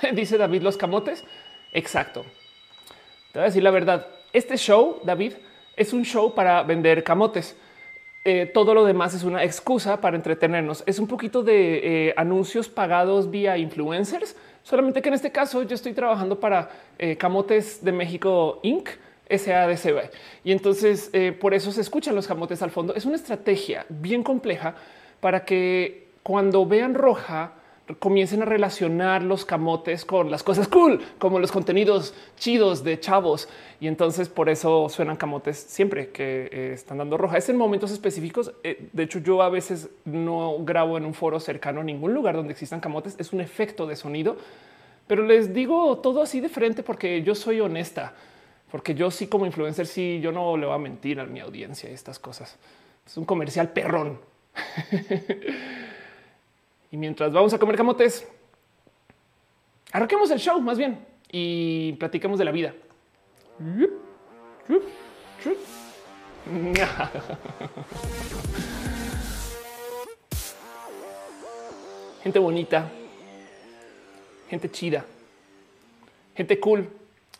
Dice David los camotes. Exacto. Te voy a decir la verdad. Este show, David, es un show para vender camotes. Eh, todo lo demás es una excusa para entretenernos. Es un poquito de eh, anuncios pagados vía influencers, solamente que en este caso yo estoy trabajando para eh, Camotes de México Inc. SADCB. Y entonces por eso se escuchan los camotes al fondo. Es una estrategia bien compleja para que cuando vean roja, comiencen a relacionar los camotes con las cosas cool, como los contenidos chidos de chavos. Y entonces por eso suenan camotes siempre que eh, están dando roja. Es en momentos específicos. Eh, de hecho, yo a veces no grabo en un foro cercano a ningún lugar donde existan camotes. Es un efecto de sonido, pero les digo todo así de frente porque yo soy honesta, porque yo sí como influencer, sí, yo no le voy a mentir a mi audiencia estas cosas. Es un comercial perrón. Y mientras vamos a comer camotes, arranquemos el show más bien y platiquemos de la vida. Gente bonita, gente chida, gente cool.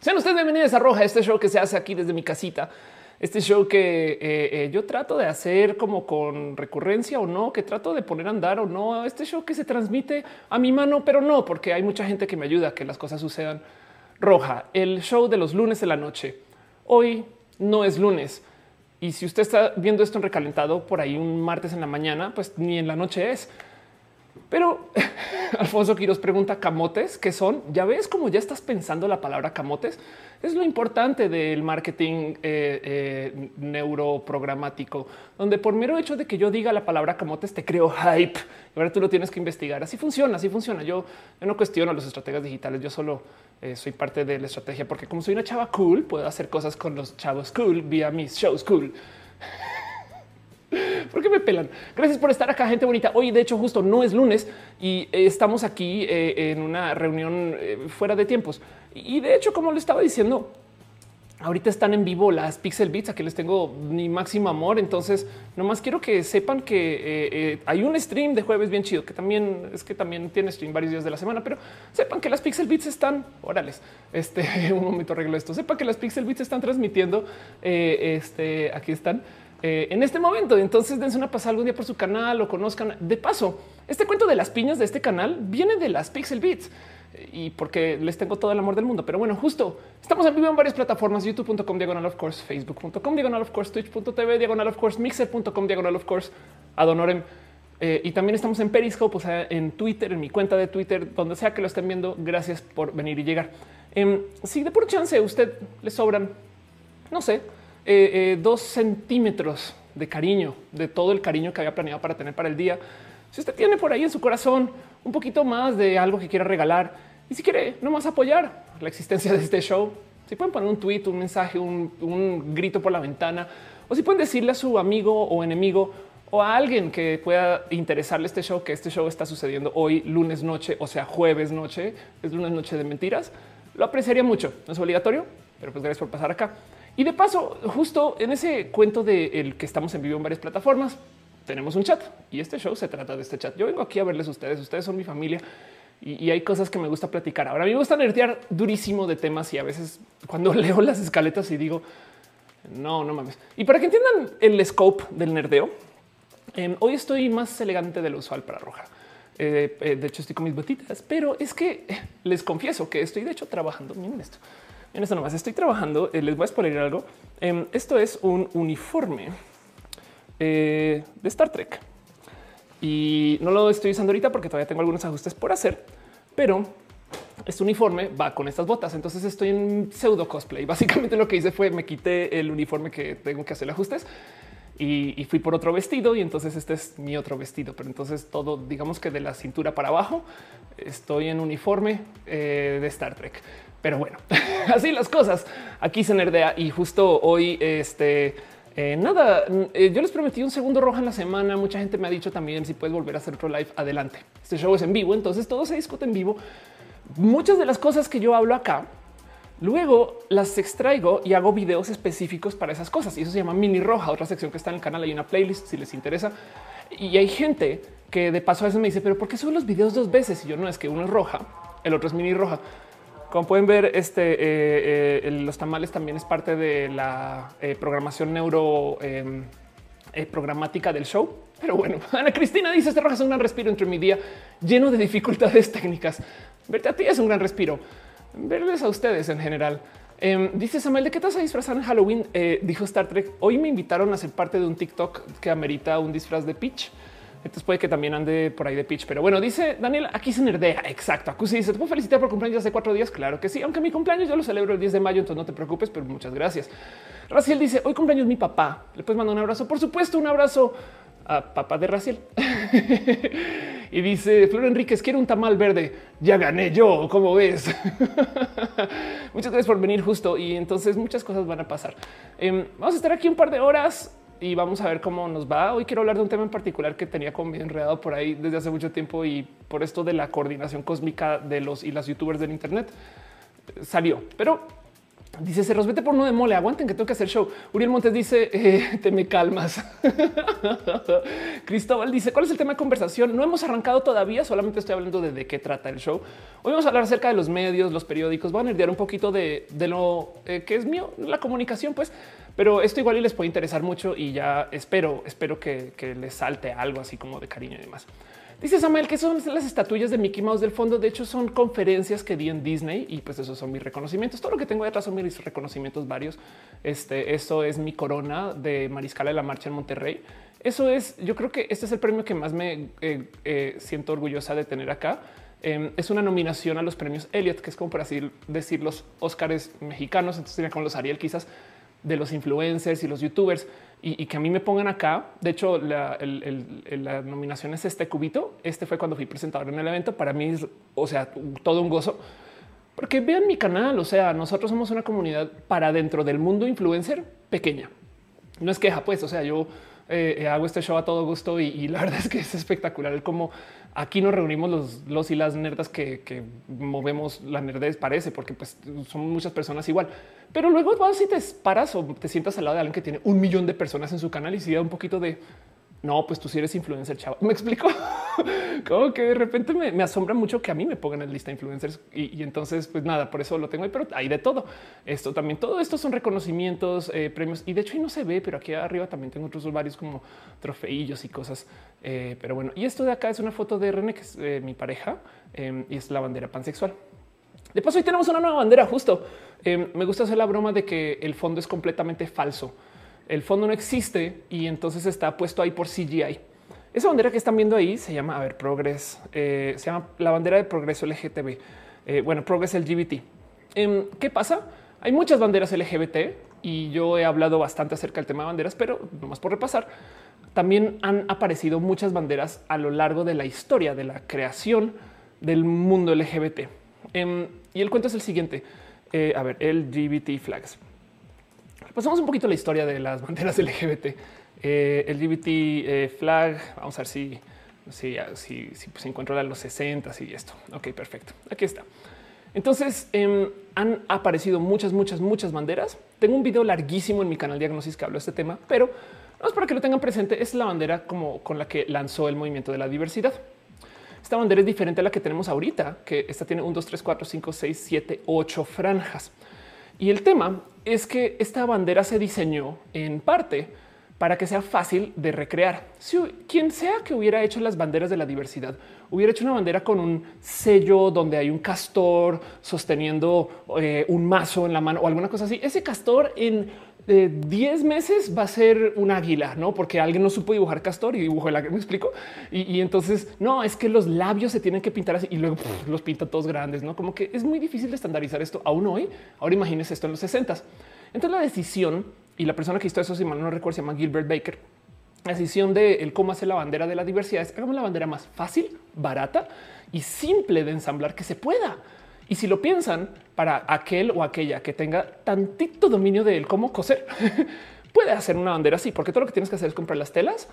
Sean ustedes bienvenidos a Roja, este show que se hace aquí desde mi casita este show que eh, eh, yo trato de hacer como con recurrencia o no, que trato de poner a andar o no, este show que se transmite a mi mano, pero no, porque hay mucha gente que me ayuda a que las cosas sucedan. Roja, el show de los lunes de la noche. Hoy no es lunes. Y si usted está viendo esto en recalentado por ahí un martes en la mañana, pues ni en la noche es. Pero Alfonso Quiroz pregunta camotes, ¿qué son? Ya ves cómo ya estás pensando la palabra camotes. Es lo importante del marketing eh, eh, neuroprogramático, donde por mero hecho de que yo diga la palabra camotes te creo hype. Ahora tú lo tienes que investigar. Así funciona, así funciona. Yo, no cuestiono a los estrategas digitales. Yo solo eh, soy parte de la estrategia porque como soy una chava cool, puedo hacer cosas con los chavos cool vía mis shows cool. ¿Por qué me pelan? Gracias por estar acá, gente bonita. Hoy, de hecho, justo no es lunes y eh, estamos aquí eh, en una reunión eh, fuera de tiempos. Y de hecho, como le estaba diciendo, ahorita están en vivo las Pixel Beats, aquí les tengo mi máximo amor. Entonces, nomás quiero que sepan que hay un stream de jueves bien chido, que también es que también tiene stream varios días de la semana, pero sepan que las Pixel Beats están, órales, este, un momento arreglo esto, sepan que las Pixel Beats están transmitiendo, este, aquí están eh, en este momento. Entonces dense una pasada algún día por su canal o conozcan. De paso, este cuento de las piñas de este canal viene de las Pixel Beats eh, y porque les tengo todo el amor del mundo. Pero bueno, justo estamos en vivo en varias plataformas: youtube.com diagonal of course, facebook.com diagonal of course, twitch.tv diagonal of course, mixer.com diagonal of course, adonorem. Eh, y también estamos en Periscope, o sea, en Twitter, en mi cuenta de Twitter, donde sea que lo estén viendo. Gracias por venir y llegar. Em, si de por chance usted le sobran, no sé, eh, eh, dos centímetros de cariño, de todo el cariño que había planeado para tener para el día. Si usted tiene por ahí en su corazón un poquito más de algo que quiera regalar y si quiere nomás apoyar la existencia de este show, si pueden poner un tweet, un mensaje, un, un grito por la ventana o si pueden decirle a su amigo o enemigo o a alguien que pueda interesarle este show, que este show está sucediendo hoy lunes noche, o sea, jueves noche, es lunes noche de mentiras, lo apreciaría mucho. No es obligatorio, pero pues gracias por pasar acá. Y de paso, justo en ese cuento de el que estamos en vivo en varias plataformas, tenemos un chat y este show se trata de este chat. Yo vengo aquí a verles a ustedes. Ustedes son mi familia y, hay cosas que me gusta platicar. Ahora me gusta nerdear durísimo de temas y a veces cuando leo las escaletas y digo no, no mames. Y para que entiendan el scope del nerdeo, em, hoy estoy más elegante de lo usual para arrojar. Eh, eh, de hecho, estoy con mis botitas, pero es que les confieso que estoy de hecho trabajando. Miren esto. En esto nomás estoy trabajando. Eh, les voy a exponer algo. Em, esto es un uniforme eh, de Star Trek y no lo estoy usando ahorita porque todavía tengo algunos ajustes por hacer, pero este uniforme va con estas botas. Entonces estoy en pseudo cosplay. Básicamente lo que hice fue me quité el uniforme que tengo que hacer ajustes y, fui por otro vestido y entonces este es mi otro vestido. Pero entonces todo, digamos que de la cintura para abajo, estoy en uniforme eh, de Star Trek. Pero bueno, así las cosas. Aquí se nerdea y justo hoy, este, eh, nada, eh, yo les prometí un segundo roja en la semana. Mucha gente me ha dicho también si puedes volver a hacer otro live adelante. Este show es en vivo, entonces todo se discute en vivo. Muchas de las cosas que yo hablo acá, luego las extraigo y hago videos específicos para esas cosas. Y eso se llama mini roja, otra sección que está en el canal. Hay una playlist si les interesa. Y hay gente que de paso a veces me dice, pero ¿por qué subo los videos dos veces? Y yo no es que uno es roja el otro es mini roja. Como pueden ver, este, eh, eh, los tamales también es parte de la eh, programación neuro em, programática del show. Pero bueno, Ana Cristina dice: Este roja es un gran respiro entre mi día lleno de dificultades técnicas. Verte a ti es un gran respiro. Verles a ustedes en general. Em, dice Samuel, ¿de qué te vas a disfrazar en Halloween? dijo Star Trek. Hoy me invitaron a ser parte de un TikTok que amerita un disfraz de Peach. Entonces puede que también ande por ahí de pitch. Pero bueno, dice Daniel, aquí se nerdea. Exacto. Acusi dice, ¿te puedo felicitar por cumpleaños hace cuatro días? Claro que sí. Aunque mi cumpleaños yo lo celebro el 10 de mayo, entonces no te preocupes, pero muchas gracias. Raciel dice, hoy cumpleaños mi papá. ¿Le puedes mandar un abrazo? Por supuesto, un abrazo a papá de Raciel. y dice Flor Enríquez, quiero un tamal verde. Ya gané yo, ¿cómo ves? muchas gracias por venir justo. Y entonces muchas cosas van a pasar. Em, vamos a estar aquí un par de horas y vamos a ver cómo nos va. Hoy quiero hablar de un tema en particular que tenía como enredado por ahí desde hace mucho tiempo y por esto de la coordinación cósmica de los y las youtubers del Internet salió, pero Dice se vete por uno de mole. Aguanten que tengo que hacer show. Uriel Montes dice eh, te me calmas. Cristóbal dice cuál es el tema de conversación. No hemos arrancado todavía. Solamente estoy hablando de, de qué trata el show. Hoy vamos a hablar acerca de los medios, los periódicos. Van a nerdear un poquito de, lo eh, que es mío, la comunicación, pues. Pero esto igual y les puede interesar mucho y ya espero, espero que, les salte algo así como de cariño y demás. Dice Samuel que son las estatuillas de Mickey Mouse del fondo. De hecho, son conferencias que di en Disney y pues esos son mis reconocimientos. Todo lo que tengo detrás son mis reconocimientos varios. Este, eso es mi corona de Mariscala de la Marcha en Monterrey. Eso es, yo creo que este es el premio que más me eh, eh, siento orgullosa de tener acá. Em, es una nominación a los premios Elliot, que es como por así decir los Óscares mexicanos. Entonces sería con los Ariel quizás de los influencers y los youtubers y, que a mí me pongan acá. De hecho, la, nominación es este cubito. Este fue cuando fui presentador en el evento. Para mí es, o sea, todo un gozo. Porque vean mi canal, o sea, nosotros somos una comunidad para dentro del mundo influencer pequeña. No es queja, pues, o sea, yo eh, hago este show a todo gusto y, la verdad es que es espectacular el cómo aquí nos reunimos los, los y las nerdas que, movemos la nerdez, parece, porque pues son muchas personas igual. Pero luego vas y te paras o te sientas al lado de alguien que tiene un millón de personas en su canal y si da un poquito de no, pues tú sí eres influencer, chavo. Me explico como que de repente me, asombra mucho que a mí me pongan en lista influencers y, entonces, pues nada, por eso lo tengo ahí, pero hay de todo. Esto también, todo esto son reconocimientos, eh, premios y de hecho ahí no se ve, pero aquí arriba también tengo otros varios como trofeillos y cosas. Eh, pero bueno, y esto de acá es una foto de René, que es eh, mi pareja y es la bandera pansexual. De paso, hoy tenemos una nueva bandera. Justo me gusta hacer la broma de que el fondo es completamente falso el fondo no existe y entonces está puesto ahí por CGI. Esa bandera que están viendo ahí se llama, a ver, Progress, eh, se llama la bandera de progreso LGTB. Eh, bueno, Progress LGBT. Em, ¿Qué pasa? Hay muchas banderas LGBT y yo he hablado bastante acerca del tema de banderas, pero nomás por repasar, también han aparecido muchas banderas a lo largo de la historia de la creación del mundo LGBT. Em, y el cuento es el siguiente. Eh, a ver, LGBT flags. Pasamos un poquito la historia de las banderas LGBT. Eh, LGBT eh, flag, vamos a ver si, si, si, si pues, encuentro la de los 60 y esto. Ok, perfecto. Aquí está. Entonces em, han aparecido muchas, muchas, muchas banderas. Tengo un video larguísimo en mi canal Diagnosis que hablo de este tema, pero no es para que lo tengan presente. Es la bandera como con la que lanzó el movimiento de la diversidad. Esta bandera es diferente a la que tenemos ahorita, que esta tiene un 2, 3, 4, 5, 6, 7, 8 franjas. Y el tema es que esta bandera se diseñó en parte para que sea fácil de recrear. Si quien sea que hubiera hecho las banderas de la diversidad hubiera hecho una bandera con un sello donde hay un castor sosteniendo eh, un mazo en la mano o alguna cosa así, ese castor en 10 meses va a ser un águila, no? Porque alguien no supo dibujar castor y dibujó el águila. Me explico. Y, entonces no es que los labios se tienen que pintar así y luego los pinta todos grandes, no? Como que es muy difícil de estandarizar esto aún hoy. Ahora imagínense esto en los 60 Entonces la decisión y la persona que hizo eso, si mal no recuerdo, se llama Gilbert Baker. La decisión de el cómo hacer la bandera de la diversidad es hagamos la bandera más fácil, barata y simple de ensamblar que se pueda. Y si lo piensan para aquel o aquella que tenga tantito dominio de cómo coser, puede hacer una bandera así, porque todo lo que tienes que hacer es comprar las telas,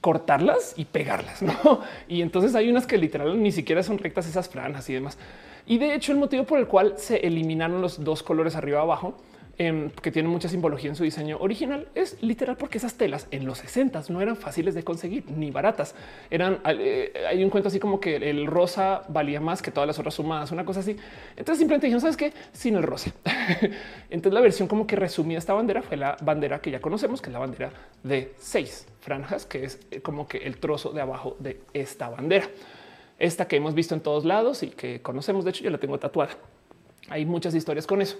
cortarlas y pegarlas. ¿no? Y entonces hay unas que literal ni siquiera son rectas esas franjas y demás. Y de hecho el motivo por el cual se eliminaron los dos colores arriba abajo Em, que tiene mucha simbología en su diseño original, es literal porque esas telas en los 60 no eran fáciles de conseguir ni baratas. Eran, eh, hay un cuento así como que el rosa valía más que todas las otras sumadas, una cosa así. Entonces simplemente dijeron, ¿sabes qué? Sin el rosa. Entonces la versión como que resumía esta bandera fue la bandera que ya conocemos, que es la bandera de seis franjas, que es eh, como que el trozo de abajo de esta bandera. Esta que hemos visto en todos lados y que conocemos, de hecho yo la tengo tatuada. Hay muchas historias con eso.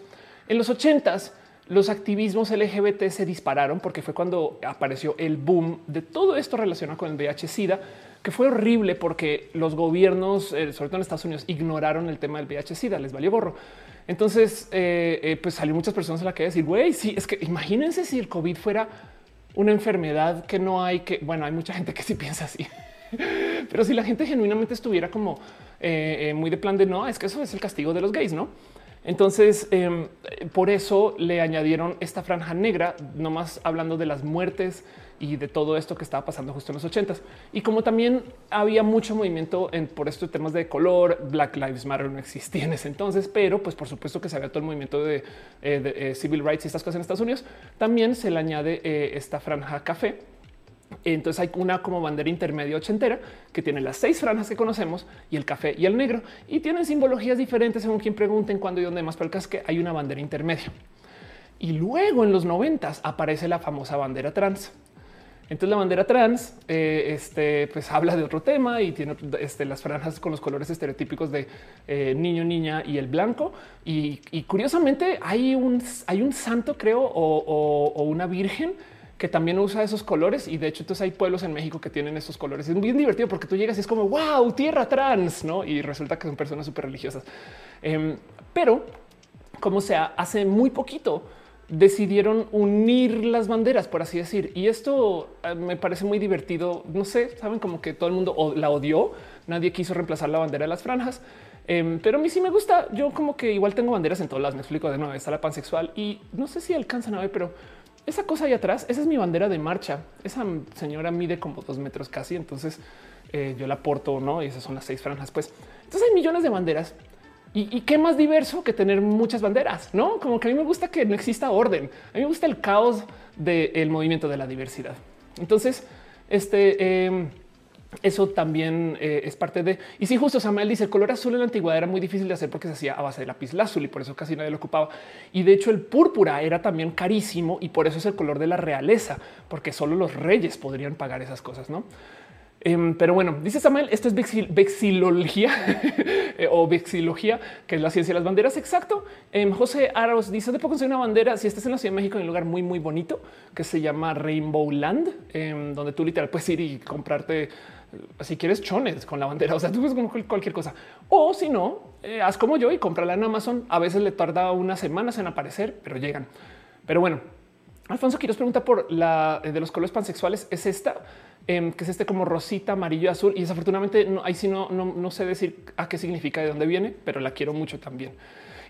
En los ochentas, los activismos LGBT se dispararon porque fue cuando apareció el boom de todo esto relacionado con el VIH-Sida, que fue horrible porque los gobiernos, eh, sobre todo en Estados Unidos, ignoraron el tema del VIH-Sida, les valió gorro. Entonces, eh, eh, pues salió muchas personas a la que decir, güey, sí, es que imagínense si el COVID fuera una enfermedad que no hay que, bueno, hay mucha gente que sí piensa así, pero si la gente genuinamente estuviera como muy de plan de no, es que eso es el castigo de los gays, no? Entonces, em, por eso le añadieron esta franja negra, nomás hablando de las muertes y de todo esto que estaba pasando justo en los ochentas. Y como también había mucho movimiento en, por estos temas de color, Black Lives Matter no existía en ese entonces, pero pues por supuesto que se había todo el movimiento de, eh, de eh, civil rights y estas cosas en Estados Unidos, también se le añade eh, esta franja café entonces hay una como bandera intermedia ochentera que tiene las seis franjas que conocemos y el café y el negro y tienen simbologías diferentes según quien pregunten cuándo y dónde más, pero el es que hay una bandera intermedia. Y luego en los noventas aparece la famosa bandera trans. Entonces la bandera trans eh, este, pues habla de otro tema y tiene este, las franjas con los colores estereotípicos de eh, niño, niña y el blanco. Y, curiosamente hay un, hay un santo, creo, o una virgen que también usa esos colores y de hecho entonces hay pueblos en México que tienen esos colores. Es bien divertido porque tú llegas y es como wow, tierra trans, no? Y resulta que son personas súper religiosas. Em, pero como sea, hace muy poquito decidieron unir las banderas, por así decir. Y esto eh, me parece muy divertido. No sé, saben como que todo el mundo la odió. Nadie quiso reemplazar la bandera de las franjas. Em, pero a mí sí me gusta. Yo como que igual tengo banderas en todas las. Me explico de nuevo. Está la pansexual y no sé si alcanzan a ver, pero esa cosa ahí atrás, esa es mi bandera de marcha. Esa señora mide como dos metros casi, entonces eh, yo la porto, ¿no? Y esas son las seis franjas, pues. Entonces hay millones de banderas. Y, qué más diverso que tener muchas banderas, ¿no? Como que a mí me gusta que no exista orden. A mí me gusta el caos del movimiento de la diversidad. Entonces, este... Em, eso también eh, es parte de. Y si justo Samuel dice el color azul en la antigüedad era muy difícil de hacer porque se hacía a base de lápiz azul y por eso casi nadie lo ocupaba. Y de hecho, el púrpura era también carísimo y por eso es el color de la realeza, porque solo los reyes podrían pagar esas cosas, no? Em, pero bueno, dice Samuel, esto es vexilología eh, o vexilología, que es la ciencia de las banderas. Exacto. Em, José Aros dice: de poco conseguir una bandera si estás en la Ciudad de México en un lugar muy, muy bonito que se llama Rainbow Land, em, donde tú literal puedes ir y comprarte si quieres chones con la bandera, o sea, tú como cualquier cosa. O si no, eh, haz como yo y cómprala en Amazon. A veces le tarda unas semanas en aparecer, pero llegan. Pero bueno, Alfonso Quiroz pregunta por la eh, de los colores pansexuales. Es esta em, que es este como rosita, amarillo, azul. Y desafortunadamente no, ahí sí no, no, sé decir a qué significa, de dónde viene, pero la quiero mucho también.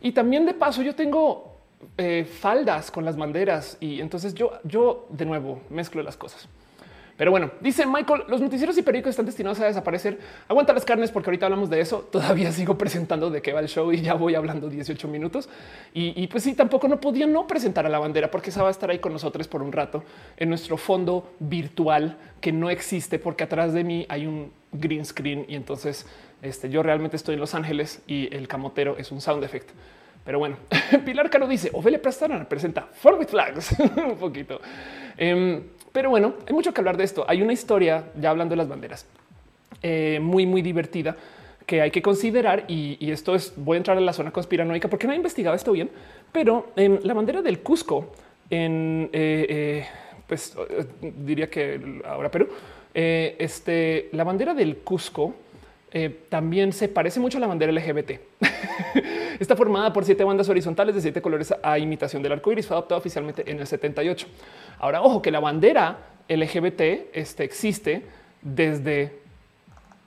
Y también de paso, yo tengo eh, faldas con las banderas y entonces yo, yo de nuevo mezclo las cosas. Pero bueno, dice Michael, los noticieros y periódicos están destinados a desaparecer. Aguanta las carnes porque ahorita hablamos de eso. Todavía sigo presentando de qué va el show y ya voy hablando 18 minutos. Y, pues sí, tampoco no podía no presentar a la bandera porque esa va a estar ahí con nosotros por un rato en nuestro fondo virtual que no existe porque atrás de mí hay un green screen y entonces este, yo realmente estoy en Los Ángeles y el camotero es un sound effect. Pero bueno, Pilar Caro dice Ophelia Prastana presenta Forbit Flags un poquito. Em, pero bueno, hay mucho que hablar de esto. Hay una historia, ya hablando de las banderas, eh, muy, muy divertida que hay que considerar. Y, esto es, voy a entrar en la zona conspiranoica porque no he investigado esto bien, pero en la bandera del Cusco, en, eh, eh, pues diría que ahora Perú, este, la bandera del Cusco también se parece mucho a la bandera LGBT. Está formada por siete bandas horizontales de siete colores a imitación del arco iris. Fue adoptada oficialmente en el 78. Ahora, ojo que la bandera LGBT este, existe desde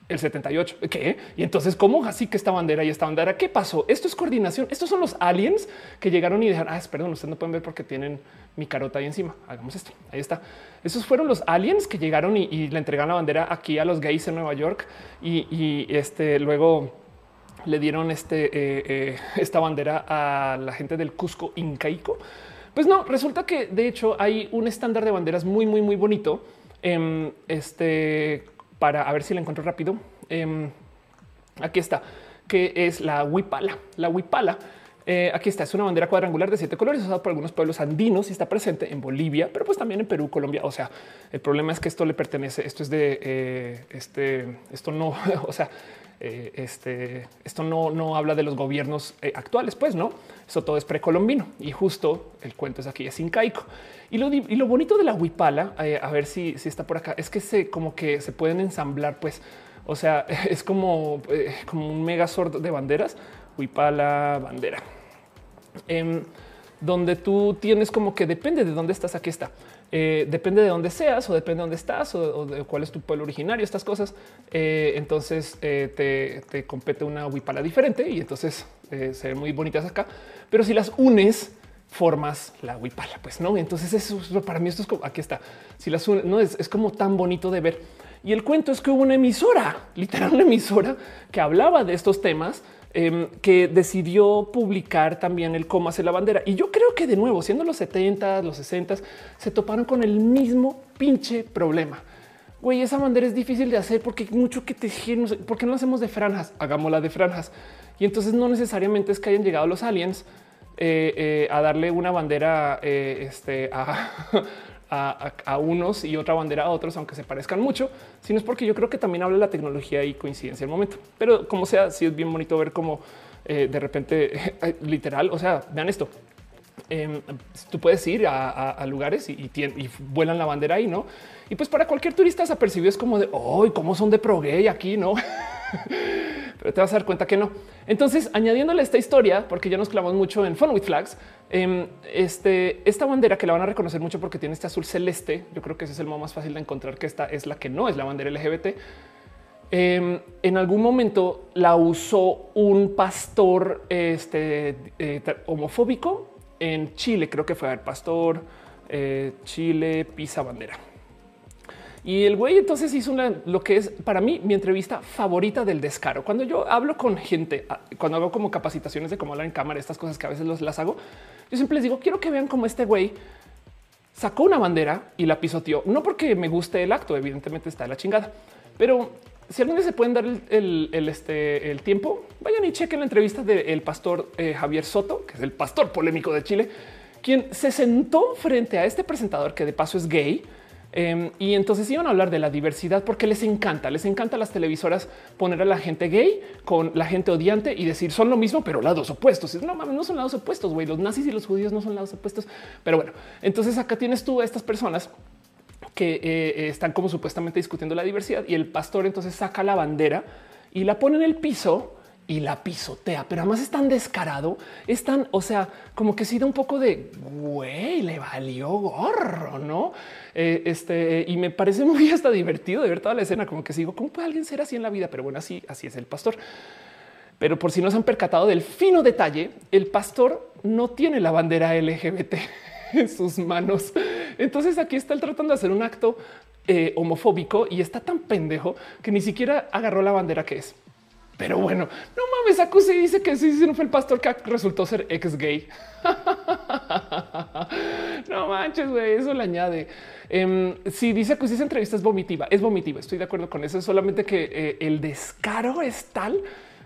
el 78. ¿Qué? Y entonces, ¿cómo así que esta bandera y esta bandera? ¿Qué pasó? Esto es coordinación. Estos son los aliens que llegaron y dijeron, ah, perdón, ustedes no pueden ver porque tienen mi carota ahí encima. Hagamos esto. Ahí está. Esos fueron los aliens que llegaron y, le entregaron la bandera aquí a los gays en Nueva York y, este luego le dieron este, eh, eh, esta bandera a la gente del Cusco incaico Pues no, resulta que de hecho hay un estándar de banderas muy, muy, muy bonito. Em, este para ver si la encuentro rápido. Em, aquí está, que es la huipala. La huipala. Eh, aquí está, es una bandera cuadrangular de siete colores usada por algunos pueblos andinos y está presente en Bolivia, pero pues también en Perú, Colombia. O sea, el problema es que esto le pertenece, esto es de eh, este, esto no, o sea, eh, este, esto no, no habla de los gobiernos actuales, pues no, eso todo es precolombino y justo el cuento es aquí, es incaico. Y lo, y lo bonito de la huipala, a ver si, si está por acá, es que se como que se pueden ensamblar, pues o sea, es como, como un megazord de banderas, huipala, bandera. Em, donde tú tienes como que depende de dónde estás, aquí está. Eh, depende de dónde seas o depende de dónde estás o, de cuál es tu pueblo originario, estas cosas. Eh, entonces te, te, compete una huipala diferente y entonces se ven muy bonitas acá. Pero si las unes, formas la huipala, pues no. Entonces eso para mí esto es como aquí está. Si las unes, no es, es como tan bonito de ver. Y el cuento es que hubo una emisora, literal una emisora que hablaba de estos temas, em, que decidió publicar también el cómo hacer la bandera. Y yo creo que de nuevo, siendo los 70, los 60, se toparon con el mismo pinche problema. Güey, esa bandera es difícil de hacer porque mucho que tejer. ¿Por qué no hacemos de franjas? Hagámosla de franjas. Y entonces no necesariamente es que hayan llegado los aliens eh, eh, a darle una bandera eh, este, a, a, unos y otra bandera a otros, aunque se parezcan mucho, sino es porque yo creo que también habla la tecnología y coincidencia el momento. Pero como sea, sí es bien bonito ver cómo eh, de repente, literal, o sea, vean esto. Em, tú puedes ir a, lugares y, y, vuelan la bandera ahí, ¿no? Y pues para cualquier turista se percibió es como de, hoy cómo son de pro gay aquí, ¿no? Pero te vas a dar cuenta que no. Entonces, añadiéndole esta historia, porque ya nos clavamos mucho en Fun with Flags, em, este, esta bandera que la van a reconocer mucho porque tiene este azul celeste. Yo creo que ese es el modo más fácil de encontrar que esta es la que no es la bandera LGBT. Em, en algún momento la usó un pastor este, eh, homofóbico en Chile. Creo que fue el pastor eh, Chile pisa bandera. Y el güey entonces hizo lo que es para mí mi entrevista favorita del descaro. Cuando yo hablo con gente, ah, cuando hago como capacitaciones de cómo hablar en cámara, estas cosas que a veces las hago, yo siempre les digo, quiero que vean cómo este güey sacó una bandera y la pisoteó. No porque me guste el acto, evidentemente está la chingada, pero si alguien se pueden dar el, este, el tiempo, vayan y chequen la entrevista del pastor eh, Javier Soto, que es el pastor polémico de Chile, quien se sentó frente a este presentador que de paso es gay Em, y entonces iban a hablar de la diversidad porque les encanta, les encanta a las televisoras poner a la gente gay con la gente odiante y decir son lo mismo, pero lados opuestos. No mames, no son lados opuestos, güey. Los nazis y los judíos no son lados opuestos. Pero bueno, entonces acá tienes tú a estas personas que eh, están como supuestamente discutiendo la diversidad y el pastor entonces saca la bandera y la pone en el piso y la pisotea, pero además es tan descarado, es tan, o sea, como que sí da un poco de güey, le valió gorro, no? Eh, este y me parece muy hasta divertido de ver toda la escena, como que sigo, ¿cómo puede alguien ser así en la vida? Pero bueno, así, así es el pastor. Pero por si no se han percatado del fino detalle, el pastor no tiene la bandera LGBT en sus manos. Entonces aquí está él tratando de hacer un acto eh, homofóbico y está tan pendejo que ni siquiera agarró la bandera que es. Pero bueno, no mames, Acuse dice que sí, no fue el pastor que resultó ser ex gay. no manches, güey, eso le añade. Eh, si dice que esa entrevista es vomitiva, es vomitiva. Estoy de acuerdo con eso. Es solamente que eh, el descaro es tal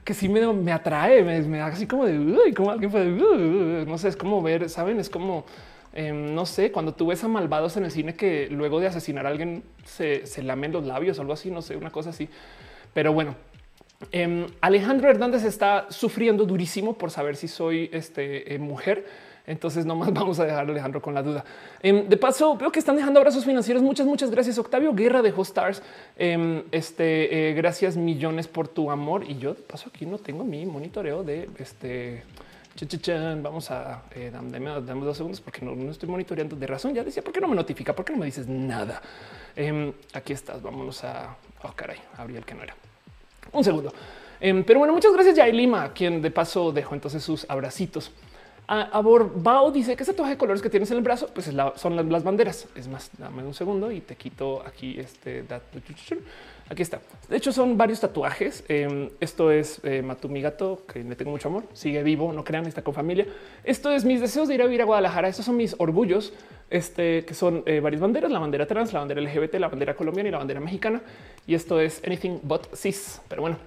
que sí me, me atrae, me, da así como de como alguien fue no sé, es como ver, saben, es como em, no sé, cuando tú ves a malvados en el cine que luego de asesinar a alguien se, se lamen los labios o algo así, no sé, una cosa así. Pero bueno, Em, Alejandro Hernández está sufriendo durísimo por saber si soy este, eh, mujer. Entonces no más vamos a dejar a Alejandro con la duda. Em, de paso, veo que están dejando abrazos financieros. Muchas, muchas gracias. Octavio Guerra de Hostars. Em, este, eh, gracias millones por tu amor. Y yo de paso aquí no tengo mi monitoreo de este. Vamos a eh, dame, dos segundos porque no, estoy monitoreando de razón. Ya decía, ¿por qué no me notifica? ¿Por qué no me dices nada? aquí estás. Vámonos a. Oh, caray, abrí el que no era. Un segundo. Em, pero bueno, muchas gracias a Lima, quien de paso dejó entonces sus abracitos. A, Bao dice que esa toja de colores que tienes en el brazo, pues son las, banderas. Es más, dame un segundo y te quito aquí este dato. Aquí está. De hecho, son varios tatuajes. Em, esto es eh, Gato, que le tengo mucho amor. Sigue vivo, no crean, está con familia. Esto es mis deseos de ir a vivir a Guadalajara. Estos son mis orgullos, este, que son eh, varias banderas, la bandera trans, la bandera LGBT, la bandera colombiana y la bandera mexicana. Y esto es anything but cis. Pero bueno,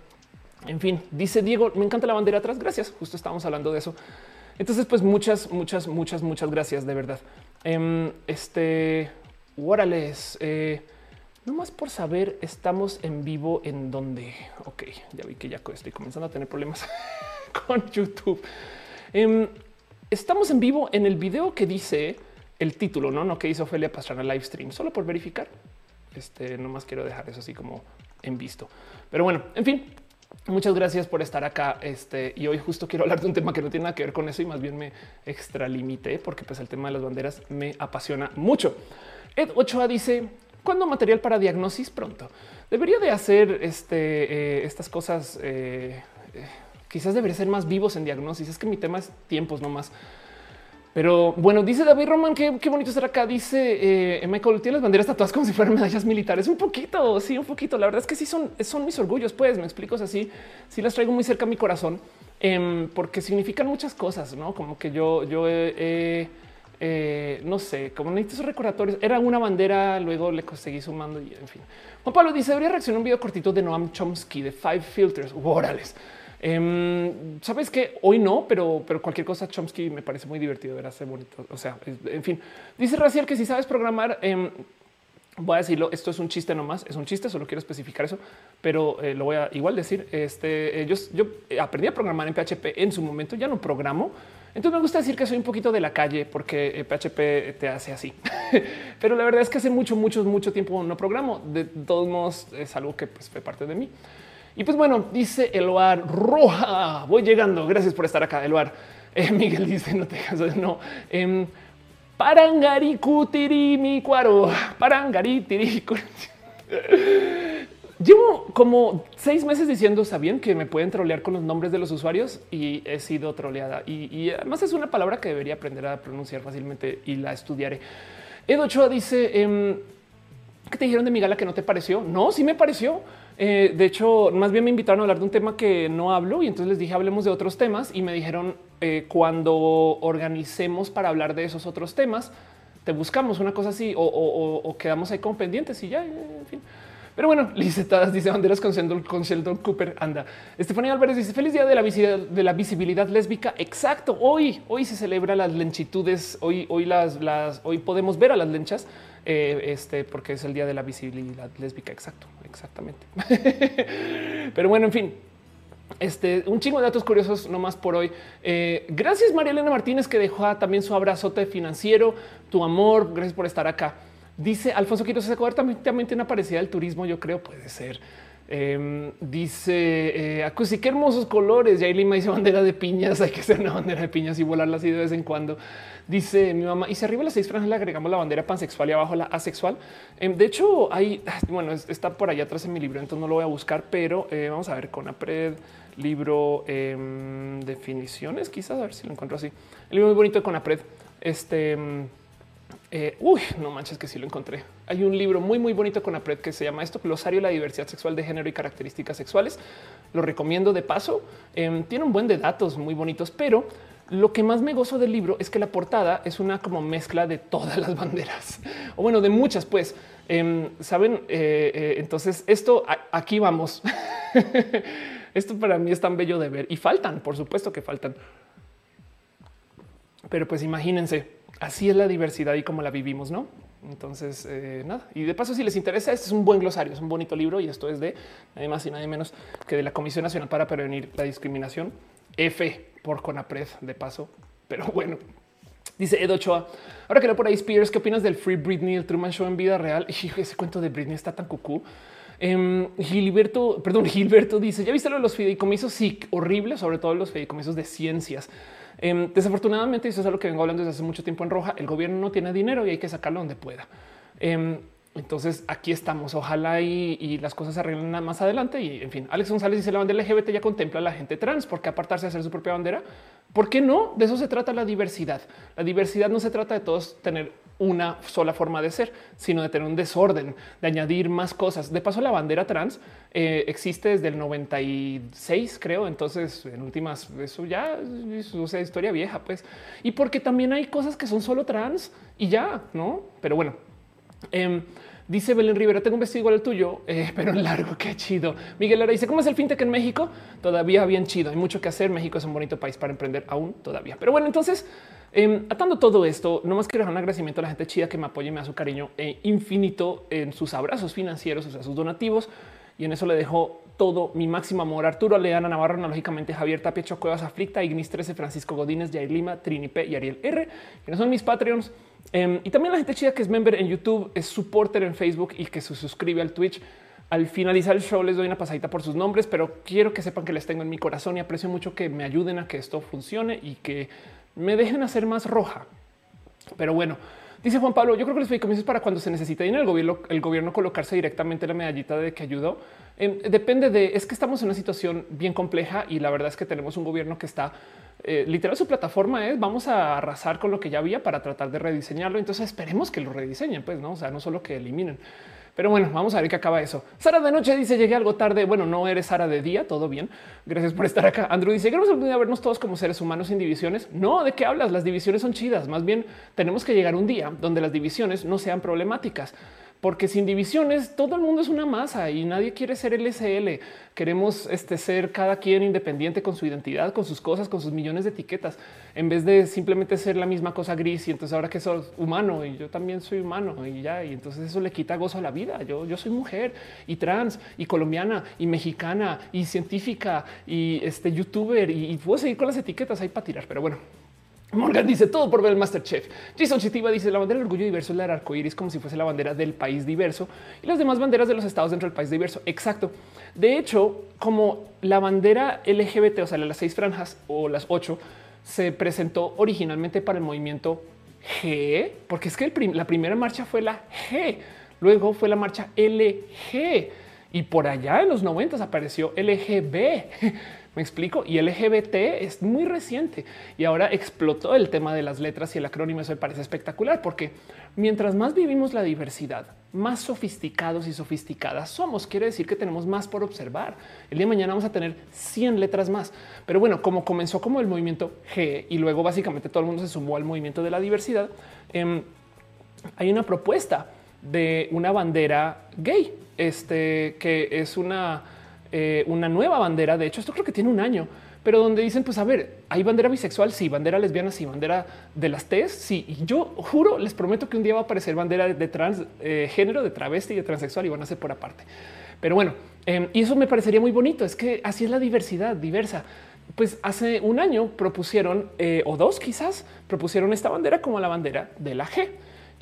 en fin, dice Diego, me encanta la bandera atrás. Gracias. Justo estábamos hablando de eso. Entonces, pues muchas, muchas, muchas, muchas gracias de verdad. Em, este, órales. No más por saber, estamos en vivo en donde. Ok, ya vi que ya estoy comenzando a tener problemas con YouTube. Em, estamos en vivo en el video que dice el título, no, no que hizo Ophelia Pastrana live stream, solo por verificar. Este no más quiero dejar eso así como en visto. Pero bueno, en fin, Muchas gracias por estar acá. Este y hoy justo quiero hablar de un tema que no tiene nada que ver con eso y más bien me extralimité porque pues el tema de las banderas me apasiona mucho. Ed Ochoa dice cuando material para diagnosis pronto debería de hacer este, eh, estas cosas. Eh, eh, quizás debería ser más vivos en diagnosis. Es que mi tema es tiempos nomás. Pero bueno, dice David Roman, qué, bonito estar acá. Dice Michael, tiene las banderas tatuadas como si fueran medallas militares. Un poquito, sí, un poquito. La verdad es que sí son, son mis orgullos. Pues me explico así. Sí las traigo muy cerca a mi corazón em, porque significan muchas cosas, no como que yo, yo he no sé, como necesito recordatorios. Era una bandera, luego le seguí sumando y en fin. Juan Pablo dice: Debería reaccionar un video cortito de Noam Chomsky de Five Filters. Órales. Em, Sabes que hoy no, pero, pero cualquier cosa Chomsky me parece muy divertido bonito. O sea, en fin, dice Raciel que si sabes programar, em, voy a decirlo. Esto es un chiste nomás, es un chiste. Solo quiero especificar eso, pero eh, lo voy a igual decir. Este eh, yo aprendí a programar en PHP en su momento, ya no programo entonces me gusta decir que soy un poquito de la calle porque PHP eh, te hace así. Pero la verdad es que hace mucho, mucho, mucho tiempo no programo. De todos modos es algo que pues, fue parte de mí. Y pues bueno, dice Eloar Roja, voy llegando. Gracias por estar acá, Eloar. Eh, Miguel dice, no te casas, no. Eh, Parangari mi cuaro. Parangari Llevo como seis meses diciendo, ¿sabían que me pueden trolear con los nombres de los usuarios? Y he sido troleada. Y, además es una palabra que debería aprender a pronunciar fácilmente y la estudiaré. Edo Ochoa dice, em, ¿qué te dijeron de mi gala que no te pareció? No, sí me pareció. Eh, de hecho, más bien me invitaron a hablar de un tema que no hablo y entonces les dije hablemos de otros temas y me dijeron eh, cuando organicemos para hablar de esos otros temas, te buscamos una cosa así o, o quedamos ahí con pendientes y ya, en fin. Pero bueno, licetadas dice banderas con Sheldon, con Sheldon Cooper. Anda. Estefanía Álvarez dice feliz día de la, visibilidad, de la visibilidad lésbica. Exacto. Hoy, hoy se celebra las lenchitudes. Hoy, hoy las, hoy podemos ver a las lenchas. Eh, este, porque es el día de la visibilidad lésbica. Exacto, exactamente. Pero bueno, en fin, este un chingo de datos curiosos nomás por hoy. Eh, gracias María Elena Martínez que dejó también su abrazote financiero, tu amor. Gracias por estar acá. Dice Alfonso Quiroz Ecuador también, también tiene una parecida del turismo, yo creo, puede ser. Em, dice eh, Acusi, qué hermosos colores. Y Lima dice bandera de piñas. Hay que hacer una bandera de piñas y volarla así de vez en cuando. Dice mi mamá. Y si arriba las seis franjas le agregamos la bandera pansexual y abajo la asexual. Em, de hecho, hay bueno, está por allá atrás en mi libro, entonces no lo voy a buscar, pero eh, vamos a ver con Apred, libro em, definiciones. Quizás a ver si lo encuentro así. El libro muy bonito de Conapred. Este eh, uy, no manches que sí lo encontré. Hay un libro muy, muy bonito con APRED que se llama esto, Glosario de la diversidad sexual de género y características sexuales. Lo recomiendo de paso. Em, tiene un buen de datos muy bonitos, pero lo que más me gozo del libro es que la portada es una como mezcla de todas las banderas o bueno, de muchas, pues em, saben. Eh, eh, entonces, esto aquí vamos. esto para mí es tan bello de ver y faltan, por supuesto que faltan. Pero pues imagínense, así es la diversidad y cómo la vivimos, ¿no? Entonces, eh, nada. Y de paso, si les interesa, este es un buen glosario, es un bonito libro y esto es de nadie más y nadie menos que de la Comisión Nacional para Prevenir la Discriminación, F por CONAPRED, de paso. Pero bueno, dice Edo Ochoa. Ahora que lo por ahí, Spears, ¿qué opinas del Free Britney, el Truman Show en vida real? Y ese cuento de Britney está tan cucú. Eh, Gilberto, perdón, Gilberto dice: ¿Ya viste lo de los fideicomisos? Sí, horrible, sobre todo los fideicomisos de ciencias. Em, desafortunadamente, eso es algo que vengo hablando desde hace mucho tiempo en roja. El gobierno no tiene dinero y hay que sacarlo donde pueda. Em, entonces aquí estamos. Ojalá y, las cosas se arreglen más adelante. Y en fin, Alex González dice la bandera LGBT ya contempla a la gente trans. ¿Por qué apartarse a hacer su propia bandera? ¿Por qué no? De eso se trata la diversidad. La diversidad no se trata de todos tener una sola forma de ser, sino de tener un desorden, de añadir más cosas. De paso, la bandera trans eh, existe desde el 96, creo. Entonces, en últimas, eso ya es una historia vieja, pues. Y porque también hay cosas que son solo trans y ya, no? Pero bueno, em, Dice Belén Rivera, tengo un vestido igual al tuyo, eh, pero largo, qué chido. Miguel Lara dice, ¿cómo es el fintech en México? Todavía bien chido, hay mucho que hacer. México es un bonito país para emprender aún todavía. Pero bueno, entonces, em, atando todo esto, no más quiero dejar un agradecimiento a la gente chida que me apoya y me da su cariño e infinito en sus abrazos financieros, o sea, sus donativos. Y en eso le dejo todo mi máximo amor. Arturo Leana Navarro, analógicamente Javier Tapia, Cuevas Aflicta, Ignis 13, Francisco Godínez, Jair Lima, Trini P y Ariel R, que no son mis Patreons. Em, y también la gente chida que es member en YouTube, es supporter en Facebook y que se suscribe al Twitch. Al finalizar el show les doy una pasadita por sus nombres, pero quiero que sepan que les tengo en mi corazón y aprecio mucho que me ayuden a que esto funcione y que me dejen hacer más roja. Pero bueno, dice Juan Pablo, yo creo que les comienzos para cuando se necesite dinero el gobierno, el gobierno colocarse directamente la medallita de que ayudó. Em, depende de, es que estamos en una situación bien compleja y la verdad es que tenemos un gobierno que está eh, literal su plataforma es vamos a arrasar con lo que ya había para tratar de rediseñarlo. Entonces esperemos que lo rediseñen, pues no, o sea, no solo que eliminen. Pero bueno, vamos a ver qué acaba eso. Sara de noche dice llegué algo tarde. Bueno, no eres Sara de día, todo bien. Gracias por estar acá. Andrew dice queremos algún día vernos todos como seres humanos sin divisiones. No, ¿de qué hablas? Las divisiones son chidas. Más bien tenemos que llegar un día donde las divisiones no sean problemáticas porque sin divisiones todo el mundo es una masa y nadie quiere ser el SL. Queremos este, ser cada quien independiente con su identidad, con sus cosas, con sus millones de etiquetas, en vez de simplemente ser la misma cosa gris. Y entonces ahora que soy humano y yo también soy humano y ya, y entonces eso le quita gozo a la vida. Yo, yo soy mujer y trans y colombiana y mexicana y científica y este youtuber y, y puedo seguir con las etiquetas ahí para tirar. Pero bueno, Morgan dice todo por ver el Masterchef. Jason Chitiva dice la bandera del orgullo diverso es la del arco iris como si fuese la bandera del país diverso y las demás banderas de los estados dentro del país diverso. Exacto. De hecho, como la bandera LGBT, o sea, las seis franjas o las ocho, se presentó originalmente para el movimiento G, porque es que la primera marcha fue la G, luego fue la marcha LG y por allá en los 90 apareció LGB. Me explico. Y LGBT es muy reciente y ahora explotó el tema de las letras y el acrónimo. Eso me parece espectacular porque mientras más vivimos la diversidad, más sofisticados y sofisticadas somos. Quiere decir que tenemos más por observar. El día de mañana vamos a tener 100 letras más. Pero bueno, como comenzó como el movimiento G y luego básicamente todo el mundo se sumó al movimiento de la diversidad, em, hay una propuesta de una bandera gay, este que es una eh, una nueva bandera. De hecho, esto creo que tiene un año, pero donde dicen, pues a ver, hay bandera bisexual, sí, bandera lesbiana, sí, bandera de las T's, sí. Y yo juro, les prometo que un día va a aparecer bandera de trans eh, género, de travesti de transexual y van a ser por aparte. Pero bueno, em, y eso me parecería muy bonito. Es que así es la diversidad diversa. Pues hace un año propusieron, eh, o dos quizás, propusieron esta bandera como la bandera de la G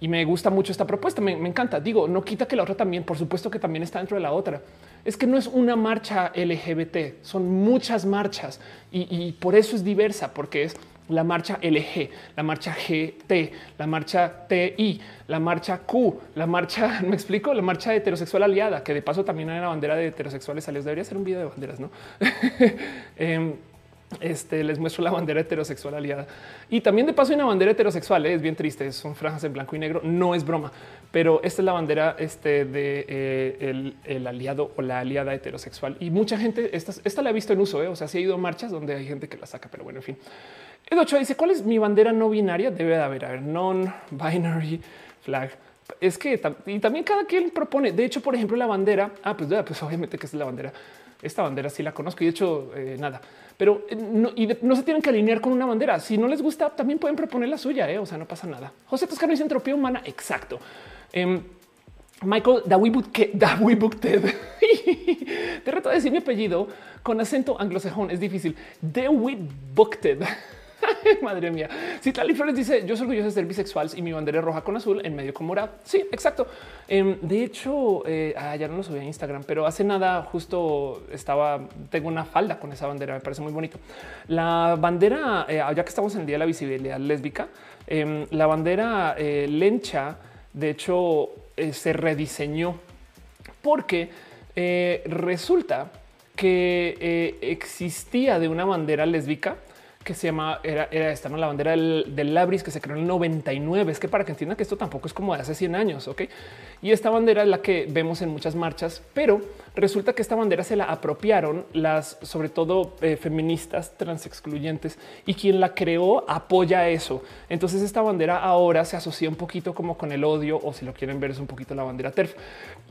y me gusta mucho esta propuesta. Me, encanta. Digo, no quita que la otra también, por supuesto que también está dentro de la otra. Es que no es una marcha LGBT, son muchas marchas y, por eso es diversa, porque es la marcha LG, la marcha GT, la marcha TI, la marcha Q, la marcha, me explico, la marcha heterosexual aliada, que de paso también una bandera de heterosexuales aliados. Debería ser un video de banderas, no? Em, este, les muestro la bandera heterosexual aliada. Y también de paso hay una bandera heterosexual, ¿eh? es bien triste, son franjas en blanco y negro, no es broma, pero esta es la bandera este, de eh, el, aliado o la aliada heterosexual. Y mucha gente, esta, esta la he visto en uso, ¿eh? o sea, sí ha ido a marchas donde hay gente que la saca, pero bueno, en fin. El 8 dice, ¿cuál es mi bandera no binaria? Debe de haber, a ver, non-binary flag. Es que y también cada quien propone. De hecho, por ejemplo, la bandera. Ah, pues, pues obviamente que es la bandera. Esta bandera sí la conozco y de hecho nada pero eh, no, y no se tienen que alinear con una bandera. Si no les gusta, también pueden proponer la suya. ¿eh? O sea, no pasa nada. José Toscano dice entropía humana. Exacto. Um, Michael Dawibukted. Te reto a decir mi apellido con acento anglosajón. Es difícil. Dawibukted. Madre mía. Si Tali Flores dice yo soy orgulloso de ser bisexual y mi bandera es roja con azul en medio con morado. Sí, exacto. Em, de hecho, eh, ah, ya no lo subí a Instagram, pero hace nada justo estaba, tengo una falda con esa bandera. Me parece muy bonito. La bandera, eh, ya que estamos en el día de la visibilidad lésbica, em, la bandera eh, lencha, de hecho, se rediseñó porque resulta que existía de una bandera lésbica que se llama, era, esta, ¿no? la bandera del, del, Labris que se creó en el 99. Es que para que entiendan que esto tampoco es como de hace 100 años, ¿ok? Y esta bandera es la que vemos en muchas marchas, pero resulta que esta bandera se la apropiaron las, sobre todo eh, feministas trans excluyentes, y quien la creó apoya eso. Entonces esta bandera ahora se asocia un poquito como con el odio, o si lo quieren ver es un poquito la bandera TERF.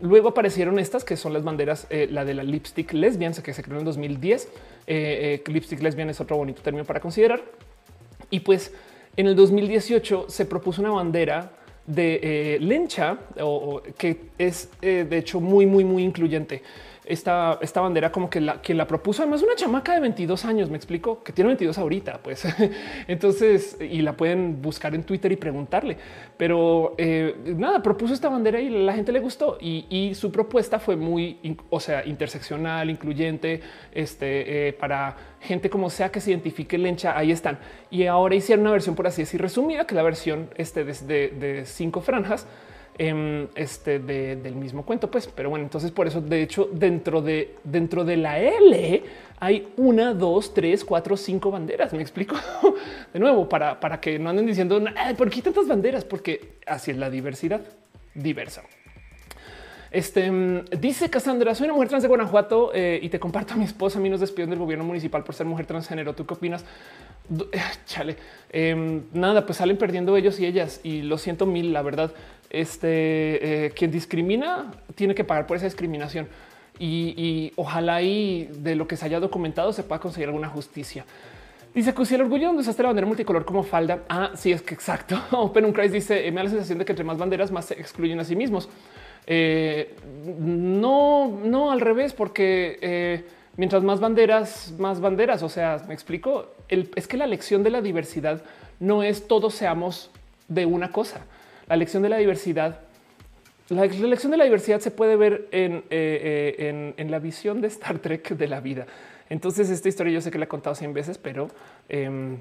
Luego aparecieron estas que son las banderas, eh, la de la lipstick lesbian, que se creó en 2010. Eh, lipstick lesbian es otro bonito término para considerar. Y pues en el 2018 se propuso una bandera de eh, lencha o, que es de hecho muy, muy, muy incluyente esta, esta bandera como que la, quien la propuso, además una chamaca de 22 años, me explico, que tiene 22 ahorita, pues. Entonces, y la pueden buscar en Twitter y preguntarle, pero eh, nada, propuso esta bandera y la gente le gustó. Y, su propuesta fue muy, o sea, interseccional, incluyente, este, eh, para gente como sea que se identifique lencha, ahí están. Y ahora hicieron una versión, por así decir, resumida, que la versión este, de, de cinco franjas, Em, este del mismo cuento, pues. Pero bueno, entonces por eso, de hecho, dentro de dentro de la L hay una, dos, tres, cuatro, cinco banderas. Me explico de nuevo para, para que no anden diciendo por qué tantas banderas, porque así es la diversidad diversa. Este mm, dice Cassandra: Soy una mujer trans de Guanajuato eh, y te comparto a mi esposa. A mí nos despiden del gobierno municipal por ser mujer transgénero. ¿Tú qué opinas? Chale, em, nada, pues salen perdiendo ellos y ellas y lo siento mil. La verdad, este eh, quien discrimina tiene que pagar por esa discriminación y, ojalá y de lo que se haya documentado se pueda conseguir alguna justicia. Dice que si el orgullo donde usaste la bandera multicolor como falda. Ah, sí, es que exacto. Open un Christ dice: Me da la sensación de que entre más banderas más se excluyen a sí mismos. Eh, no, no al revés, porque eh, mientras más banderas, más banderas. O sea, me explico. es que la lección de la diversidad no es todos seamos de una cosa la lección de la diversidad. La elección de la diversidad se puede ver eh, eh, en, la visión de Star Trek de la vida. Entonces, esta historia yo sé que la he contado 100 veces, pero em,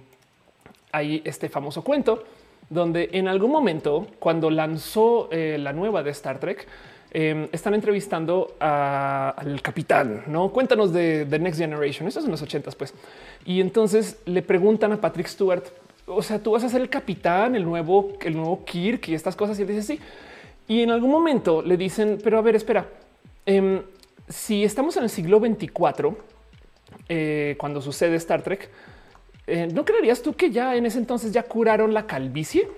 hay este famoso cuento donde en algún momento, cuando lanzó eh, la nueva de Star Trek, em, están entrevistando al capitán. No cuéntanos de, The Next Generation. Eso es en los ochentas, pues. Y entonces le preguntan a Patrick Stewart o sea, tú vas a ser el capitán, el nuevo, el nuevo Kirk y estas cosas. Y él dice sí. Y en algún momento le dicen, pero a ver, espera, em, si estamos en el siglo 24, eh, cuando sucede Star Trek, eh, ¿no creerías tú que ya en ese entonces ya curaron la calvicie?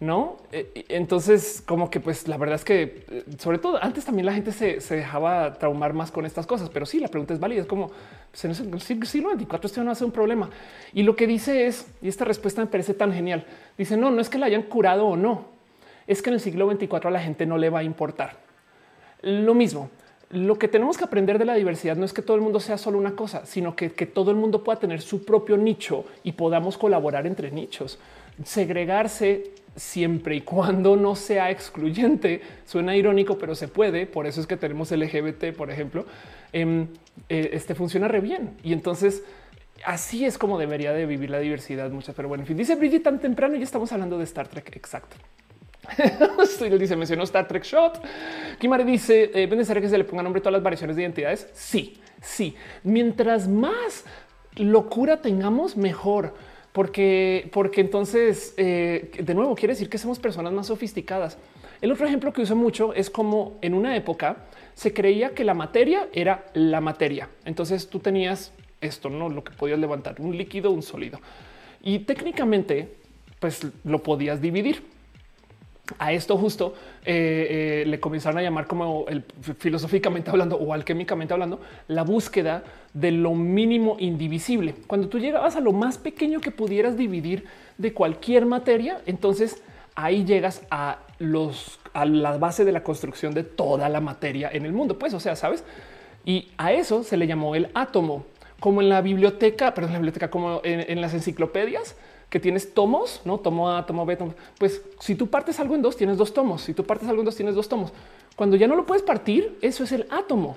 No? Eh, entonces, como que, pues la verdad es que, eh, sobre todo antes también la gente se, dejaba traumar más con estas cosas, pero sí, la pregunta es válida. Es como pues, en el siglo 24 esto no hace un problema. Y lo que dice es, y esta respuesta me parece tan genial, dice, no, no es que la hayan curado o no, es que en el siglo 24 a la gente no le va a importar. Lo mismo, lo que tenemos que aprender de la diversidad no es que todo el mundo sea solo una cosa, sino que, que todo el mundo pueda tener su propio nicho y podamos colaborar entre nichos. Segregarse siempre y cuando no sea excluyente. Suena irónico, pero se puede. Por eso es que tenemos LGBT, por ejemplo. Em, eh, este funciona re bien. Y entonces así es como debería de vivir la diversidad. Muchas, pero bueno, en fin, dice Bridget tan temprano y estamos hablando de Star Trek. Exacto. dice mencionó Star Trek Shot. Kimari dice eh, que se le ponga nombre a todas las variaciones de identidades. Sí, sí. Mientras más locura tengamos, mejor porque, porque entonces, eh, de nuevo, quiere decir que somos personas más sofisticadas. El otro ejemplo que uso mucho es como en una época se creía que la materia era la materia. Entonces tú tenías esto, no lo que podías levantar, un líquido, un sólido. Y técnicamente, pues lo podías dividir. A esto justo eh, eh, le comenzaron a llamar como el, filosóficamente hablando o alquímicamente hablando la búsqueda de lo mínimo indivisible. Cuando tú llegabas a lo más pequeño que pudieras dividir de cualquier materia, entonces ahí llegas a los a la base de la construcción de toda la materia en el mundo. Pues, o sea, sabes, y a eso se le llamó el átomo, como en la biblioteca, perdón, la biblioteca, como en las enciclopedias que tienes tomos, no tomo A, tomo B, tomo. Pues si tú partes algo en dos, tienes dos tomos. Si tú partes algo en dos, tienes dos tomos. Cuando ya no lo puedes partir, eso es el átomo.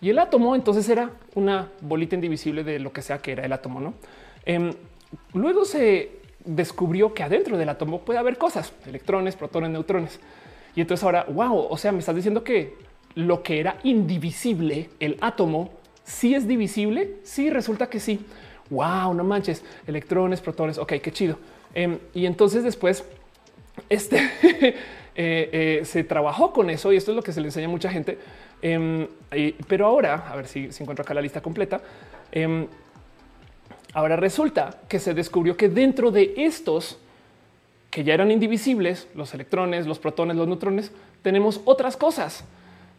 Y el átomo entonces era una bolita indivisible de lo que sea que era el átomo. No em, luego se descubrió que adentro del átomo puede haber cosas, electrones, protones, neutrones. Y entonces ahora, wow, o sea, me estás diciendo que lo que era indivisible, el átomo, sí es divisible. Sí, resulta que sí. Wow, no manches, electrones, protones. Ok, qué chido. Em, y entonces después este eh, eh, se trabajó con eso y esto es lo que se le enseña a mucha gente. Em, pero ahora, a ver si, si, encuentro acá la lista completa. Em, ahora resulta que se descubrió que dentro de estos que ya eran indivisibles, los electrones, los protones, los neutrones, tenemos otras cosas.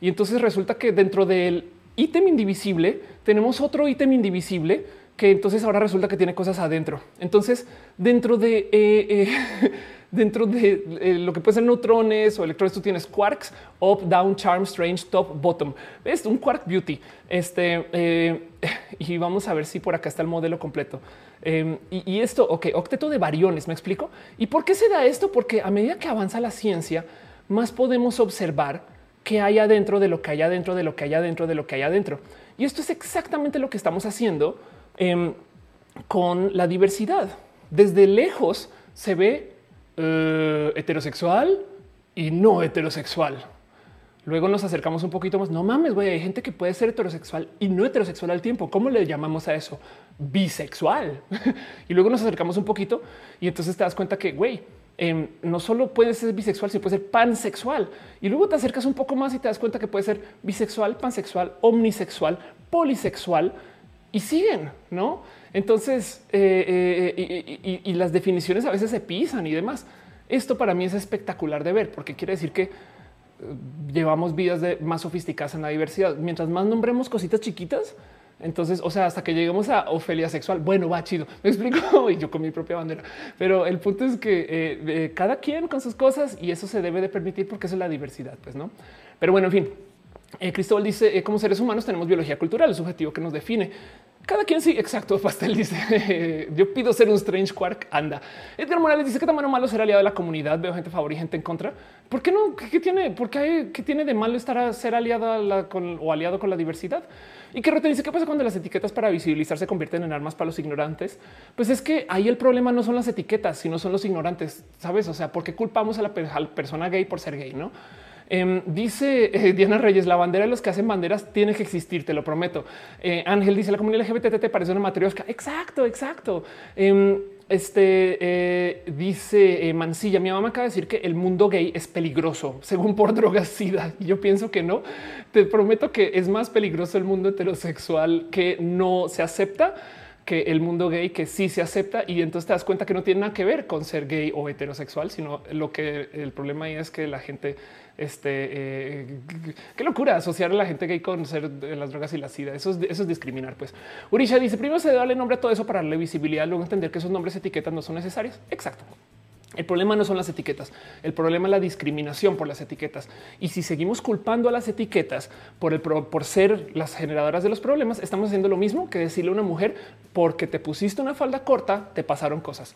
Y entonces resulta que dentro del ítem indivisible tenemos otro ítem indivisible que entonces ahora resulta que tiene cosas adentro. Entonces, dentro de eh, eh, dentro de eh, lo que puede ser neutrones o electrones, tú tienes quarks, up, down, charm, strange, top, bottom. Es un quark beauty. Este y vamos a ver si por acá está el modelo completo. Em, y, esto, ok, octeto de variones, me explico. ¿Y por qué se da esto? Porque a medida que avanza la ciencia, más podemos observar qué hay adentro de lo que hay adentro de lo que hay adentro de lo que hay adentro. Y esto es exactamente lo que estamos haciendo Em, con la diversidad. Desde lejos se ve eh, heterosexual y no heterosexual. Luego nos acercamos un poquito más. No mames, güey, hay gente que puede ser heterosexual y no heterosexual al tiempo. ¿Cómo le llamamos a eso? Bisexual. y luego nos acercamos un poquito y entonces te das cuenta que, güey, em, no solo puede ser bisexual, sino puede ser pansexual. Y luego te acercas un poco más y te das cuenta que puede ser bisexual, pansexual, omnisexual, polisexual y siguen, ¿no? Entonces, eh, eh, y, las definiciones a veces se pisan y demás. Esto para mí es espectacular de ver, porque quiere decir que eh, llevamos vidas más sofisticadas en la diversidad. Mientras más nombremos cositas chiquitas, entonces, o sea, hasta que lleguemos a Ofelia sexual, bueno, va chido. Me explico y yo con mi propia bandera. Pero el punto es que cada quien con sus cosas y eso se debe de permitir porque eso es la diversidad, pues no. Pero bueno, en fin, eh, Cristóbal dice, eh, como seres humanos tenemos biología cultural, el subjetivo que nos define. Cada quien sí, exacto. Pastel dice, yo pido ser un strange quark, anda. Edgar Morales dice que tan malo ser aliado de la comunidad, veo gente favor y gente en contra. ¿Por qué no? ¿Qué, tiene? ¿Por qué, qué tiene de malo estar a ser aliado con, o aliado con la diversidad? Y que dice, ¿qué pasa cuando las etiquetas para visibilizar se convierten en armas para los ignorantes? Pues es que ahí el problema no son las etiquetas, sino son los ignorantes, ¿sabes? O sea, ¿por qué culpamos a la, a la persona gay por ser gay, no? Em, dice eh, Diana Reyes, la bandera de los que hacen banderas tiene que existir, te lo prometo. Eh, Ángel dice, la comunidad LGBT te parece una matriosca. Exacto, exacto. Em, este eh, dice Mancilla, mi mamá acaba de decir que el mundo gay es peligroso, según por drogas SIDA. Yo pienso que no. Te prometo que es más peligroso el mundo heterosexual que no se acepta que el mundo gay que sí se acepta y entonces te das cuenta que no tiene nada que ver con ser gay o heterosexual, sino lo que el problema ahí es que la gente este eh, qué locura asociar a la gente gay con ser las drogas y la sida. Eso es, discriminar. Pues Urisha dice primero se darle nombre a todo eso para darle visibilidad, luego entender que esos nombres etiquetas no son necesarios. Exacto. El problema no son las etiquetas, el problema es la discriminación por las etiquetas. Y si seguimos culpando a las etiquetas por, el, por ser las generadoras de los problemas, estamos haciendo lo mismo que decirle a una mujer porque te pusiste una falda corta, te pasaron cosas.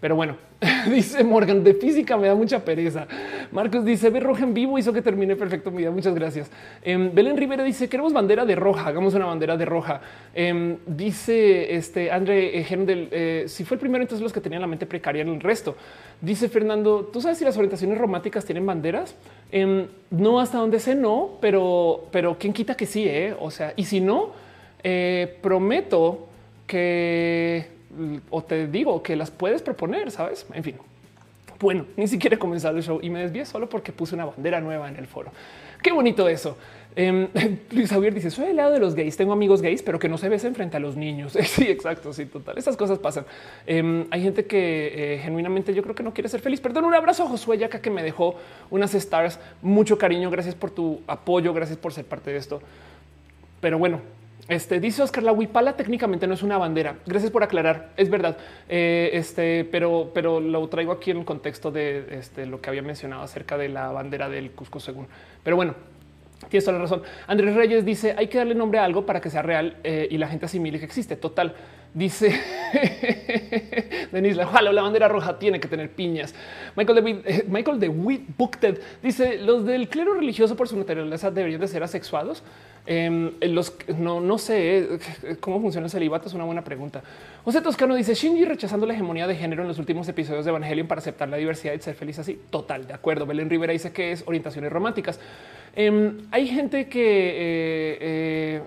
Pero bueno, dice Morgan, de física me da mucha pereza. Marcos dice, ve roja en vivo, hizo que termine perfecto mi vida. Muchas gracias. Em, Belén Rivera dice, queremos bandera de roja, hagamos una bandera de roja. Em, dice este André Hendel, eh, si fue el primero, entonces los que tenían la mente precaria en el resto. Dice Fernando, ¿tú sabes si las orientaciones románticas tienen banderas? Em, no, hasta donde sé, no, pero, pero quién quita que sí, eh? O sea, y si no, eh, prometo que o te digo que las puedes proponer, sabes? En fin, bueno, ni siquiera he comenzado el show y me desvié solo porque puse una bandera nueva en el foro. Qué bonito eso. Eh, Luis Javier dice: Soy el lado de los gays. Tengo amigos gays, pero que no se besen frente a los niños. sí, exacto. Sí, total. Esas cosas pasan. Em, hay gente que eh, genuinamente yo creo que no quiere ser feliz. Perdón, un abrazo a Josué Yaca que me dejó unas stars. Mucho cariño. Gracias por tu apoyo. Gracias por ser parte de esto. Pero bueno, este dice Oscar, la huipala técnicamente no es una bandera. Gracias por aclarar. Es verdad. Eh, este, pero, pero lo traigo aquí en el contexto de este, lo que había mencionado acerca de la bandera del Cusco según. Pero bueno, tienes toda la razón. Andrés Reyes dice hay que darle nombre a algo para que sea real eh, y la gente asimile que existe. Total. Dice Denise, ojalá la bandera roja tiene que tener piñas. Michael de, eh, Michael de dice los del clero religioso por su naturaleza deberían de ser asexuados. Em, los no, no sé eh, cómo funciona el celibato. Es una buena pregunta. José Toscano dice Shinji rechazando la hegemonía de género en los últimos episodios de Evangelion para aceptar la diversidad y ser feliz así. Total, de acuerdo. Belén Rivera dice que es orientaciones románticas. Em, hay gente que, eh, eh,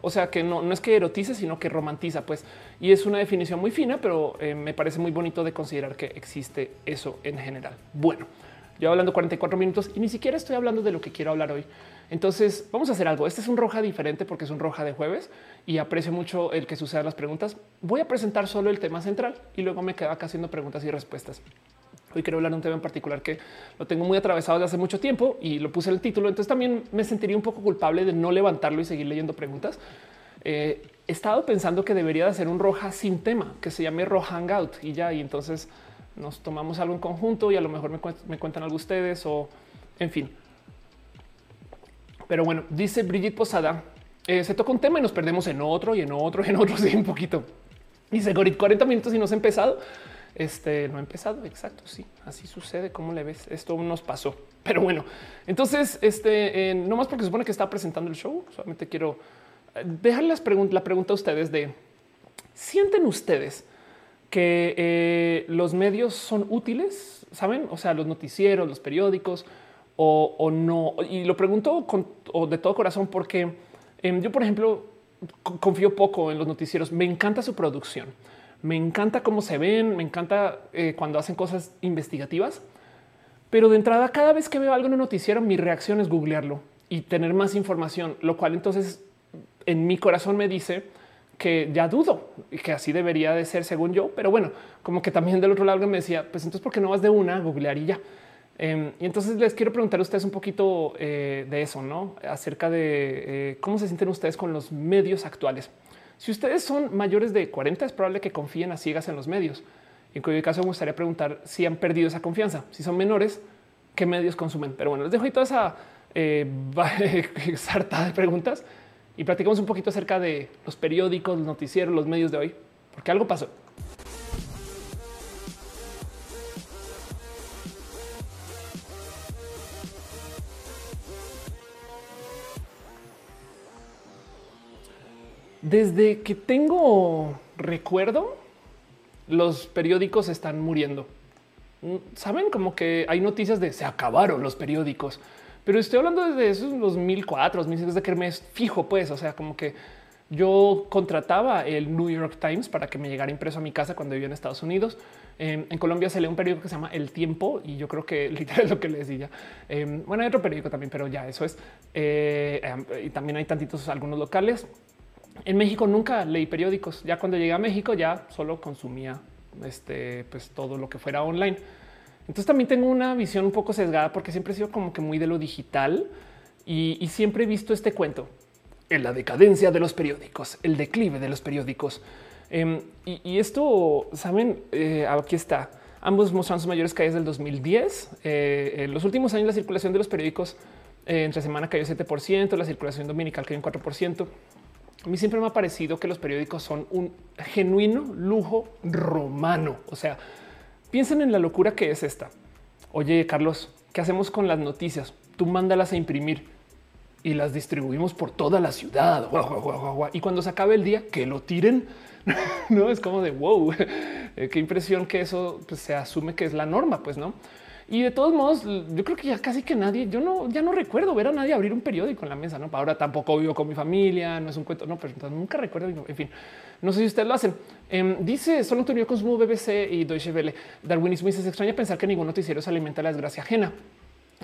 o sea, que no, no, es que erotice, sino que romantiza, pues, y es una definición muy fina, pero me parece muy bonito de considerar que existe eso en general. Bueno, yo hablando 44 minutos y ni siquiera estoy hablando de lo que quiero hablar hoy. Entonces vamos a hacer algo. Este es un roja diferente porque es un roja de jueves y aprecio mucho el que sucedan las preguntas. Voy a presentar solo el tema central y luego me quedo acá haciendo preguntas y respuestas. Hoy quiero hablar de un tema en particular que lo tengo muy atravesado desde hace mucho tiempo y lo puse en el título. Entonces también me sentiría un poco culpable de no levantarlo y seguir leyendo preguntas. Eh, he estado pensando que debería de hacer un roja sin tema que se llame Roja Hangout y ya. Y entonces nos tomamos algo en conjunto y a lo mejor me, cuentan algo ustedes o en fin. Pero bueno, dice Brigitte Posada, eh, se toca un tema y nos perdemos en otro y en otro y en otro, sí, un poquito. Dice Gorit, 40 minutos y no se ha empezado. Este no ha empezado. Exacto. Sí, así sucede. ¿Cómo le ves? Esto nos pasó. Pero bueno, entonces, este no más porque supone que está presentando el show. Solamente quiero eh, dejar las preguntas, la pregunta a ustedes de sienten ustedes que eh, los medios son útiles, saben? O sea, los noticieros, los periódicos o, no. Y lo pregunto con, de todo corazón porque em, yo, por ejemplo, confío poco en los noticieros. Me encanta su producción me encanta cómo se ven, me encanta eh, cuando hacen cosas investigativas, pero de entrada cada vez que veo algo en un noticiero mi reacción es googlearlo y tener más información, lo cual entonces en mi corazón me dice que ya dudo y que así debería de ser según yo, pero bueno, como que también del otro lado me decía, pues entonces, ¿por qué no vas de una a googlear y ya? Em, y entonces les quiero preguntar a ustedes un poquito eh, de eso, ¿no? Acerca de eh, cómo se sienten ustedes con los medios actuales. Si ustedes son mayores de 40, es probable que confíen a ciegas en los medios. En cuyo caso me gustaría preguntar si han perdido esa confianza. Si son menores, ¿qué medios consumen? Pero bueno, les dejo ahí toda esa eh, sarta de preguntas y platicamos un poquito acerca de los periódicos, los noticieros, los medios de hoy, porque algo pasó. Desde que tengo recuerdo, los periódicos están muriendo. Mm, Saben como que hay noticias de se acabaron los periódicos, pero estoy hablando desde esos 2004, 2006, desde que me fijo, pues, o sea, como que yo contrataba el New York Times para que me llegara impreso a mi casa cuando vivía en Estados Unidos. Em, en Colombia se lee un periódico que se llama El Tiempo y yo creo que literal es lo que les decía. Em, bueno, hay otro periódico también, pero ya eso es. Eh, em, y también hay tantitos algunos locales. En México nunca leí periódicos. Ya cuando llegué a México ya solo consumía este, pues todo lo que fuera online. Entonces también tengo una visión un poco sesgada porque siempre he sido como que muy de lo digital y, siempre he visto este cuento en la decadencia de los periódicos, el declive de los periódicos. Em, y, esto, saben, eh, aquí está. Ambos mostraron sus mayores caídas del 2010. Eh, en los últimos años la circulación de los periódicos eh, entre semana cayó 7%, la circulación dominical cayó un 4%. A mí siempre me ha parecido que los periódicos son un genuino lujo romano. O sea, piensen en la locura que es esta. Oye, Carlos, ¿qué hacemos con las noticias? Tú mándalas a imprimir y las distribuimos por toda la ciudad. Y cuando se acabe el día, que lo tiren. no es como de wow, qué impresión que eso pues, se asume que es la norma, pues no. Y de todos modos, yo creo que ya casi que nadie, yo no, ya no recuerdo ver a nadie abrir un periódico en la mesa, ¿no? Ahora tampoco vivo con mi familia, no es un cuento, no, pero nunca recuerdo, en fin, no sé si ustedes lo hacen. Em, dice, solo con consumo BBC y Deutsche Welle. Darwinismo dice, se extraña pensar que ningún noticiero se alimenta de la desgracia ajena.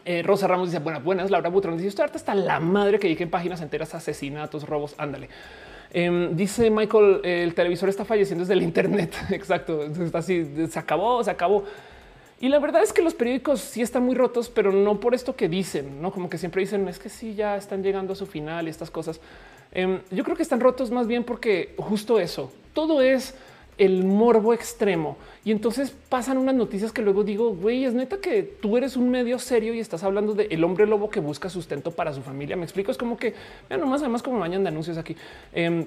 Eh, Rosa Ramos dice, buenas, buenas. Laura Butrón dice, harta hasta la madre que en páginas enteras asesinatos, robos, ándale. Em, dice Michael, el televisor está falleciendo desde el Internet. Exacto. Está así, se acabó, se acabó. Y la verdad es que los periódicos sí están muy rotos, pero no por esto que dicen, no como que siempre dicen es que sí, ya están llegando a su final y estas cosas. Em, yo creo que están rotos más bien porque justo eso, todo es el morbo extremo. Y entonces pasan unas noticias que luego digo, güey, es neta que tú eres un medio serio y estás hablando de el hombre lobo que busca sustento para su familia. Me explico, es como que, ya nomás además como bañan de anuncios aquí. Em,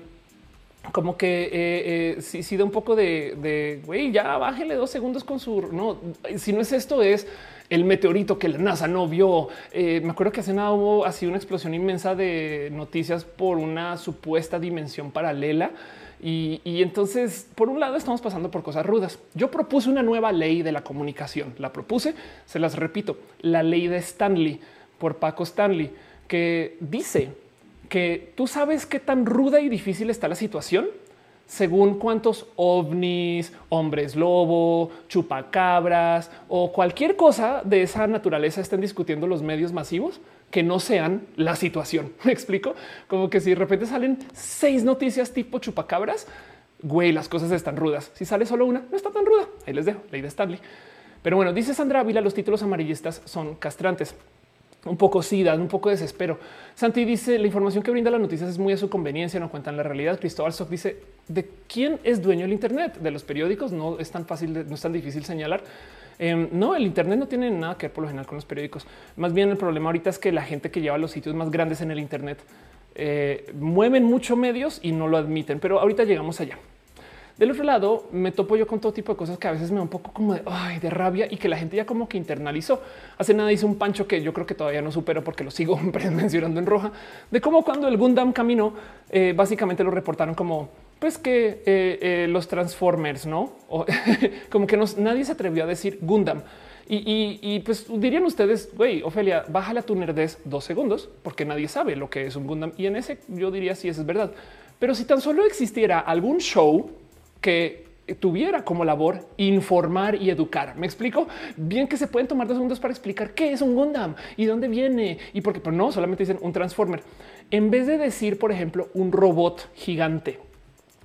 como que eh, eh, da un poco de güey, ya bájele dos segundos con su no. Si no es esto, es el meteorito que la NASA no vio. Eh, me acuerdo que hace nada hubo así una explosión inmensa de noticias por una supuesta dimensión paralela. Y, entonces, por un lado, estamos pasando por cosas rudas. Yo propuse una nueva ley de la comunicación. La propuse, se las repito, la ley de Stanley por Paco Stanley que dice que tú sabes qué tan ruda y difícil está la situación según cuántos ovnis, hombres lobo, chupacabras o cualquier cosa de esa naturaleza estén discutiendo los medios masivos que no sean la situación. Me explico como que si de repente salen seis noticias tipo chupacabras, güey, las cosas están rudas. Si sale solo una, no está tan ruda. Ahí les dejo, ley de Stanley. Pero bueno, dice Sandra Ávila, los títulos amarillistas son castrantes un poco sí, un poco de desespero. Santi dice la información que brinda las noticias es muy a su conveniencia, no cuentan la realidad. Cristóbal Sock dice de quién es dueño del Internet de los periódicos. No es tan fácil, no es tan difícil señalar. Em, no, el Internet no tiene nada que ver por lo general con los periódicos. Más bien el problema ahorita es que la gente que lleva los sitios más grandes en el Internet eh, mueven mucho medios y no lo admiten. Pero ahorita llegamos allá. Del otro lado, me topo yo con todo tipo de cosas que a veces me da un poco como de, ay, de rabia y que la gente ya como que internalizó. Hace nada hice un pancho que yo creo que todavía no supero porque lo sigo mencionando en roja, de cómo cuando el Gundam caminó, eh, básicamente lo reportaron como pues que eh, eh, los Transformers, no? O, como que nadie se atrevió a decir Gundam. Y, pues dirían ustedes, güey, Ofelia, bájale a tu nerdez dos segundos porque nadie sabe lo que es un Gundam. Y en ese yo diría si eso es verdad. Pero si tan solo existiera algún show que tuviera como labor informar y educar. Me explico bien que se pueden tomar dos segundos para explicar qué es un Gundam y dónde viene y por qué, pero no solamente dicen un Transformer en vez de decir, por ejemplo, un robot gigante.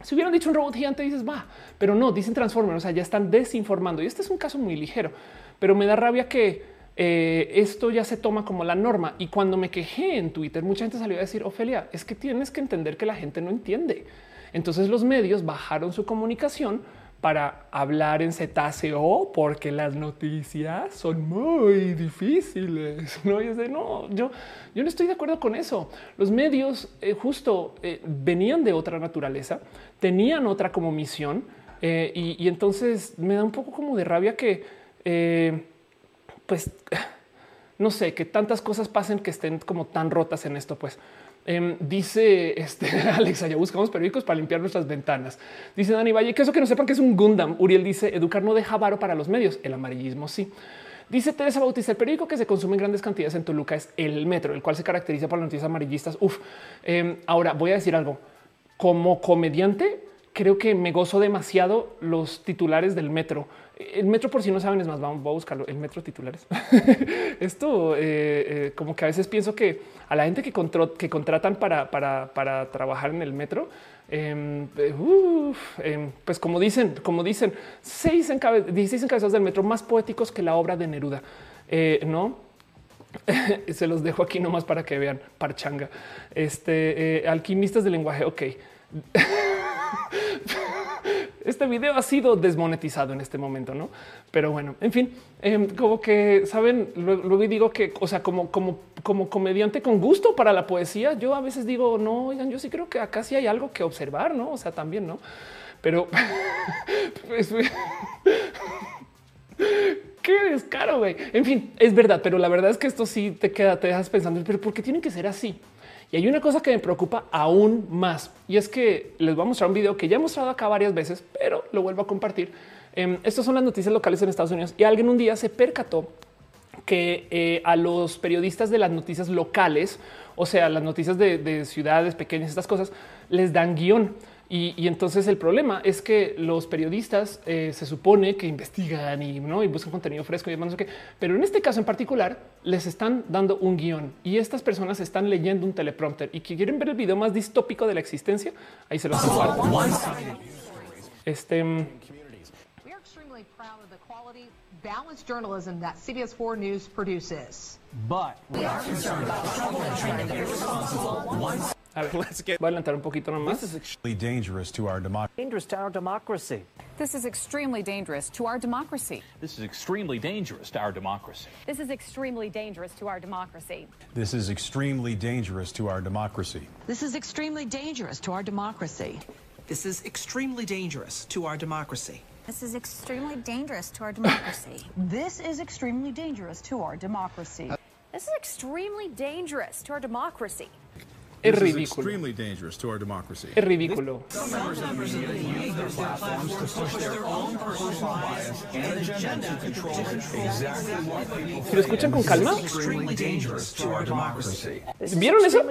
Si hubieran dicho un robot gigante, dices va, pero no dicen Transformer. O sea, ya están desinformando y este es un caso muy ligero, pero me da rabia que eh, esto ya se toma como la norma. Y cuando me quejé en Twitter, mucha gente salió a decir, Ofelia, es que tienes que entender que la gente no entiende. Entonces los medios bajaron su comunicación para hablar en cetáceo porque las noticias son muy difíciles. No, yo, no, yo, yo no estoy de acuerdo con eso. Los medios eh, justo eh, venían de otra naturaleza, tenían otra como misión eh, y, y, entonces me da un poco como de rabia que, pues, no sé, que tantas cosas pasen que estén como tan rotas en esto, pues. Em, dice este Alexa, ya buscamos periódicos para limpiar nuestras ventanas. Dice Dani Valle que eso que no sepan que es un Gundam. Uriel dice educar no deja varo para los medios. El amarillismo sí. Dice Teresa Bautista, el periódico que se consume en grandes cantidades en Toluca es el metro, el cual se caracteriza por las noticias amarillistas. Uf, em, ahora voy a decir algo. Como comediante, creo que me gozo demasiado los titulares del metro. El metro, por si no saben, es más, vamos a buscarlo. El metro titulares. Esto, eh, eh, como que a veces pienso que a la gente que, que contratan para, para, trabajar en el metro, em, eh, em, pues como dicen, como dicen, seis 16 encabezados del metro más poéticos que la obra de Neruda. no, se los dejo aquí nomás para que vean parchanga. Este alquimistas del lenguaje. Ok. este video ha sido desmonetizado en este momento, no? Pero bueno, en fin, em, como que saben, luego, digo que, o sea, como, como, como comediante con gusto para la poesía, yo a veces digo, no, oigan, yo sí creo que acá sí hay algo que observar, no? O sea, también, no? Pero pues, qué descaro, güey. En fin, es verdad, pero la verdad es que esto sí te queda, te dejas pensando, pero ¿por qué tienen que ser así? Y hay una cosa que me preocupa aún más y es que les voy a mostrar un video que ya he mostrado acá varias veces, pero lo vuelvo a compartir. Eh, Estas son las noticias locales en Estados Unidos y alguien un día se percató que eh, a los periodistas de las noticias locales, o sea, las noticias de, de ciudades pequeñas, estas cosas, les dan guion. Y, entonces el problema es que los periodistas eh, se supone que investigan y, ¿no? y buscan contenido fresco y demás, pero en este caso en particular les están dando un guion y estas personas están leyendo un teleprompter y que quieren ver el video más distópico de la existencia. Ahí se los comparto. Este balanced journalism that CBS 4 News produces. But we are concerned about the trouble and trying to be responsible. A ver, let's get, voy a adelantar un poquito nomás. This is extremely dangerous to our democracy. Dangerous to our democracy. This is extremely dangerous to our democracy. This is extremely dangerous to our democracy. This is extremely dangerous to our democracy. This is extremely dangerous to our democracy. This is extremely dangerous to our democracy. This is extremely dangerous to our democracy. This is extremely dangerous to our democracy. this is extremely dangerous to our democracy. This is extremely dangerous to our democracy. Es ridículo. Es ridículo. Lo escuchan con calma. ¿Vieron eso?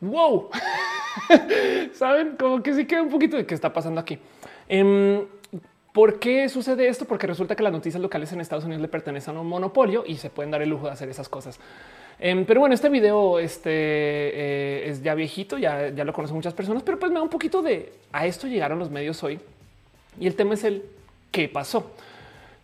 Wow. Saben como que sí queda un poquito de qué está pasando aquí. Em, ¿Por qué sucede esto? Porque resulta que las noticias locales en Estados Unidos le pertenecen a un monopolio y se pueden dar el lujo de hacer esas cosas. Em, pero bueno, este video este, eh, es ya viejito, ya, ya lo conocen muchas personas, pero pues me da un poquito de a esto llegaron los medios hoy y el tema es el qué pasó.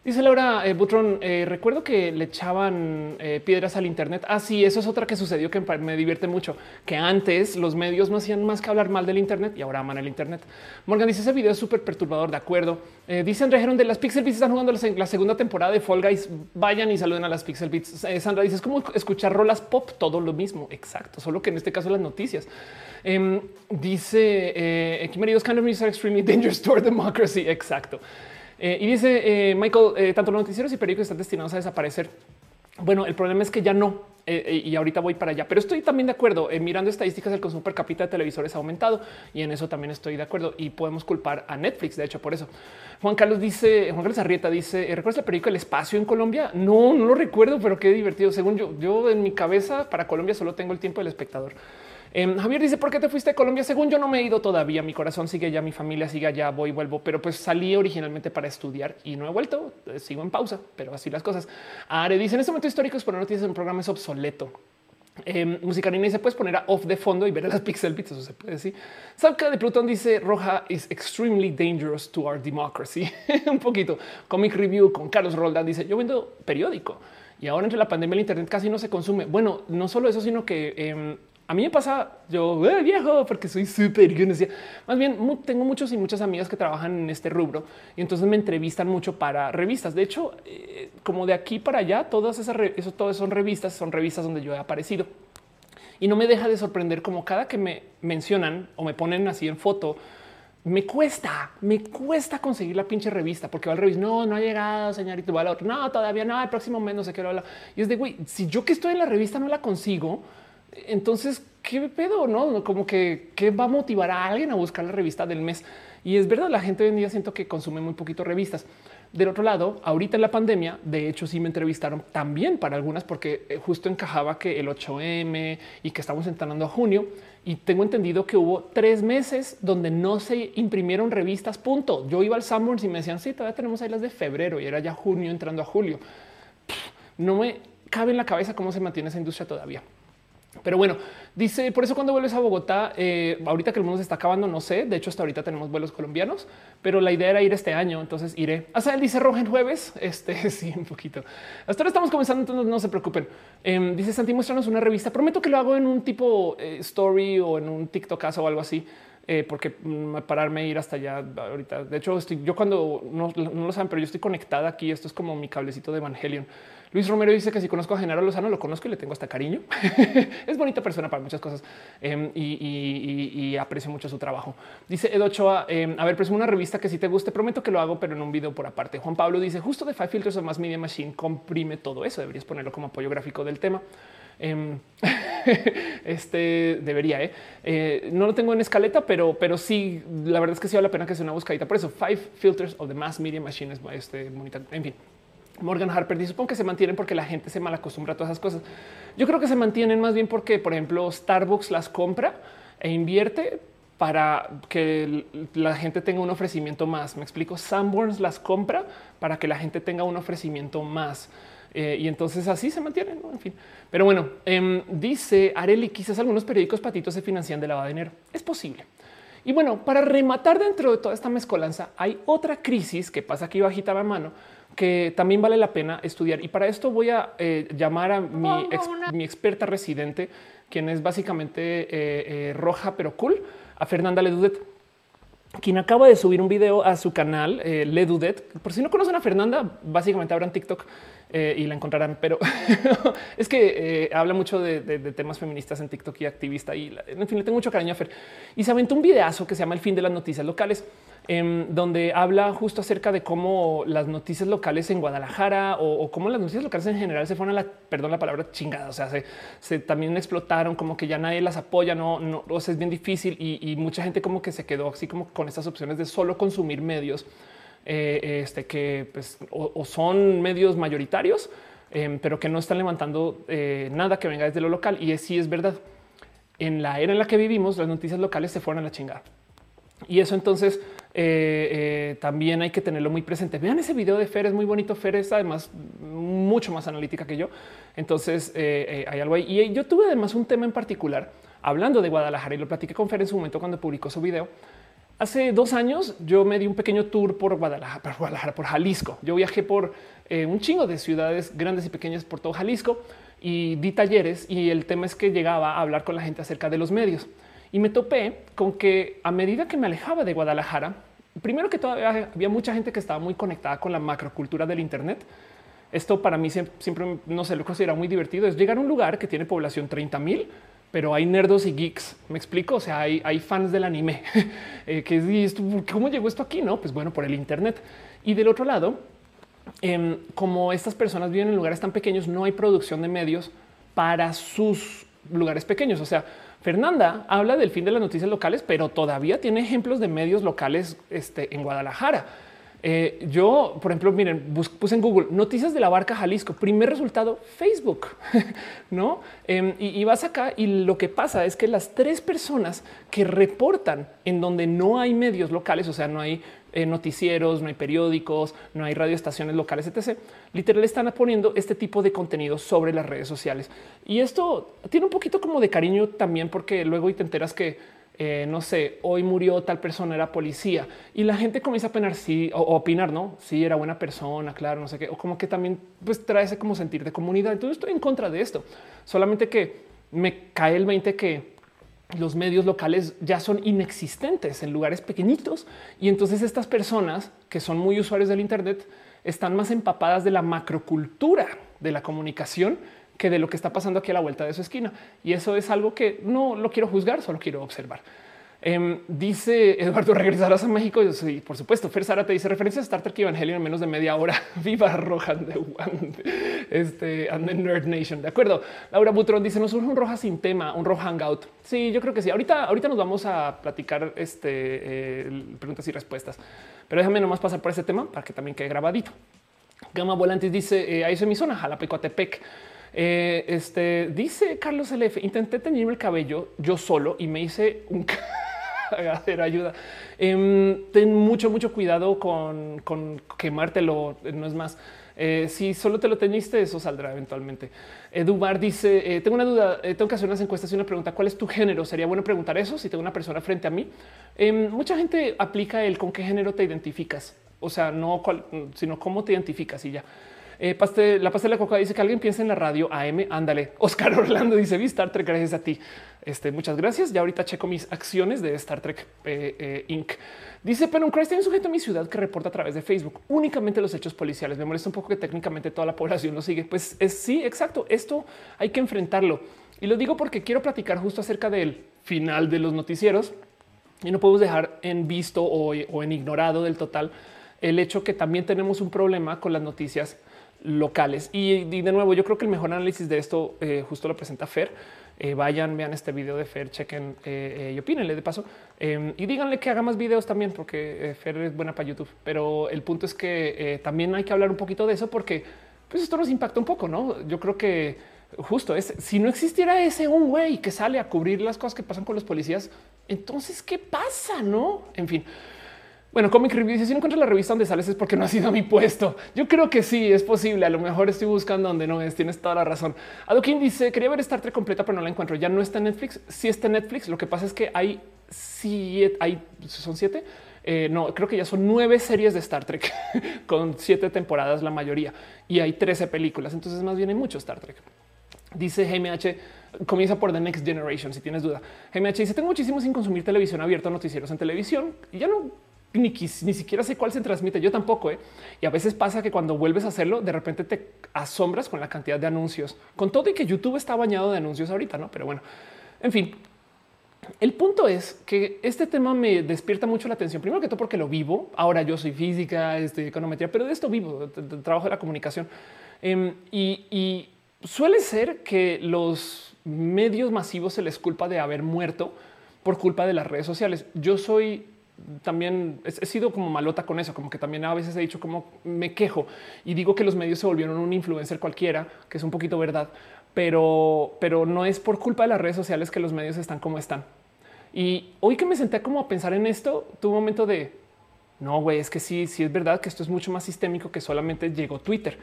Dice Laura eh, Butron, eh, recuerdo que le echaban eh, piedras al Internet. Ah, sí, eso es otra que sucedió que me divierte mucho, que antes los medios no hacían más que hablar mal del Internet y ahora aman el Internet. Morgan dice ese video es súper perturbador, de acuerdo. dice André de las Pixel Beats están jugando la segunda temporada de Fall Guys. Vayan y saluden a las Pixel Beats. Sandra dice es como escuchar rolas pop, todo lo mismo. Exacto, solo que en este caso las noticias. Em, dice eh, Kimeridos kind of are extremely dangerous toward democracy. Exacto. Eh, y dice eh, Michael, eh, tanto los noticieros y periódicos están destinados a desaparecer. Bueno, el problema es que ya no. y ahorita voy para allá, pero estoy también de acuerdo. mirando estadísticas, el consumo per cápita de televisores ha aumentado y en eso también estoy de acuerdo. Y podemos culpar a Netflix, de hecho, por eso. Juan Carlos dice, Juan Carlos Arrieta dice, ¿recuerdas el periódico El Espacio en Colombia? No, no lo recuerdo, pero qué divertido. Según yo, yo en mi cabeza para Colombia solo tengo el tiempo del espectador. Em, Javier dice, ¿por qué te fuiste a Colombia? Según yo no me he ido todavía, mi corazón sigue allá, mi familia sigue allá, voy vuelvo, pero pues salí originalmente para estudiar y no he vuelto, eh, sigo en pausa, pero así las cosas. Are dice, en este momento histórico exponer noticias en un programa es obsoleto. Eh, y se puedes poner a off de fondo y ver a las pixel bits. Eso se puede decir. Salca de Plutón dice Roja is extremely dangerous to our democracy. un poquito. Comic review con Carlos Roldán dice yo vendo periódico y ahora entre la pandemia el Internet casi no se consume. Bueno, no solo eso, sino que em, a mí me pasa, yo eh, viejo, porque soy súper. Más bien, tengo muchos y muchas amigas que trabajan en este rubro y entonces me entrevistan mucho para revistas. De hecho, eh, como de aquí para allá, todas esas, eso, todas son revistas, son revistas donde yo he aparecido. Y no me deja de sorprender como cada que me mencionan o me ponen así en foto, me cuesta, me cuesta conseguir la pinche revista porque va al revista. No, no ha llegado, señorito. Va al otro. No, todavía no. El próximo mes no sé qué hablar. Y es de güey, si yo que estoy en la revista no la consigo, entonces, ¿qué pedo? No, como que ¿qué va a motivar a alguien a buscar la revista del mes. Y es verdad, la gente hoy en día siento que consume muy poquito revistas. Del otro lado, ahorita en la pandemia, de hecho, sí me entrevistaron también para algunas, porque eh, justo encajaba que el 8M y que estamos entrando a junio. Y tengo entendido que hubo tres meses donde no se imprimieron revistas. Punto. Yo iba al Sanborns y me decían, sí, todavía tenemos ahí las de febrero y era ya junio entrando a julio. No me cabe en la cabeza cómo se mantiene esa industria todavía. Pero bueno, dice por eso cuando vuelves a Bogotá, eh, ahorita que el mundo se está acabando, no sé. De hecho, hasta ahorita tenemos vuelos colombianos, pero la idea era ir este año. Entonces iré. Hasta él dice Roja en jueves. Este sí, un poquito. Hasta ahora estamos comenzando, entonces no, se preocupen. Em, dice Santi, muéstranos una revista. Prometo que lo hago en un tipo eh, story o en un TikTok o algo así. Eh, porque mm, pararme e ir hasta allá ahorita. De hecho, estoy, yo cuando no, no, lo saben, pero yo estoy conectada aquí. Esto es como mi cablecito de Evangelion. Luis Romero dice que si conozco a Genaro Lozano, lo conozco y le tengo hasta cariño. es bonita persona para muchas cosas em, y, aprecio mucho su trabajo. Dice Edo Ochoa, em, a ver, presumo una revista que si te guste, prometo que lo hago, pero en un video por aparte. Juan Pablo dice justo de Five Filters of Mass Media Machine comprime todo eso. Deberías ponerlo como apoyo gráfico del tema. Em, este debería, ¿eh? ¿eh? no lo tengo en escaleta, pero, pero sí, la verdad es que sí vale la pena que sea una buscadita. Por eso, Five Filters of the Mass Media Machine es este, bonita. En fin, Morgan Harper dice, supongo que se mantienen porque la gente se mal acostumbra a todas esas cosas. Yo creo que se mantienen más bien porque, por ejemplo, Starbucks las compra e invierte para que la gente tenga un ofrecimiento más. Me explico. Sanborns las compra para que la gente tenga un ofrecimiento más. Eh, y entonces así se mantienen. En fin, pero bueno, em, dice Areli, quizás algunos periódicos patitos se financian de lavado de dinero. Es posible. Y bueno, para rematar dentro de toda esta mezcolanza, hay otra crisis que pasa aquí bajita la mano, que también vale la pena estudiar. Y para esto voy a eh, llamar a mi, mi, experta residente, quien es básicamente eh, eh, roja pero cool, a Fernanda Ledudet quien acaba de subir un video a su canal, Ledudet. Por si no conocen a Fernanda, básicamente abran TikTok y la encontrarán. Pero es que habla mucho de, temas feministas en TikTok y activista. Y en fin, le tengo mucho cariño a Fer. Y se aventó un videazo que se llama El fin de las noticias locales em, donde habla justo acerca de cómo las noticias locales en Guadalajara o, cómo las noticias locales en general se fueron a la, perdón la palabra chingada, o sea, se, también explotaron, como que ya nadie las apoya, no, o sea, es bien difícil y, mucha gente como que se quedó así como con estas opciones de solo consumir medios eh, este, que pues, o, son medios mayoritarios, em, pero que no están levantando eh, nada que venga desde lo local. Y sí es verdad. En la era en la que vivimos, las noticias locales se fueron a la chingada. Y eso entonces eh, también hay que tenerlo muy presente. Vean ese video de Fer, es muy bonito. Fer es además mucho más analítica que yo. Entonces hay algo ahí. Y yo tuve además un tema en particular hablando de Guadalajara y lo platiqué con Fer en su momento cuando publicó su video Hace dos años yo me di un pequeño tour por Guadalajara, por, Jalisco. Yo viajé por eh, un chingo de ciudades grandes y pequeñas por todo Jalisco y di talleres y el tema es que llegaba a hablar con la gente acerca de los medios y me topé con que a medida que me alejaba de Guadalajara, primero que todavía había mucha gente que estaba muy conectada con la macrocultura del Internet. Esto para mí siempre, siempre no sé, lo considera muy divertido. Es llegar a un lugar que tiene población 30 mil pero hay nerdos y geeks. Me explico. O sea, hay, fans del anime eh, que es cómo llegó esto aquí? No, pues bueno, por el Internet. Y del otro lado, em, como estas personas viven en lugares tan pequeños, no hay producción de medios para sus lugares pequeños. O sea, Fernanda habla del fin de las noticias locales, pero todavía tiene ejemplos de medios locales este, en Guadalajara eh, yo, por ejemplo, miren, puse en Google noticias de la barca Jalisco. Primer resultado, Facebook, no? Em, y, vas acá y lo que pasa es que las tres personas que reportan en donde no hay medios locales, o sea, no hay eh, noticieros, no hay periódicos, no hay radioestaciones locales, etc. Literal están poniendo este tipo de contenido sobre las redes sociales. Y esto tiene un poquito como de cariño también, porque luego te enteras que eh, no sé, hoy murió tal persona, era policía y la gente comienza a opinar, sí, o, opinar, no, sí, era buena persona, claro, no sé qué, o como que también pues trae ese como sentir de comunidad. Entonces estoy en contra de esto, solamente que me cae el 20 que los medios locales ya son inexistentes en lugares pequeñitos y entonces estas personas que son muy usuarios del Internet están más empapadas de la macrocultura de la comunicación que de lo que está pasando aquí a la vuelta de su esquina. Y eso es algo que no lo quiero juzgar, solo quiero observar. Em, dice Eduardo, regresarás a México. Yo por supuesto. Fer Sara te dice referencia a Star Trek Evangelion en menos de media hora. Viva Rohan de este and the Nerd Nation. De acuerdo. Laura Butrón dice: Nos surge un roja sin tema, un rojo hangout. Sí, yo creo que sí. Ahorita, ahorita nos vamos a platicar este eh, preguntas y respuestas, pero déjame nomás pasar por ese tema para que también quede grabadito. Gama Volantes dice: eh, Ahí es mi zona, Jalapecoatepec. Eh, este dice Carlos LF. Intenté teñirme el cabello yo solo y me hice un cagadero. Ayuda. Em, ten mucho, mucho cuidado con, con quemártelo. No es más. Eh, si solo te lo teñiste, eso saldrá eventualmente. Edubar dice: eh, Tengo una duda, tengo que hacer unas encuestas y una pregunta. ¿Cuál es tu género? Sería bueno preguntar eso si tengo una persona frente a mí. Em, mucha gente aplica el con qué género te identificas, o sea, no cuál, sino cómo te identificas y ya. Eh, la pasta de la coca dice que alguien piensa en la radio AM. Ándale. Oscar Orlando dice vi Star Trek. Gracias a ti. Este, muchas gracias. Ya ahorita checo mis acciones de Star Trek eh, eh, Inc. Dice pero un Christ tiene un sujeto en mi ciudad que reporta a través de Facebook únicamente los hechos policiales. Me molesta un poco que técnicamente toda la población lo sigue. Pues es, sí, exacto. Esto hay que enfrentarlo y lo digo porque quiero platicar justo acerca del final de los noticieros y no podemos dejar en visto o, o en ignorado del total el hecho que también tenemos un problema con las noticias locales. Y, de nuevo, yo creo que el mejor análisis de esto eh, justo lo presenta Fer. Eh, vayan, vean este video de Fer, chequen eh, y opínenle de paso em, y díganle que haga más videos también, porque Fer es buena para YouTube. Pero el punto es que también hay que hablar un poquito de eso, porque pues esto nos impacta un poco. No, yo creo que justo es si no existiera ese un güey que sale a cubrir las cosas que pasan con los policías, entonces qué pasa? No, en fin. Bueno, Comic Review dice si no encuentras la revista donde sales es porque no ha sido mi puesto. Yo creo que sí, es posible. A lo mejor estoy buscando donde no es. Tienes toda la razón. Adoquín dice quería ver Star Trek completa, pero no la encuentro. Ya no está en Netflix. Sí está en Netflix. Lo que pasa es que hay siete, hay son siete. Eh, no, creo que ya son nueve series de Star Trek con siete temporadas, la mayoría, y hay 13 películas. Entonces, más bien hay mucho Star Trek. Dice GMH, comienza por The Next Generation. Si tienes duda, GMH dice: Tengo muchísimo sin consumir televisión abierta, noticieros en televisión y ya no ni, ni siquiera sé cuál se transmite. Yo tampoco. ¿eh? Y a veces pasa que cuando vuelves a hacerlo, de repente te asombras con la cantidad de anuncios, con todo y que YouTube está bañado de anuncios ahorita, no? Pero bueno, en fin. el punto es que este tema me despierta mucho la atención. Primero que todo porque lo vivo. Ahora yo soy física, estoy econometría, pero de esto vivo, trabajo de la comunicación. Em, y, y suele ser que los medios masivos se les culpa de haber muerto por culpa de las redes sociales. Yo soy también he sido como malota con eso, como que también a veces he dicho como me quejo y digo que los medios se volvieron un influencer cualquiera, que es un poquito verdad, pero, pero no es por culpa de las redes sociales que los medios están como están. Y hoy que me senté como a pensar en esto, tuve un momento de no, güey, es que sí, sí es verdad que esto es mucho más sistémico que solamente llegó Twitter.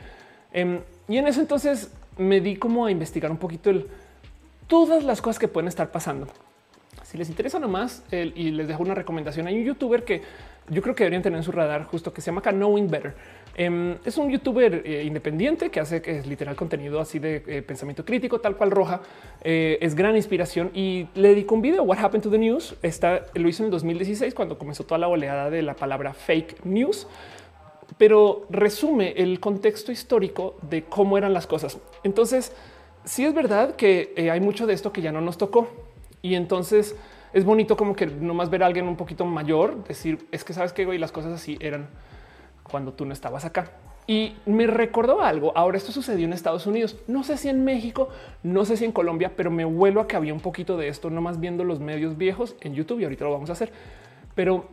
Em, y en eso entonces me di como a investigar un poquito todas las cosas que pueden estar pasando. Si les interesa nomás y les dejo una recomendación, hay un youtuber que yo creo que deberían tener en su radar justo que se llama Knowing Better. Em, es un youtuber eh, independiente que hace que es literal contenido así de eh, pensamiento crítico, tal cual roja. Eh, es gran inspiración y le dedico un video. What happened to the news? Está, lo hizo en el 2016 cuando comenzó toda la oleada de la palabra fake news, pero resume el contexto histórico de cómo eran las cosas. Entonces, sí es verdad que hay mucho de esto que ya no nos tocó y entonces es bonito como que nomás ver a alguien un poquito mayor decir es que sabes que güey, las cosas así eran cuando tú no estabas acá. Y me recordó algo. Ahora esto sucedió en Estados Unidos. No sé si en México, no sé si en Colombia, pero me vuelo a que había un poquito de esto, nomás viendo los medios viejos en YouTube y ahorita lo vamos a hacer. Pero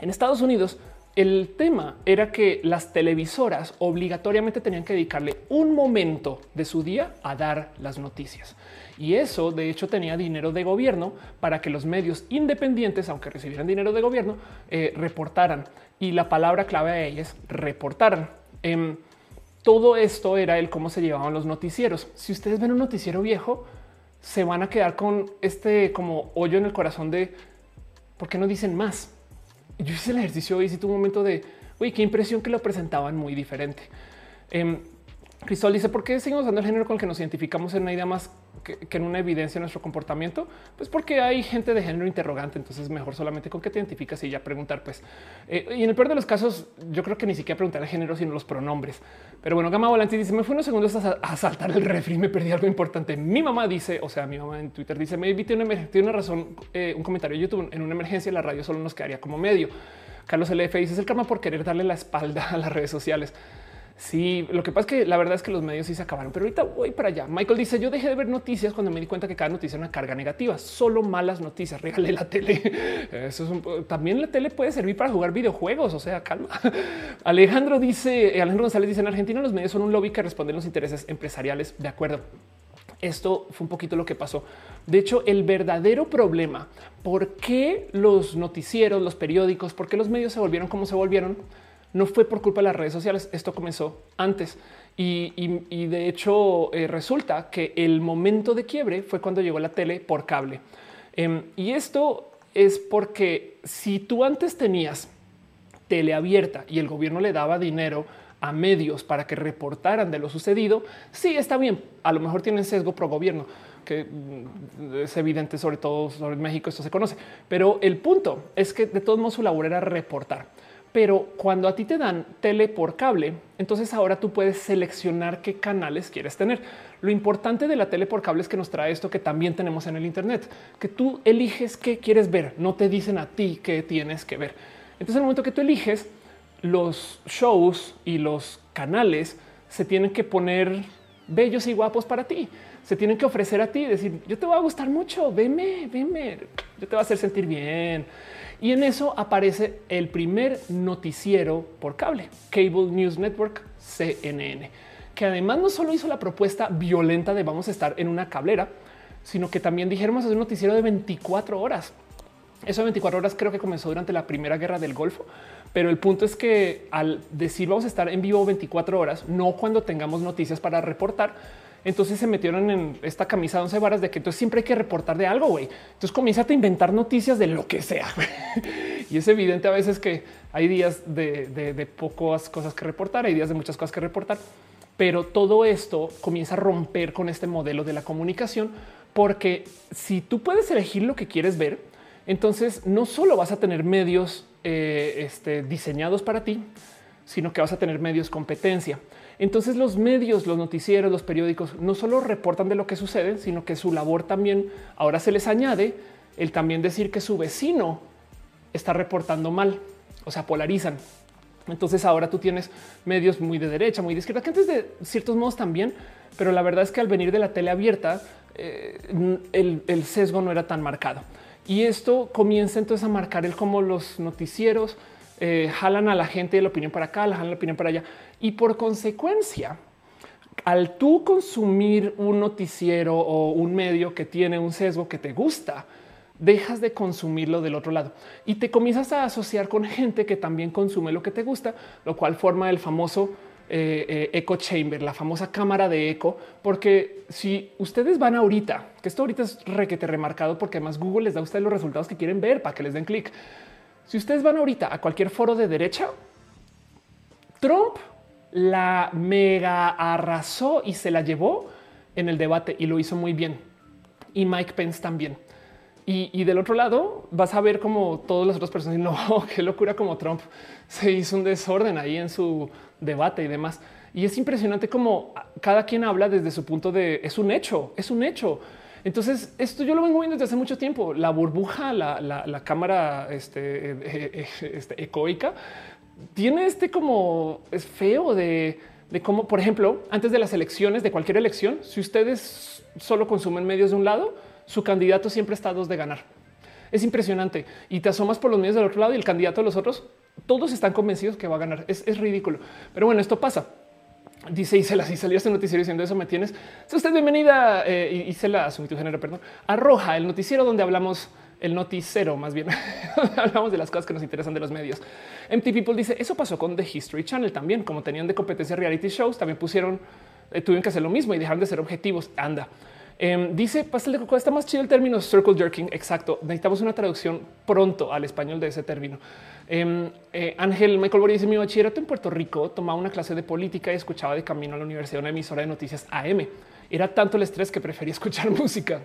en Estados Unidos el tema era que las televisoras obligatoriamente tenían que dedicarle un momento de su día a dar las noticias. Y eso, de hecho, tenía dinero de gobierno para que los medios independientes, aunque recibieran dinero de gobierno, eh, reportaran. Y la palabra clave a ellas reportaran. Em, todo esto era el cómo se llevaban los noticieros. Si ustedes ven un noticiero viejo, se van a quedar con este como hoyo en el corazón de por qué no dicen más yo hice el ejercicio y hice un momento de, uy, qué impresión que lo presentaban muy diferente. Eh, Cristóbal dice, ¿por qué seguimos usando el género con el que nos identificamos en una idea más que, en una evidencia de nuestro comportamiento? Pues porque hay gente de género interrogante, entonces mejor solamente con qué te identificas y ya preguntar, pues. Eh, y en el peor de los casos, yo creo que ni siquiera preguntar el género, sino los pronombres. Pero bueno, Gama Volante dice, me fue unos segundos a, saltar el refri, me perdí algo importante. Mi mamá dice, o sea, mi mamá en Twitter dice, me evité una, tiene una razón, eh, un comentario de YouTube, en una emergencia la radio solo nos quedaría como medio. Carlos LF dice, es el karma por querer darle la espalda a las redes sociales. Sí, lo que pasa es que la verdad es que los medios sí se acabaron, pero ahorita voy para allá. Michael dice: Yo dejé de ver noticias cuando me di cuenta que cada noticia era una carga negativa, solo malas noticias. Regale la tele. Eso es también la tele puede servir para jugar videojuegos. O sea, calma. Alejandro dice: Alejandro González dice: En Argentina los medios son un lobby que responde a los intereses empresariales. De acuerdo. Esto fue un poquito lo que pasó. De hecho, el verdadero problema, por qué los noticieros, los periódicos, por qué los medios se volvieron como se volvieron, no fue por culpa de las redes sociales. Esto comenzó antes. Y, de hecho eh, resulta que el momento de quiebre fue cuando llegó la tele por cable. Em, y esto es porque si tú antes tenías tele abierta y el gobierno le daba dinero a medios para que reportaran de lo sucedido, sí está bien. A lo mejor tienen sesgo pro gobierno, que mm, es evidente, sobre todo sobre México, esto se conoce. Pero el punto es que de todos modos su labor era reportar. Pero cuando a ti te dan tele por cable, entonces ahora tú puedes seleccionar qué canales quieres tener. Lo importante de la tele por cable es que nos trae esto que también tenemos en el Internet, que tú eliges qué quieres ver, no te dicen a ti qué tienes que ver. Entonces, en el momento que tú eliges, los shows y los canales se tienen que poner bellos y guapos para ti. Se tienen que ofrecer a ti, decir, yo te voy a gustar mucho, veme, veme, yo te voy a hacer sentir bien. Y en eso aparece el primer noticiero por cable, Cable News Network, CNN, que además no solo hizo la propuesta violenta de vamos a estar en una cablera, sino que también dijeron hacer un noticiero de 24 horas. Eso de 24 horas creo que comenzó durante la primera guerra del Golfo, pero el punto es que al decir vamos a estar en vivo 24 horas, no cuando tengamos noticias para reportar, entonces se metieron en esta camisa de once varas de que entonces siempre hay que reportar de algo, güey. Entonces comienza a inventar noticias de lo que sea. y es evidente a veces que hay días de, pocas cosas que reportar, hay días de muchas cosas que reportar, pero todo esto comienza a romper con este modelo de la comunicación, porque si tú puedes elegir lo que quieres ver, entonces no solo vas a tener medios eh, este, diseñados para ti, sino que vas a tener medios competencia. Entonces los medios, los noticieros, los periódicos no solo reportan de lo que sucede, sino que su labor también ahora se les añade el también decir que su vecino está reportando mal, o sea, polarizan. Entonces ahora tú tienes medios muy de derecha, muy de izquierda, que antes de ciertos modos también, pero la verdad es que al venir de la tele abierta, eh, el, sesgo no era tan marcado. Y esto comienza entonces a marcar el cómo los noticieros eh, jalan a la gente de la opinión para acá, jalan la opinión para allá. Y por consecuencia, al tú consumir un noticiero o un medio que tiene un sesgo que te gusta, dejas de consumirlo del otro lado y te comienzas a asociar con gente que también consume lo que te gusta, lo cual forma el famoso eh, eh, echo chamber, la famosa cámara de eco, porque si ustedes van ahorita, que esto ahorita es requete remarcado, porque además Google les da a ustedes los resultados que quieren ver para que les den clic. Si ustedes van ahorita a cualquier foro de derecha, Trump la mega arrasó y se la llevó en el debate y lo hizo muy bien. Y Mike Pence también. Y, del otro lado vas a ver como todas las otras personas, no, qué locura como Trump se hizo un desorden ahí en su debate y demás. Y es impresionante como cada quien habla desde su punto de es un hecho, es un hecho. Entonces, esto yo lo vengo viendo desde hace mucho tiempo. La burbuja, la, cámara este, eh, eh, este, ecoica, tiene este como es feo de, de cómo, por ejemplo, antes de las elecciones, de cualquier elección, si ustedes solo consumen medios de un lado, su candidato siempre está a dos de ganar. Es impresionante y te asomas por los medios del otro lado y el candidato de los otros, todos están convencidos que va a ganar. Es, ridículo. Pero bueno, esto pasa. Dice Isela, si salió este noticiero diciendo eso, me tienes. Si usted bienvenida, eh, Isela, su género, perdón, arroja el noticiero donde hablamos el noticiero, más bien hablamos de las cosas que nos interesan de los medios. MT People dice eso pasó con The History Channel también, como tenían de competencia reality shows, también pusieron, eh, tuvieron que hacer lo mismo y dejaron de ser objetivos. Anda. Em, dice pastel de coco. Está más chido el término circle jerking. Exacto. Necesitamos una traducción pronto al español de ese término. Em, eh, Ángel Michael Boris dice mi bachillerato en Puerto Rico tomaba una clase de política y escuchaba de camino a la universidad una emisora de noticias AM. Era tanto el estrés que prefería escuchar música.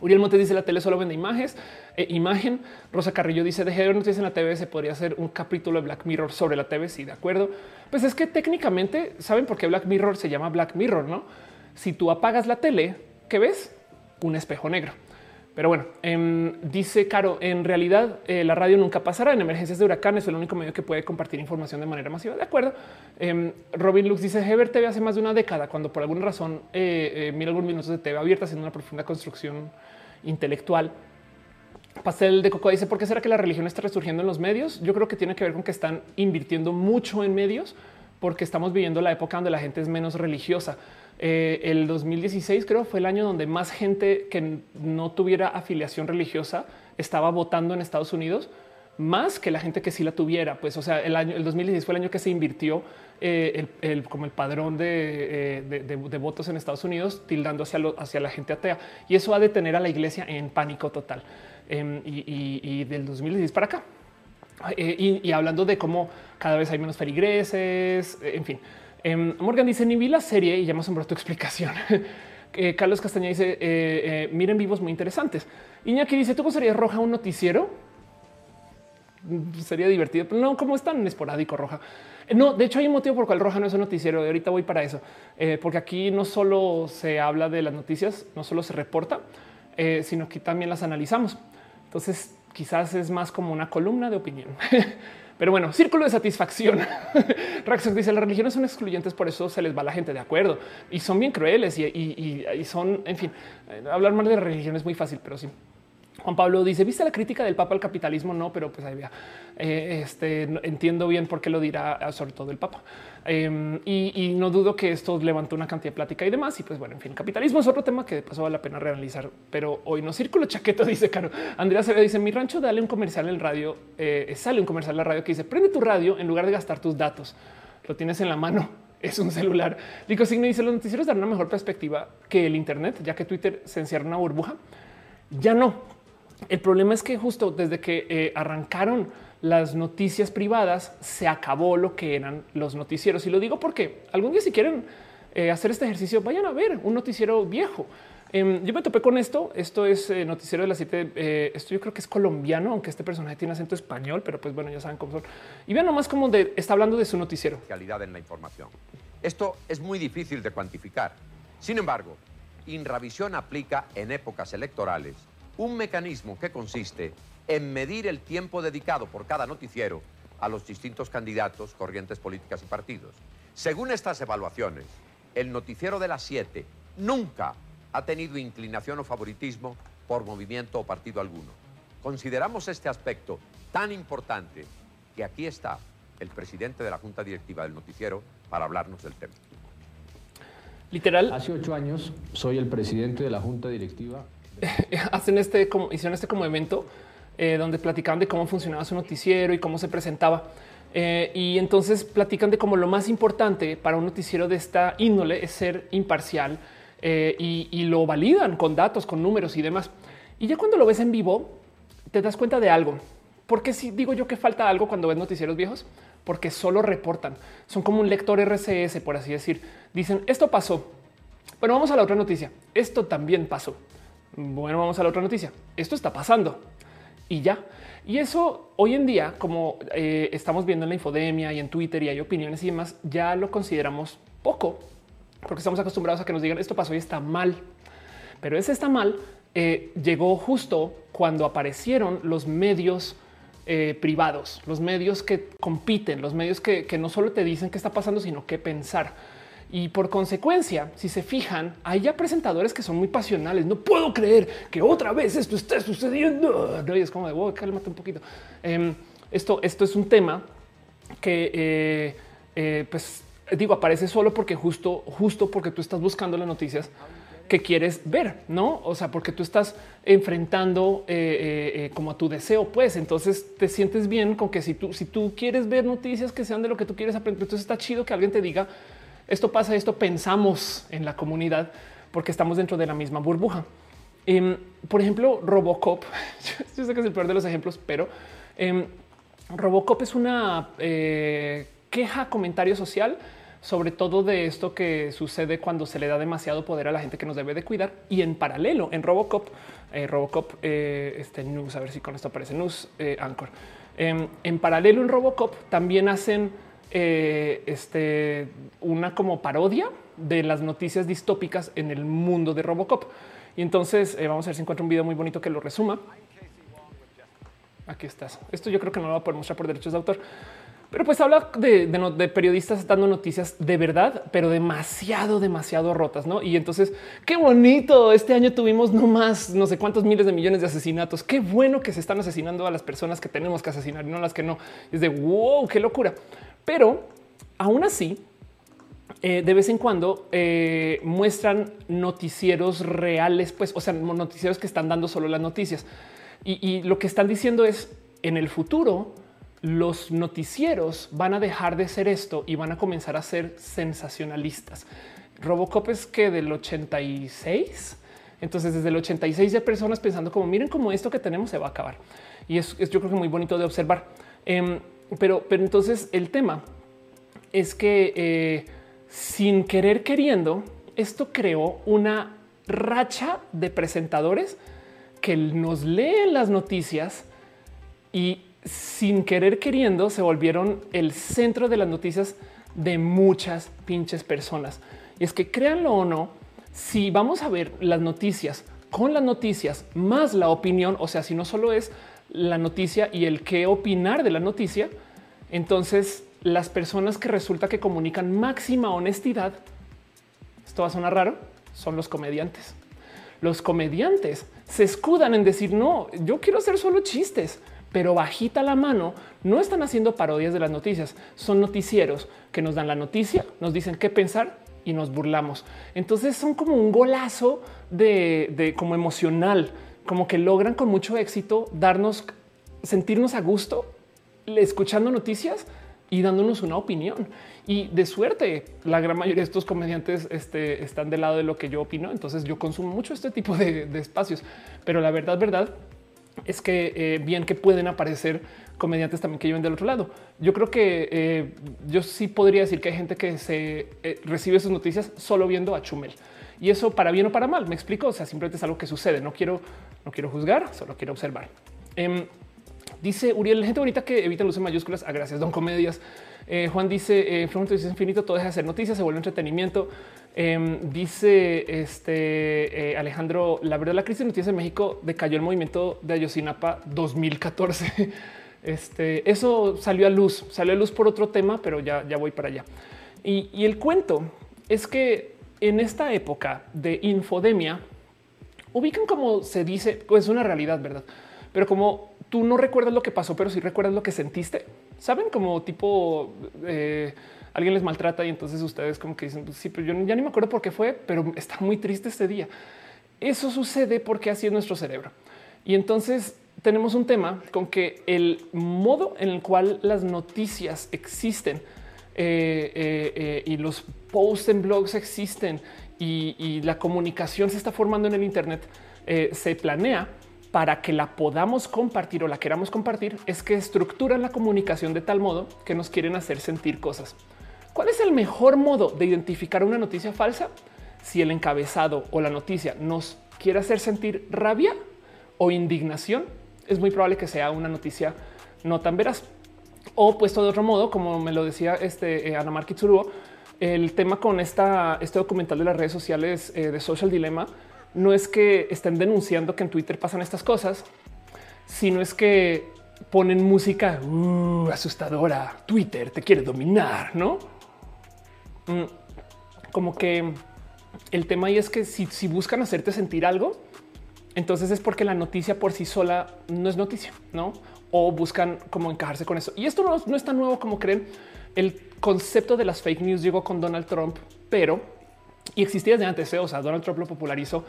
Uriel Montes dice la tele solo vende imágenes, eh, imagen. Rosa Carrillo dice dejé de ver noticias en la TV. Se podría hacer un capítulo de Black Mirror sobre la TV. Sí, de acuerdo. Pues es que técnicamente saben por qué Black Mirror se llama Black Mirror, no? Si tú apagas la tele, ¿qué ves? Un espejo negro. Pero bueno, em, dice Caro, en realidad eh, la radio nunca pasará en emergencias de huracanes, es el único medio que puede compartir información de manera masiva. De acuerdo. Em, Robin Lux dice Heber TV hace más de una década, cuando por alguna razón eh, eh, mira algunos minutos de TV abierta haciendo una profunda construcción intelectual. Pastel de Coco dice, ¿por qué será que la religión está resurgiendo en los medios? Yo creo que tiene que ver con que están invirtiendo mucho en medios porque estamos viviendo la época donde la gente es menos religiosa. Eh, el 2016 creo fue el año donde más gente que no tuviera afiliación religiosa estaba votando en Estados Unidos, más que la gente que sí la tuviera. Pues, o sea, el año el 2016 fue el año que se invirtió eh, el, como el padrón de, eh, votos en Estados Unidos, tildando hacia, hacia la gente atea. Y eso va a detener a la iglesia en pánico total. Em, y, y del 2016 para acá. y hablando de cómo cada vez hay menos feligreses, en fin. Em, Morgan dice, ni vi la serie y ya me asombró tu explicación. Eh, Carlos Castaña dice, eh, eh, miren vivos muy interesantes. Iñaki dice, ¿tú sería roja un noticiero? Mm, sería divertido, pero no, como es tan esporádico roja. No, de hecho hay un motivo por el cual roja no es un noticiero. Y ahorita voy para eso, porque aquí no solo se habla de las noticias, no solo se reporta, sino que también las analizamos. Entonces, quizás es más como una columna de opinión. Pero bueno, círculo de satisfacción. Raxos dice las religiones son excluyentes, por eso se les va la gente de acuerdo y son bien crueles y, son, en fin, eh, hablar mal de religión es muy fácil, pero sí. Juan Pablo dice, ¿viste la crítica del Papa al capitalismo? No, pero pues ahí vea. Eh, este, entiendo bien por qué lo dirá, sobre todo el Papa. Em, y, no dudo que esto levantó una cantidad de plática y demás. Y pues bueno, en fin, capitalismo es otro tema que de paso vale la pena reanalizar, pero hoy no. Círculo chaqueto dice Caro. Andrea se dice: Mi rancho, dale un comercial en radio. Eh, sale un comercial en la radio que dice: Prende tu radio en lugar de gastar tus datos. Lo tienes en la mano. Es un celular. Lico Signo dice: Los noticieros dan una mejor perspectiva que el Internet, ya que Twitter se encierra en una burbuja. Ya no. El problema es que justo desde que eh, arrancaron las noticias privadas, se acabó lo que eran los noticieros. Y lo digo porque algún día si quieren eh, hacer este ejercicio, vayan a ver un noticiero viejo. Em, yo me topé con esto. Esto es eh, noticiero de las siete. Eh, esto yo creo que es colombiano, aunque este personaje tiene acento español, pero pues bueno, ya saben cómo son. Y vean nomás cómo está hablando de su noticiero. Calidad en la información. Esto es muy difícil de cuantificar. Sin embargo, Inravisión aplica en épocas electorales un mecanismo que consiste en medir el tiempo dedicado por cada noticiero a los distintos candidatos, corrientes políticas y partidos. Según estas evaluaciones, el noticiero de las siete nunca ha tenido inclinación o favoritismo por movimiento o partido alguno. Consideramos este aspecto tan importante que aquí está el presidente de la Junta Directiva del Noticiero para hablarnos del tema. Literal. Hace ocho años soy el presidente de la Junta Directiva. Hacen este como hicieron este como evento eh, donde platicaban de cómo funcionaba su noticiero y cómo se presentaba. Eh, y entonces platican de cómo lo más importante para un noticiero de esta índole es ser imparcial eh, y, y lo validan con datos, con números y demás. Y ya cuando lo ves en vivo, te das cuenta de algo. Porque si digo yo que falta algo cuando ves noticieros viejos, porque solo reportan. Son como un lector RCS, por así decir. Dicen esto pasó. Bueno, vamos a la otra noticia. Esto también pasó. Bueno, vamos a la otra noticia. Esto está pasando y ya. Y eso hoy en día, como eh, estamos viendo en la infodemia y en Twitter y hay opiniones y demás, ya lo consideramos poco, porque estamos acostumbrados a que nos digan esto pasó y está mal. Pero ese está mal eh, llegó justo cuando aparecieron los medios eh, privados, los medios que compiten, los medios que, que no solo te dicen qué está pasando, sino qué pensar. Y por consecuencia, si se fijan, hay ya presentadores que son muy pasionales. No puedo creer que otra vez esto esté sucediendo. No, y es como de wow, cálmate un poquito. Em, esto, esto es un tema que, eh, eh, pues digo, aparece solo porque justo, justo porque tú estás buscando las noticias que quieres ver, no? O sea, porque tú estás enfrentando eh, como a tu deseo, pues entonces te sientes bien con que si tú, si tú quieres ver noticias que sean de lo que tú quieres aprender, entonces está chido que alguien te diga esto pasa, esto pensamos en la comunidad porque estamos dentro de la misma burbuja. Em, por ejemplo, Robocop, yo sé que es el peor de los ejemplos, pero em, Robocop es una eh, queja, comentario social sobre todo de esto que sucede cuando se le da demasiado poder a la gente que nos debe de cuidar. Y en paralelo, en Robocop, eh, Robocop, eh, este news, a ver si con esto aparece news, Anchor. Em, en paralelo, en Robocop también hacen eh, este, una como parodia de las noticias distópicas en el mundo de Robocop. Y entonces eh, vamos a ver si encuentro un video muy bonito que lo resuma. Aquí estás. Esto yo creo que no lo va a poder mostrar por derechos de autor. Pero pues habla de, periodistas dando noticias de verdad, pero demasiado, demasiado rotas, ¿no? Y entonces, qué bonito, este año tuvimos no más, no sé cuántos miles de millones de asesinatos, qué bueno que se están asesinando a las personas que tenemos que asesinar y no las que no. Es de, wow, qué locura. Pero aún así, eh, de vez en cuando eh, muestran noticieros reales, pues, o sea, noticieros que están dando solo las noticias. Y, lo que están diciendo es en el futuro, los noticieros van a dejar de ser esto y van a comenzar a ser sensacionalistas. Robocop es que del 86. Entonces, desde el 86 ya personas pensando como miren cómo esto que tenemos se va a acabar. Y es, yo creo que muy bonito de observar. Em, pero, pero entonces el tema es que eh, sin querer queriendo, esto creó una racha de presentadores que nos leen las noticias y sin querer queriendo se volvieron el centro de las noticias de muchas pinches personas. Y es que créanlo o no, si vamos a ver las noticias con las noticias más la opinión, o sea, si no solo es la noticia y el qué opinar de la noticia, entonces las personas que resulta que comunican máxima honestidad, esto va a sonar raro, son los comediantes. Los comediantes se escudan en decir, no, yo quiero hacer solo chistes, pero bajita la mano, no están haciendo parodias de las noticias, son noticieros que nos dan la noticia, nos dicen qué pensar y nos burlamos. Entonces son como un golazo de, de como emocional como que logran con mucho éxito darnos, sentirnos a gusto escuchando noticias y dándonos una opinión. Y de suerte, la gran mayoría de estos comediantes este, están del lado de lo que yo opino. Entonces yo consumo mucho este tipo de, espacios. Pero la verdad, verdad es que eh, bien que pueden aparecer comediantes también que lleven del otro lado. Yo creo que eh, yo sí podría decir que hay gente que se eh, recibe sus noticias solo viendo a Chumel. Y eso para bien o para mal, me explico. O sea, simplemente es algo que sucede. No quiero, no quiero juzgar, solo quiero observar. Em, Dice Uriel, gente bonita que evita luces mayúsculas. A ah, gracias, don Comedias. Eh, Juan dice, eh, es infinito, todo deja de ser noticias, se vuelve entretenimiento. Em, dice este eh, Alejandro, la verdad la crisis de noticias en México decayó el movimiento de Ayotzinapa 2014. Este, eso salió a luz, salió a luz por otro tema, pero ya, ya voy para allá. Y, y el cuento es que en esta época de infodemia, ubican como se dice, pues es una realidad, ¿verdad? Pero como tú no recuerdas lo que pasó, pero sí recuerdas lo que sentiste, ¿saben? Como tipo... Eh, alguien les maltrata y entonces ustedes como que dicen, pues sí, pero yo ya ni me acuerdo por qué fue, pero está muy triste este día. Eso sucede porque así es nuestro cerebro. Y entonces tenemos un tema con que el modo en el cual las noticias existen eh, eh, y los posts en blogs existen y, la comunicación se está formando en el Internet, se planea para que la podamos compartir o la queramos compartir, es que estructuran la comunicación de tal modo que nos quieren hacer sentir cosas. ¿Cuál es el mejor modo de identificar una noticia falsa? Si el encabezado o la noticia nos quiere hacer sentir rabia o indignación, es muy probable que sea una noticia no tan veraz. O puesto de otro modo, como me lo decía este eh, Ana el tema con esta, este documental de las redes sociales eh, de Social Dilemma no es que estén denunciando que en Twitter pasan estas cosas, sino es que ponen música uh, asustadora. Twitter te quiere dominar, no? Mm, como que el tema ahí es que si, buscan hacerte sentir algo, entonces es porque la noticia por sí sola no es noticia, no? O buscan como encajarse con eso. Y esto no, es tan nuevo como creen. El concepto de las fake news llegó con Donald Trump, pero y existía desde antes. ¿eh? O sea, Donald Trump lo popularizó,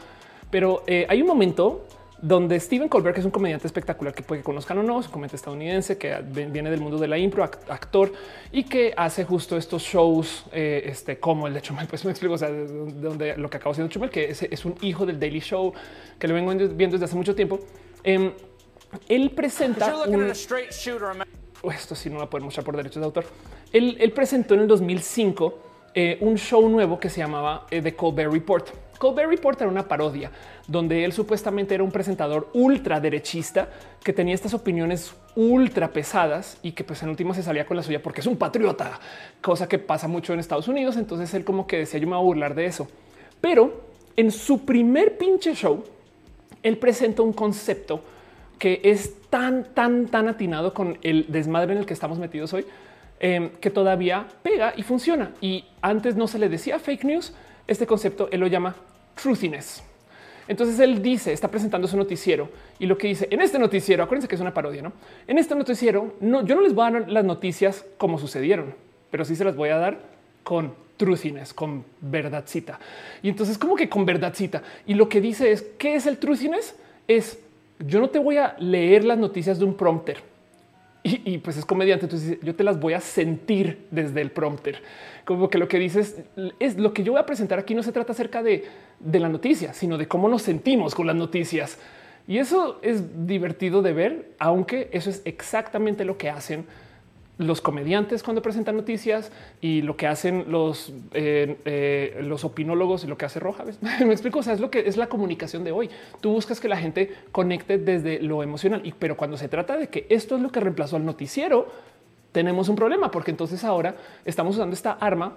pero eh, hay un momento donde Steven Colbert, que es un comediante espectacular que puede que conozcan o no, es un comediante estadounidense que viene del mundo de la impro, actor y que hace justo estos shows eh, este, como el de Chumel. Pues me explico, o sea, de donde lo que acabo siendo Chumel, que es, un hijo del Daily Show que lo vengo viendo desde hace mucho tiempo. Em, él presenta esto sí no va a poder mostrar por derechos de autor. Él, presentó en el 2005 eh, un show nuevo que se llamaba eh, The Colbert Report Colbert Report era una parodia donde él supuestamente era un presentador ultra derechista que tenía estas opiniones ultra pesadas y que pues en último se salía con la suya porque es un patriota, cosa que pasa mucho en Estados Unidos. Entonces él como que decía yo me voy a burlar de eso. Pero en su primer pinche show, él presenta un concepto que es tan, tan, tan atinado con el desmadre en el que estamos metidos hoy, eh, que todavía pega y funciona. Y antes no se le decía fake news, este concepto él lo llama truthiness. Entonces él dice, está presentando su noticiero y lo que dice en este noticiero, acuérdense que es una parodia, ¿no? En este noticiero, no, yo no les voy a dar las noticias como sucedieron, pero sí se las voy a dar con truthiness, con verdadcita. Y entonces como que con verdadcita. Y lo que dice es, ¿qué es el truthiness? Es, yo no te voy a leer las noticias de un prompter y, pues es comediante. Entonces yo te las voy a sentir desde el prompter. Como que lo que dices es lo que yo voy a presentar aquí. No se trata acerca de, de la noticia, sino de cómo nos sentimos con las noticias. Y eso es divertido de ver, aunque eso es exactamente lo que hacen los comediantes cuando presentan noticias y lo que hacen los, eh, eh, los opinólogos y lo que hace Roja. Me explico. O sea, es lo que es la comunicación de hoy. Tú buscas que la gente conecte desde lo emocional, y pero cuando se trata de que esto es lo que reemplazó al noticiero, tenemos un problema porque entonces ahora estamos usando esta arma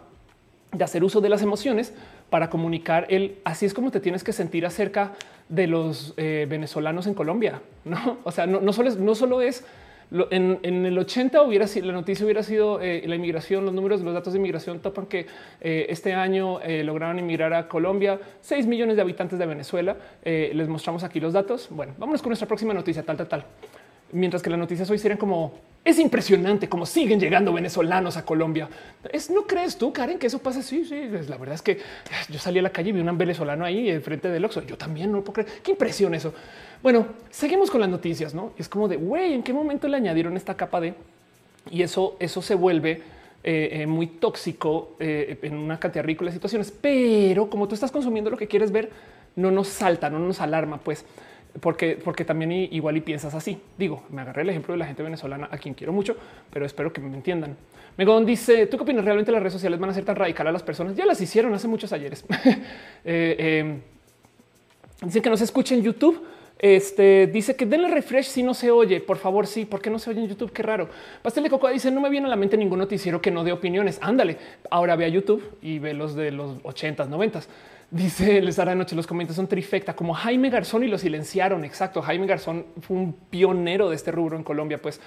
de hacer uso de las emociones para comunicar el así es como te tienes que sentir acerca de los eh, venezolanos en Colombia. No, o sea, no, no solo es, no solo es en, el 80 hubiera sido la noticia hubiera sido eh, la inmigración, los números los datos de inmigración topan que eh, este año eh, lograron inmigrar a Colombia 6 millones de habitantes de Venezuela. les mostramos aquí los datos. Bueno, vámonos con nuestra próxima noticia, tal, tal, tal. Mientras que las noticias hoy serían como es impresionante cómo siguen llegando venezolanos a Colombia. Es no crees tú, Karen, que eso pasa? Sí, sí. La verdad es que yo salí a la calle y vi un venezolano ahí frente del Oxxo. Yo también no puedo creer. Qué impresión eso. Bueno, seguimos con las noticias, ¿no? Es como de, güey, ¿en qué momento le añadieron esta capa de? Y eso, eso se vuelve eh, eh, muy tóxico eh, en una cantidad ridícula de situaciones. Pero como tú estás consumiendo lo que quieres ver, no nos salta, no nos alarma, pues. Porque, porque también igual y piensas así. Digo, me agarré el ejemplo de la gente venezolana a quien quiero mucho, pero espero que me entiendan. Megon dice: ¿Tú qué opinas? ¿Realmente las redes sociales van a ser tan radicales a las personas? Ya las hicieron hace muchos ayeres. Dicen que no se escucha en YouTube. Este dice que denle refresh si no se oye. Por favor, sí. ¿Por qué no se oye en YouTube? Qué raro. Pastel de Coco dice: No me viene a la mente ningún noticiero que no dé opiniones. Ándale. Ahora ve a YouTube y ve los de los 80s, 90s. Dice Les hará noche. Los comentarios son trifecta como Jaime Garzón y lo silenciaron. Exacto. Jaime Garzón fue un pionero de este rubro en Colombia. Pues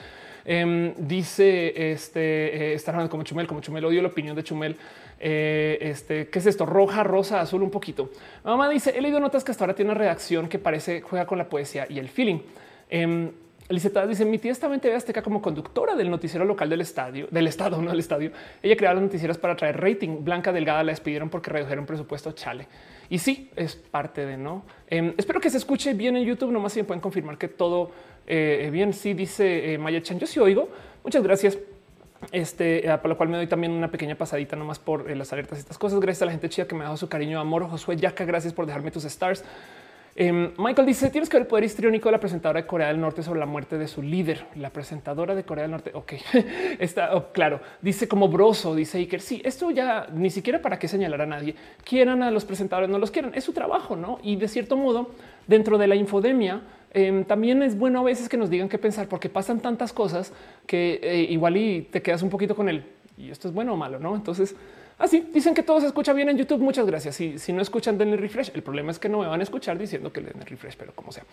em, dice este eh, estar como Chumel, como Chumel. Odio la opinión de Chumel. Eh, este, ¿qué es esto? Roja, rosa, azul, un poquito. mamá dice, he leído notas que hasta ahora tiene una redacción que parece juega con la poesía y el feeling. Eh, dice mi tía estaba en TV Azteca como conductora del noticiero local del estadio, del estado, no del estadio. Ella creaba las noticieras para traer rating. Blanca Delgada la despidieron porque redujeron presupuesto. Chale. Y sí, es parte de no. Em, espero que se escuche bien en YouTube. Nomás si me pueden confirmar que todo eh, bien. Sí, dice eh, Maya Chan. Yo sí oigo. Muchas gracias. Este, eh, por lo cual me doy también una pequeña pasadita nomás por eh, las alertas y estas cosas. Gracias a la gente chida que me ha dado su cariño, amor. Josué Yaca, gracias por dejarme tus stars. Em, Michael dice: Tienes que ver el poder histriónico de la presentadora de Corea del Norte sobre la muerte de su líder. La presentadora de Corea del Norte. Ok, está oh, claro. Dice como broso, dice Iker. Sí, esto ya ni siquiera para qué señalar a nadie. Quieran a los presentadores, no los quieran. Es su trabajo, no? Y de cierto modo, dentro de la infodemia, Em, también es bueno a veces que nos digan qué pensar, porque pasan tantas cosas que eh, igual y te quedas un poquito con él. Y esto es bueno o malo, ¿no? Entonces, así dicen que todo se escucha bien en YouTube. Muchas gracias. Si, si no escuchan, denle refresh. El problema es que no me van a escuchar diciendo que le den refresh, pero como sea.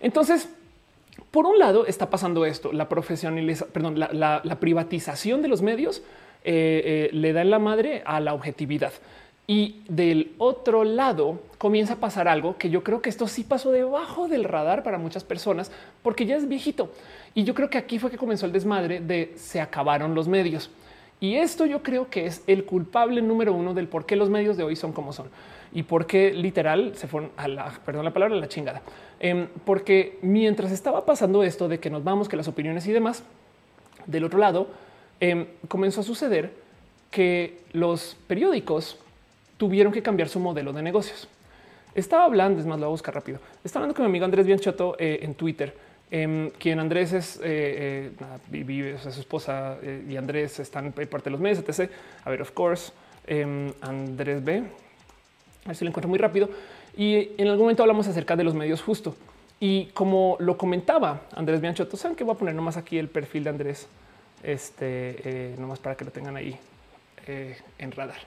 Entonces, por un lado está pasando esto, la profesionalización, perdón, la, privatización de los medios eh, eh, le da en la madre a la objetividad. Y del otro lado comienza a pasar algo que yo creo que esto sí pasó debajo del radar para muchas personas porque ya es viejito. Y yo creo que aquí fue que comenzó el desmadre de se acabaron los medios. Y esto yo creo que es el culpable número uno del por qué los medios de hoy son como son y por qué literal se fueron a la, perdón la palabra, a la chingada. Em, porque mientras estaba pasando esto de que nos vamos, que las opiniones y demás, del otro lado em, comenzó a suceder que los periódicos tuvieron que cambiar su modelo de negocios. Estaba hablando, es más, lo voy a buscar rápido. Estaba hablando con mi amigo Andrés Bianchoto eh, en Twitter, em, quien Andrés es, eh, eh, vive, su esposa y Andrés están parte de los medios, etc. A ver, of course, em, Andrés B. A ver si lo encuentro muy rápido. Y en algún momento hablamos acerca de los medios justo. Y como lo comentaba Andrés Bianchoto, saben que voy a poner nomás aquí el perfil de Andrés, este, nomás para que lo tengan ahí en radar.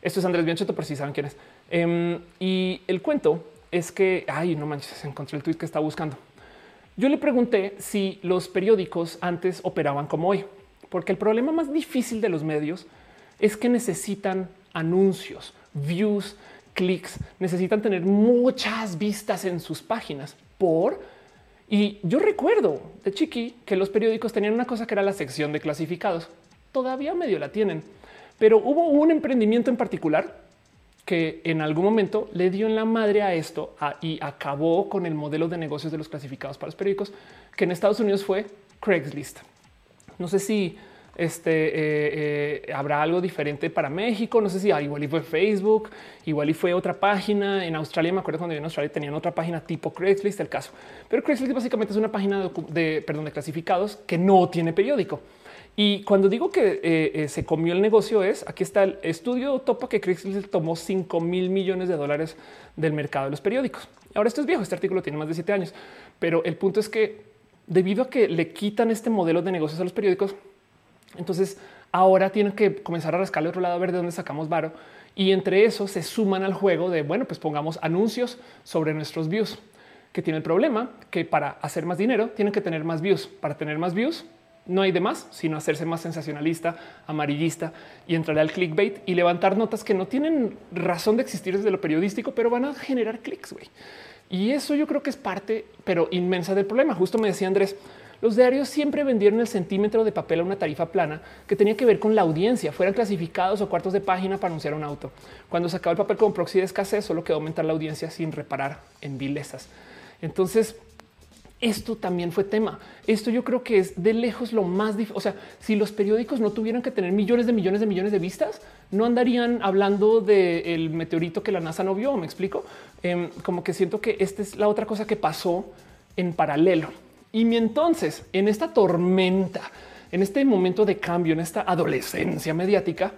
Esto es Andrés Biancheto, por si saben quién es. Em, y el cuento es que, ay, no manches, encontré el tweet que está buscando. Yo le pregunté si los periódicos antes operaban como hoy, porque el problema más difícil de los medios es que necesitan anuncios, views, clics, necesitan tener muchas vistas en sus páginas por y yo recuerdo de chiqui que los periódicos tenían una cosa que era la sección de clasificados. Todavía medio la tienen pero hubo un emprendimiento en particular que en algún momento le dio en la madre a esto y acabó con el modelo de negocios de los clasificados para los periódicos, que en Estados Unidos fue Craigslist. No sé si este eh, eh, habrá algo diferente para México. No sé si ah, igual y fue Facebook, igual y fue otra página en Australia. Me acuerdo cuando yo en Australia tenían otra página tipo Craigslist, el caso, pero Craigslist básicamente es una página de, perdón, de clasificados que no tiene periódico. Y cuando digo que eh, eh, se comió el negocio es aquí está el estudio topa que Craigslist tomó 5 mil millones de dólares del mercado de los periódicos. Ahora esto es viejo, este artículo tiene más de siete años, pero el punto es que debido a que le quitan este modelo de negocios a los periódicos, entonces ahora tienen que comenzar a rascarle otro lado a ver de dónde sacamos varo y entre eso se suman al juego de bueno, pues pongamos anuncios sobre nuestros views que tiene el problema que para hacer más dinero tienen que tener más views. Para tener más views no hay de más, sino hacerse más sensacionalista, amarillista y entrar al clickbait y levantar notas que no tienen razón de existir desde lo periodístico, pero van a generar clics. Y eso yo creo que es parte, pero inmensa del problema. Justo me decía Andrés, los diarios siempre vendieron el centímetro de papel a una tarifa plana que tenía que ver con la audiencia, fueran clasificados o cuartos de página para anunciar un auto. Cuando se acabó el papel con proxy de escasez, solo quedó aumentar la audiencia sin reparar en vilezas. Entonces, esto también fue tema. Esto yo creo que es de lejos lo más difícil. O sea, si los periódicos no tuvieran que tener millones de millones de millones de vistas, no andarían hablando del meteorito que la NASA no vio. Me explico em, como que siento que esta es la otra cosa que pasó en paralelo. Y mi entonces en esta tormenta, en este momento de cambio, en esta adolescencia mediática,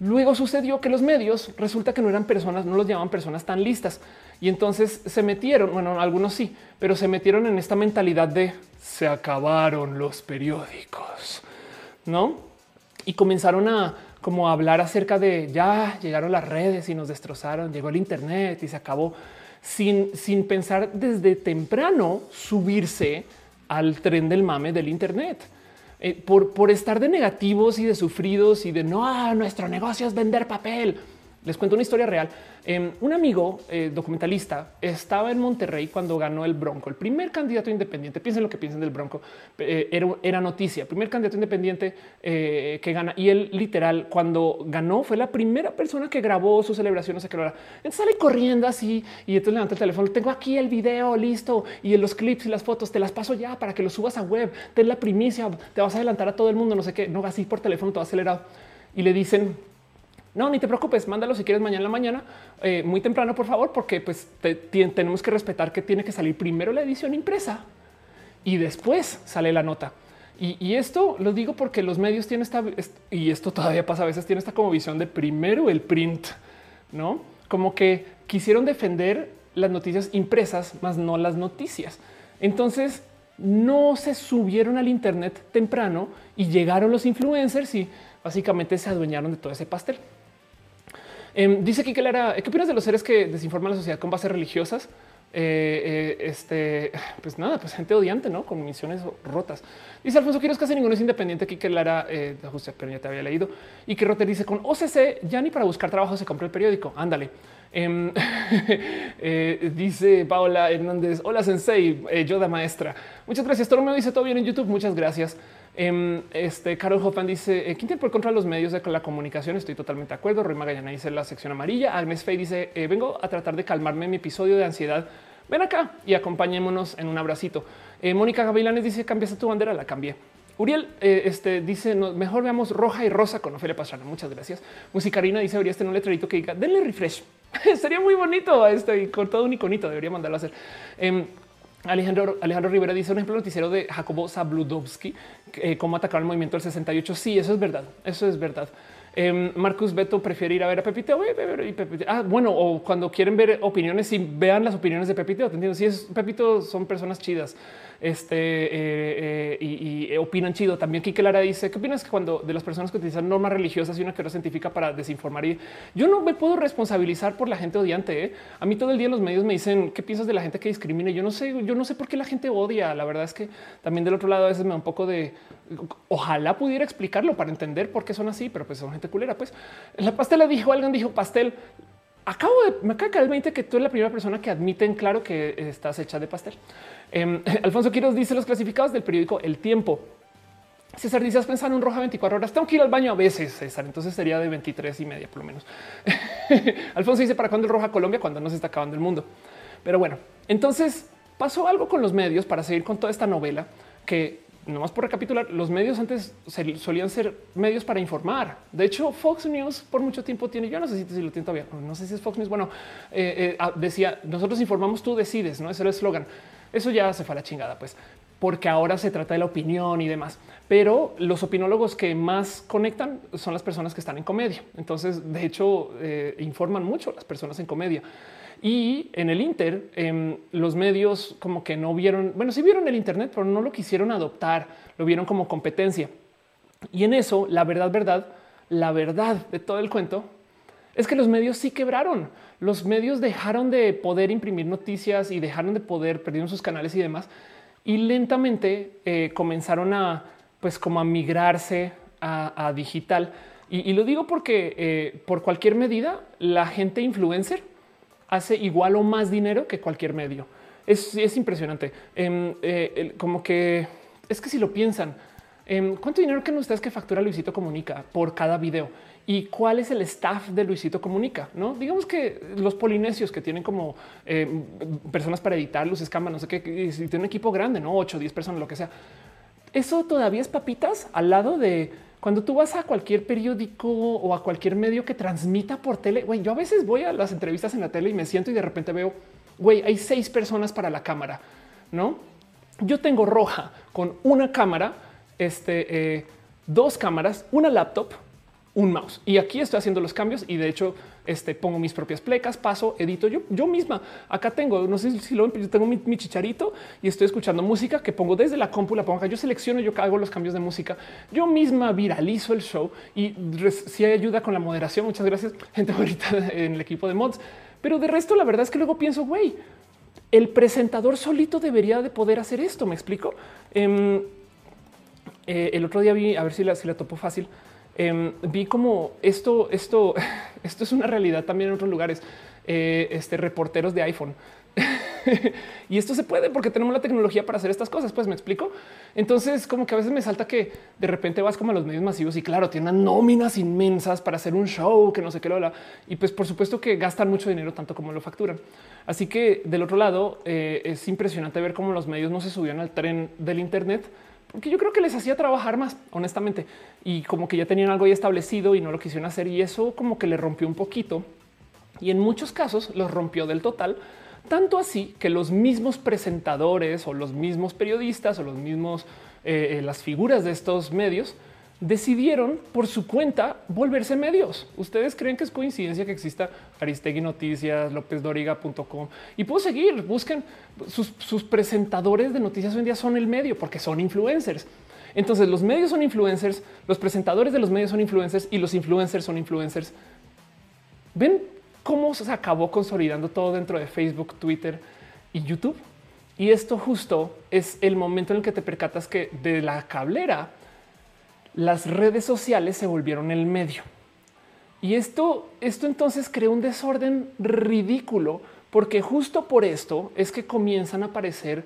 Luego sucedió que los medios resulta que no eran personas, no los llamaban personas tan listas. Y entonces se metieron, bueno, algunos sí, pero se metieron en esta mentalidad de se acabaron los periódicos, ¿no? Y comenzaron a como hablar acerca de ya llegaron las redes y nos destrozaron, llegó el Internet y se acabó sin, sin pensar desde temprano subirse al tren del mame del Internet. Eh, por, por estar de negativos y de sufridos y de no, nuestro negocio es vender papel. Les cuento una historia real. Em, un amigo eh, documentalista estaba en Monterrey cuando ganó el Bronco, el primer candidato independiente. Piensen lo que piensen del Bronco. Eh, era, era, noticia, primer candidato independiente eh, que gana. Y él literal, cuando ganó, fue la primera persona que grabó su celebración. No sé qué hora. Entonces sale corriendo así y entonces levanta el teléfono. Tengo aquí el video listo y los clips y las fotos te las paso ya para que los subas a web. Ten la primicia, te vas a adelantar a todo el mundo. No sé qué, no así por teléfono, todo acelerado. Y le dicen, no, ni te preocupes, mándalo si quieres mañana en la mañana, eh, muy temprano, por favor, porque pues tenemos que respetar que tiene que salir primero la edición impresa y después sale la nota. Y, esto lo digo porque los medios tienen esta, y esto todavía pasa a veces, tiene esta como visión de primero el print, ¿no? Como que quisieron defender las noticias impresas, más no las noticias. Entonces, no se subieron al Internet temprano y llegaron los influencers y básicamente se adueñaron de todo ese pastel. Em, dice aquí que Lara, ¿qué opinas de los seres que desinforman la sociedad con bases religiosas? Eh, eh, este, pues nada, pues gente odiante, ¿no? Con misiones rotas. Dice Alfonso Quiroz, casi ninguno es independiente aquí que Lara, eh, pero ya te había leído. Y que Roter dice, con OCC ya ni para buscar trabajo se compró el periódico. Ándale. Em, eh, dice Paola Hernández, hola Sensei, Yoda maestra. Muchas gracias. Todo me dice todo bien en YouTube. Muchas gracias. Em, este Carol Hoffman dice: eh, ¿Quién tiene por contra los medios de la comunicación? Estoy totalmente de acuerdo. Roy Magallana dice la sección amarilla. Agnes Fay dice: eh, Vengo a tratar de calmarme en mi episodio de ansiedad. Ven acá y acompañémonos en un abracito. Eh, Mónica Gavilanes dice: Cambiaste tu bandera, la cambié. Uriel este, dice: Mejor veamos roja y rosa con Ofelia Pastrana. Muchas gracias. Musicarina dice: Debería tener un letrerito que diga: Denle refresh. Sería muy bonito este y con todo un iconito. Debería mandarlo a hacer. Em, Alejandro, Alejandro Rivera dice un ejemplo noticiero de Jacobo Zabludovsky, eh, cómo atacar el movimiento del 68. Sí, eso es verdad. Eso es verdad. Em, Marcus Beto prefiere ir a ver a Pepito. Ah, bueno, o cuando quieren ver opiniones, y vean las opiniones de Pepito. Te Si es Pepito, son personas chidas este, eh, eh, y, opinan chido. También Kike Lara dice, ¿qué opinas cuando de las personas que utilizan normas religiosas y una carrera científica para desinformar? Y yo no me puedo responsabilizar por la gente odiante. ¿eh? A mí todo el día los medios me dicen, ¿qué piensas de la gente que discrimina? Yo no sé, yo no sé por qué la gente odia. La verdad es que también del otro lado a veces me da un poco de, ojalá pudiera explicarlo para entender por qué son así, pero pues son gente culera. Pues la pastela dijo, alguien dijo pastel. Acabo de, me acaba el 20 que tú eres la primera persona que admite en claro que estás hecha de pastel. Em, Alfonso Quiroz dice los clasificados del periódico El Tiempo. César dice, has pensado en un roja 24 horas. Tengo que ir al baño a veces, César. Entonces sería de 23 y media, por lo menos. Alfonso dice, ¿para cuándo el roja Colombia? Cuando no se está acabando el mundo. Pero bueno, entonces pasó algo con los medios para seguir con toda esta novela que nomás por recapitular, los medios antes solían ser medios para informar. De hecho, Fox News por mucho tiempo tiene, yo no sé si lo tiene todavía, no sé si es Fox News. Bueno, eh, eh, ah, decía, nosotros informamos, tú decides, no ese el eslogan. Eso ya se fue a la chingada, pues, porque ahora se trata de la opinión y demás. Pero los opinólogos que más conectan son las personas que están en comedia. Entonces, de hecho, eh, informan mucho las personas en comedia. Y en el Inter, em, los medios como que no vieron, bueno, sí vieron el Internet, pero no lo quisieron adoptar, lo vieron como competencia. Y en eso, la verdad, verdad, la verdad de todo el cuento es que los medios sí quebraron. Los medios dejaron de poder imprimir noticias y dejaron de poder, perdieron sus canales y demás. Y lentamente eh, comenzaron a, pues, como a migrarse a, digital. Y, lo digo porque eh, por cualquier medida, la gente influencer hace igual o más dinero que cualquier medio. Es, es impresionante. Em, eh, como que es que si lo piensan, em, ¿cuánto dinero creen ustedes que factura Luisito Comunica por cada video? y cuál es el staff de Luisito Comunica. No digamos que los polinesios que tienen como eh, personas para editar luces, cámaras, no sé qué, si tienen un equipo grande, no 8, 10 personas, lo que sea. Eso todavía es papitas al lado de cuando tú vas a cualquier periódico o a cualquier medio que transmita por tele. Güey, yo a veces voy a las entrevistas en la tele y me siento y de repente veo, güey, hay seis personas para la cámara, no? Yo tengo roja con una cámara, este, eh, dos cámaras, una laptop un mouse. Y aquí estoy haciendo los cambios y de hecho este, pongo mis propias plecas, paso, edito yo, yo misma. Acá tengo, no sé si lo yo tengo mi, chicharito y estoy escuchando música que pongo desde la compu, la pongo acá. Yo selecciono, yo hago los cambios de música. Yo misma viralizo el show y si hay ayuda con la moderación, muchas gracias, gente ahorita en el equipo de mods. Pero de resto, la verdad es que luego pienso, güey, el presentador solito debería de poder hacer esto. Me explico. Em, eh, el otro día vi, a ver si la, si la topo fácil. Em, vi como esto, esto, esto es una realidad también en otros lugares. Eh, este reporteros de iPhone. y esto se puede porque tenemos la tecnología para hacer estas cosas. Pues me explico. Entonces, como que a veces me salta que de repente vas como a los medios masivos y claro, tienen nóminas inmensas para hacer un show que no sé qué lo Y pues por supuesto que gastan mucho dinero tanto como lo facturan. Así que del otro lado eh, es impresionante ver cómo los medios no se subían al tren del Internet porque yo creo que les hacía trabajar más, honestamente, y como que ya tenían algo ya establecido y no lo quisieron hacer y eso como que le rompió un poquito y en muchos casos los rompió del total, tanto así que los mismos presentadores o los mismos periodistas o los mismos eh, eh, las figuras de estos medios decidieron por su cuenta volverse medios. ¿Ustedes creen que es coincidencia que exista Aristegui Noticias, LópezDoriga.com? Y puedo seguir, busquen sus, presentadores de noticias hoy en día son el medio porque son influencers. Entonces los medios son influencers, los presentadores de los medios son influencers y los influencers son influencers. ¿Ven cómo se acabó consolidando todo dentro de Facebook, Twitter y YouTube? Y esto justo es el momento en el que te percatas que de la cablera las redes sociales se volvieron el medio. Y esto, esto entonces crea un desorden ridículo, porque justo por esto es que comienzan a aparecer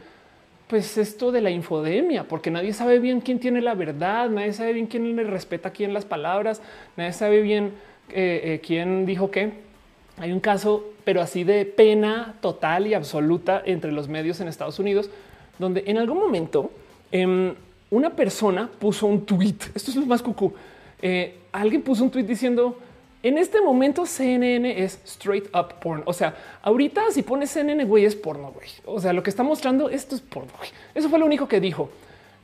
pues esto de la infodemia, porque nadie sabe bien quién tiene la verdad, nadie sabe bien quién le respeta quién las palabras, nadie sabe bien eh, eh, quién dijo qué. Hay un caso, pero así de pena total y absoluta entre los medios en Estados Unidos, donde en algún momento em, una persona puso un tweet. Esto es lo más cucú. Eh, alguien puso un tweet diciendo en este momento CNN es straight up porn. O sea, ahorita si pones CNN, güey, es porno, güey. O sea, lo que está mostrando esto es porno. Eso fue lo único que dijo.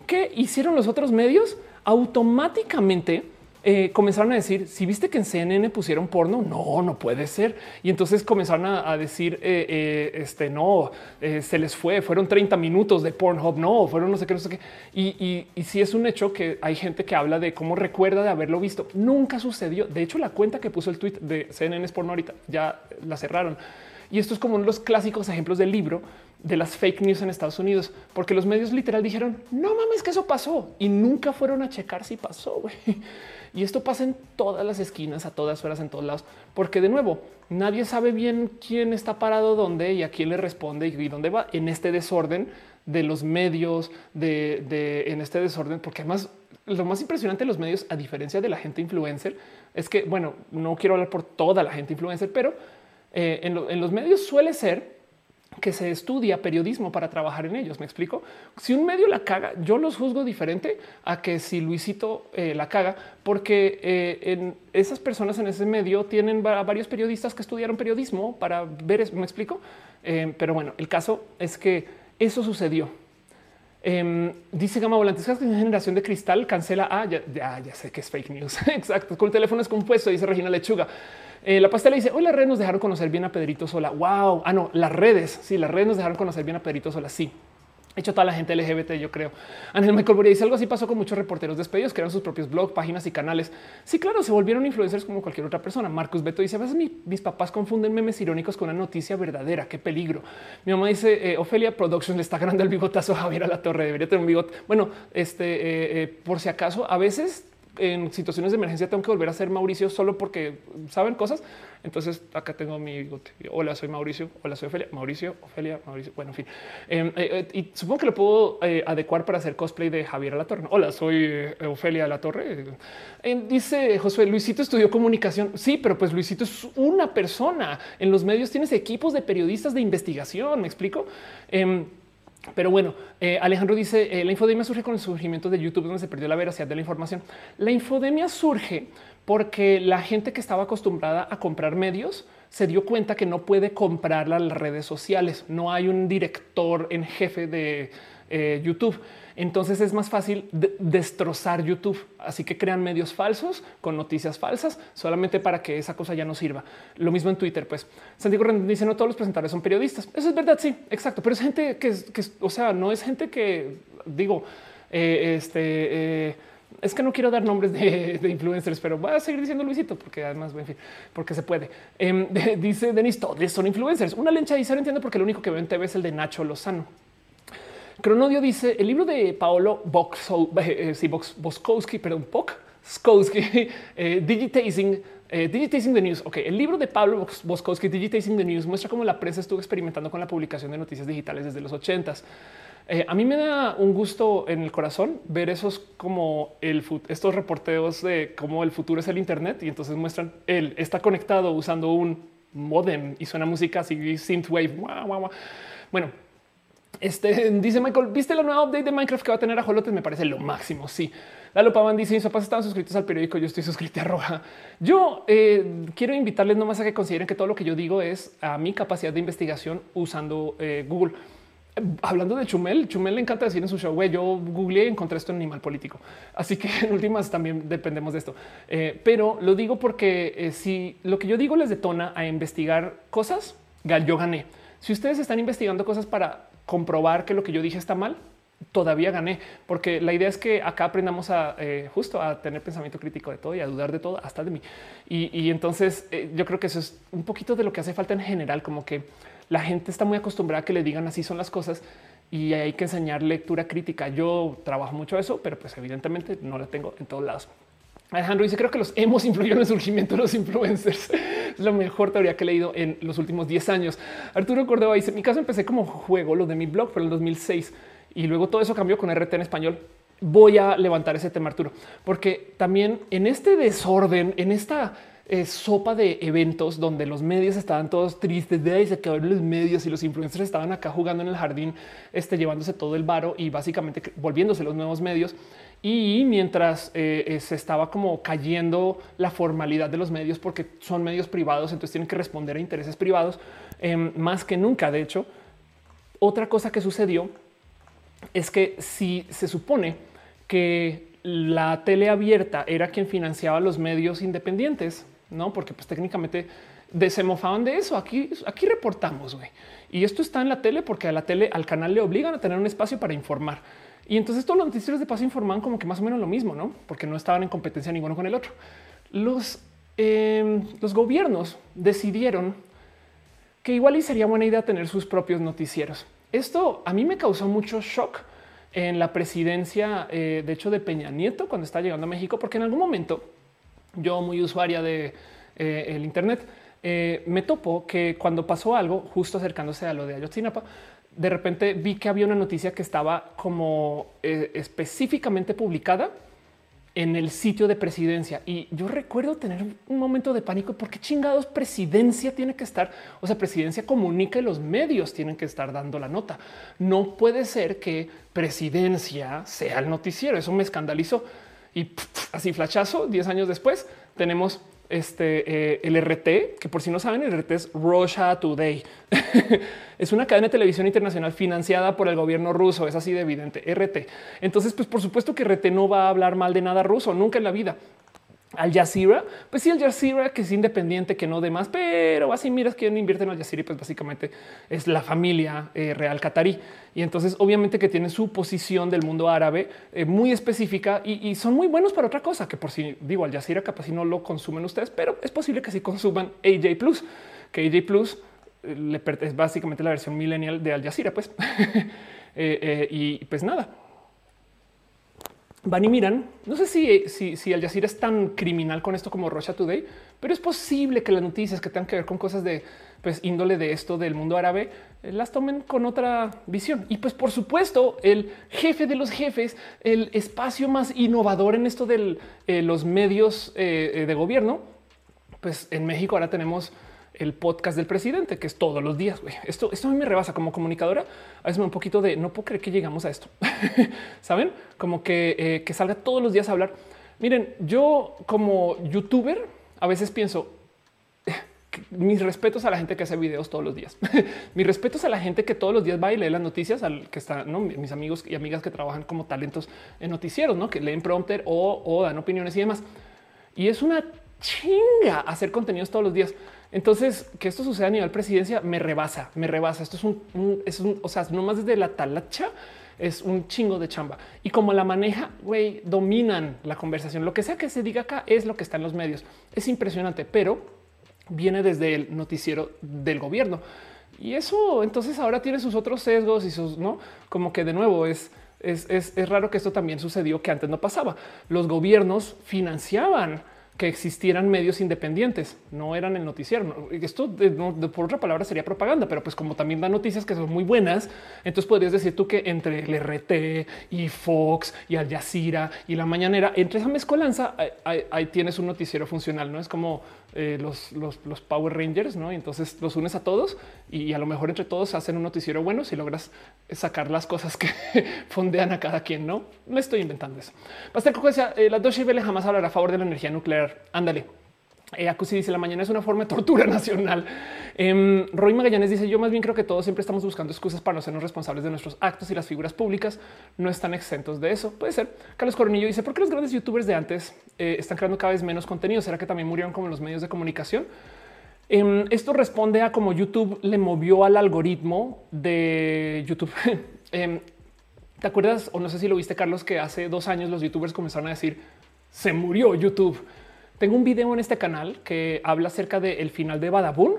¿Qué hicieron los otros medios? Automáticamente eh, comenzaron a decir, si viste que en CNN pusieron porno, no, no puede ser. Y entonces comenzaron a, decir, eh, eh, este, no, se les fue, fueron 30 minutos de Pornhub, no, fueron no sé qué, no sé qué. Y, y, sí es un hecho que hay gente que habla de cómo recuerda de haberlo visto. Nunca sucedió. De hecho, la cuenta que puso el tweet de CNN es porno ahorita, ya la cerraron. Y esto es como uno de los clásicos ejemplos del libro de las fake news en Estados Unidos, porque los medios literal dijeron, no mames que eso pasó y nunca fueron a checar si pasó. Y esto pasa en todas las esquinas, a todas horas, en todos lados, porque de nuevo, nadie sabe bien quién está parado dónde y a quién le responde y dónde va en este desorden de los medios, de, en este desorden, porque además lo más impresionante de los medios, a diferencia de la gente influencer, es que, bueno, no quiero hablar por toda la gente influencer, pero eh, en los medios suele ser que se estudia periodismo para trabajar en ellos. Me explico. Si un medio la caga, yo los juzgo diferente a que si Luisito eh, la caga, porque eh, en esas personas en ese medio tienen varios periodistas que estudiaron periodismo para ver. Me explico. Eh, pero bueno, el caso es que eso sucedió. Em, dice Gama Volantes que generación de cristal cancela. Ah, ya, ya, ya sé que es fake news. Exacto. Con el teléfono es compuesto, dice Regina Lechuga. Eh, la pastela dice hoy las redes nos dejaron conocer bien a Pedrito Sola. Wow. Ah, no, las redes. Sí, las redes nos dejaron conocer bien a Pedrito Sola. Sí. Hecho toda la gente LGBT, yo creo. Ángel Michael Boria dice algo así pasó con muchos reporteros despedidos, crearon sus propios blogs, páginas y canales. Sí, claro, se volvieron influencers como cualquier otra persona. Marcus Beto dice a veces mis papás confunden memes irónicos con una noticia verdadera. Qué peligro. Mi mamá dice eh, Ofelia Productions le está ganando el bigotazo a Javier a la torre. Debería tener un bigote. Bueno, este eh, por si acaso, a veces en situaciones de emergencia tengo que volver a ser Mauricio solo porque saben cosas. Entonces acá tengo mi hola, soy Mauricio, hola, soy Ofelia, Mauricio, Ofelia, Mauricio. Bueno, en fin. Em, eh, eh, y supongo que lo puedo eh, adecuar para hacer cosplay de Javier la Torre. Hola, soy Ofelia la Torre. Em, dice Josué Luisito estudió comunicación. Sí, pero pues Luisito es una persona. En los medios tienes equipos de periodistas de investigación. Me explico. Pero bueno, eh, Alejandro dice, eh, la infodemia surge con el surgimiento de YouTube, donde se perdió la veracidad de la información. La infodemia surge porque la gente que estaba acostumbrada a comprar medios se dio cuenta que no puede comprar las redes sociales. No hay un director en jefe de eh, YouTube. Entonces es más fácil destrozar YouTube. Así que crean medios falsos con noticias falsas solamente para que esa cosa ya no sirva. Lo mismo en Twitter. Pues Santiago Rendón dice no todos los presentadores son periodistas. Eso es verdad. Sí, exacto. Pero es gente que, que o sea, no es gente que digo, eh, este, eh, es que no quiero dar nombres de, influencers, pero voy a seguir diciendo Luisito, porque además, en fin, porque se puede. Em, dice Denis, todos son influencers. Una lencha dice, no entiendo porque el único que veo en TV es el de Nacho Lozano. Cronodio dice, el libro de Paolo eh, Boskowski, perdón, Boskowski, Digitizing, Digitizing the News. Ok, el libro de Pablo Boskowski, Digitizing the News, muestra cómo la prensa estuvo experimentando con la publicación de noticias digitales desde los ochentas. Eh, a mí me da un gusto en el corazón ver esos como el estos reporteos de cómo el futuro es el Internet y entonces muestran él está conectado usando un modem y suena música así synthwave. Bueno, este dice Michael, ¿viste la nueva update de Minecraft que va a tener a Jolotes? Me parece lo máximo. Sí. Lalo Pavan dice: Mis papás están suscritos al periódico. Yo estoy suscrito a Roja. Yo eh, quiero invitarles nomás a que consideren que todo lo que yo digo es a mi capacidad de investigación usando eh, Google hablando de Chumel, Chumel le encanta decir en su show, güey, yo googleé y encontré esto en animal político. Así que en últimas también dependemos de esto. Eh, pero lo digo porque si lo que yo digo les detona a investigar cosas, yo gané. Si ustedes están investigando cosas para comprobar que lo que yo dije está mal, todavía gané, porque la idea es que acá aprendamos a eh, justo a tener pensamiento crítico de todo y a dudar de todo, hasta de mí. Y, entonces yo creo que eso es un poquito de lo que hace falta en general, como que la gente está muy acostumbrada a que le digan así son las cosas y hay que enseñar lectura crítica. Yo trabajo mucho eso, pero pues evidentemente no la tengo en todos lados. Alejandro dice creo que los hemos influido en el surgimiento de los influencers. es la mejor teoría que he leído en los últimos 10 años. Arturo Córdoba dice mi caso empecé como juego, lo de mi blog fue en el 2006 y luego todo eso cambió con RT en español. Voy a levantar ese tema, Arturo, porque también en este desorden, en esta sopa de eventos donde los medios estaban todos tristes de ahí se acabaron los medios y los influencers estaban acá jugando en el jardín, este, llevándose todo el varo y básicamente volviéndose los nuevos medios. Y mientras eh, eh, se estaba como cayendo la formalidad de los medios porque son medios privados, entonces tienen que responder a intereses privados em, más que nunca. De hecho, otra cosa que sucedió es que si se supone que la tele abierta era quien financiaba los medios independientes, no, porque pues técnicamente desemofaban de eso. Aquí, aquí reportamos güey. y esto está en la tele porque a la tele, al canal le obligan a tener un espacio para informar. Y entonces todos los noticieros de paso informaban como que más o menos lo mismo, no? Porque no estaban en competencia ninguno con el otro. Los, em, los gobiernos decidieron que igual y sería buena idea tener sus propios noticieros. Esto a mí me causó mucho shock en la presidencia, eh, de hecho, de Peña Nieto cuando está llegando a México, porque en algún momento yo muy usuaria de eh, el Internet, eh, me topo que cuando pasó algo justo acercándose a lo de Ayotzinapa, de repente vi que había una noticia que estaba como eh, específicamente publicada en el sitio de presidencia. Y yo recuerdo tener un momento de pánico porque chingados presidencia tiene que estar, o sea, presidencia comunica y los medios tienen que estar dando la nota. No puede ser que presidencia sea el noticiero. Eso me escandalizó. Y así flachazo, 10 años después, tenemos este eh, el RT, que por si no saben, el RT es Russia Today. es una cadena de televisión internacional financiada por el gobierno ruso. Es así de evidente. RT. Entonces, pues por supuesto que RT no va a hablar mal de nada ruso nunca en la vida. Al Jazeera, pues sí, Al Jazeera que es independiente, que no demás, pero así miras quién invierte en Al Jazeera, pues básicamente es la familia eh, real catarí. Y entonces, obviamente, que tiene su posición del mundo árabe eh, muy específica y, son muy buenos para otra cosa que por si digo Al Jazeera, capaz si no lo consumen ustedes, pero es posible que sí consuman AJ Plus, que AJ Plus eh, es básicamente la versión millennial de Al Jazeera, pues. y pues nada van y miran. No sé si, si, si Al Jazeera es tan criminal con esto como Russia Today, pero es posible que las noticias que tengan que ver con cosas de pues, índole de esto del mundo árabe eh, las tomen con otra visión. Y pues por supuesto, el jefe de los jefes, el espacio más innovador en esto de eh, los medios eh, de gobierno, pues en México ahora tenemos el podcast del presidente, que es todos los días. Esto, esto a mí me rebasa como comunicadora. A veces me un poquito de no puedo creer que llegamos a esto. Saben como que, eh, que salga todos los días a hablar. Miren, yo como youtuber a veces pienso mis respetos a la gente que hace videos todos los días. mis respetos a la gente que todos los días va y lee las noticias, al que están ¿no? mis amigos y amigas que trabajan como talentos en noticieros, ¿no? que leen prompter o dan opiniones y demás. Y es una chinga hacer contenidos todos los días. Entonces, que esto suceda a nivel presidencia me rebasa, me rebasa. Esto es un, es un o sea, no más desde la talacha es un chingo de chamba. Y como la maneja, güey, dominan la conversación. Lo que sea que se diga acá es lo que está en los medios. Es impresionante, pero viene desde el noticiero del gobierno. Y eso entonces ahora tiene sus otros sesgos y sus, ¿no? Como que de nuevo es... Es, es, es raro que esto también sucedió que antes no pasaba. Los gobiernos financiaban que existieran medios independientes, no eran el noticiero. Esto por otra palabra sería propaganda, pero pues como también da noticias que son muy buenas, entonces podrías decir tú que entre el RT y Fox y Al Jazeera y la mañanera, entre esa mezcolanza, ahí tienes un noticiero funcional, no es como eh, los, los, Power Rangers, ¿no? Y entonces los unes a todos y a lo mejor entre todos hacen un noticiero bueno si logras sacar las cosas que fondean a cada quien, ¿no? Me estoy inventando eso. Pastel Coco decía, eh, la Deutsche Welle jamás hablará a favor de la energía nuclear. Ándale. Eh, Acusi dice la mañana es una forma de tortura nacional. Eh, Roy Magallanes dice yo más bien creo que todos siempre estamos buscando excusas para no sernos responsables de nuestros actos y las figuras públicas no están exentos de eso. Puede ser. Carlos Coronillo dice por qué los grandes youtubers de antes eh, están creando cada vez menos contenido. ¿Será que también murieron como los medios de comunicación? Em, esto responde a cómo YouTube le movió al algoritmo de YouTube. Em, ¿Te acuerdas o no sé si lo viste, Carlos, que hace dos años los youtubers comenzaron a decir se murió YouTube? Tengo un video en este canal que habla acerca del final de Badabun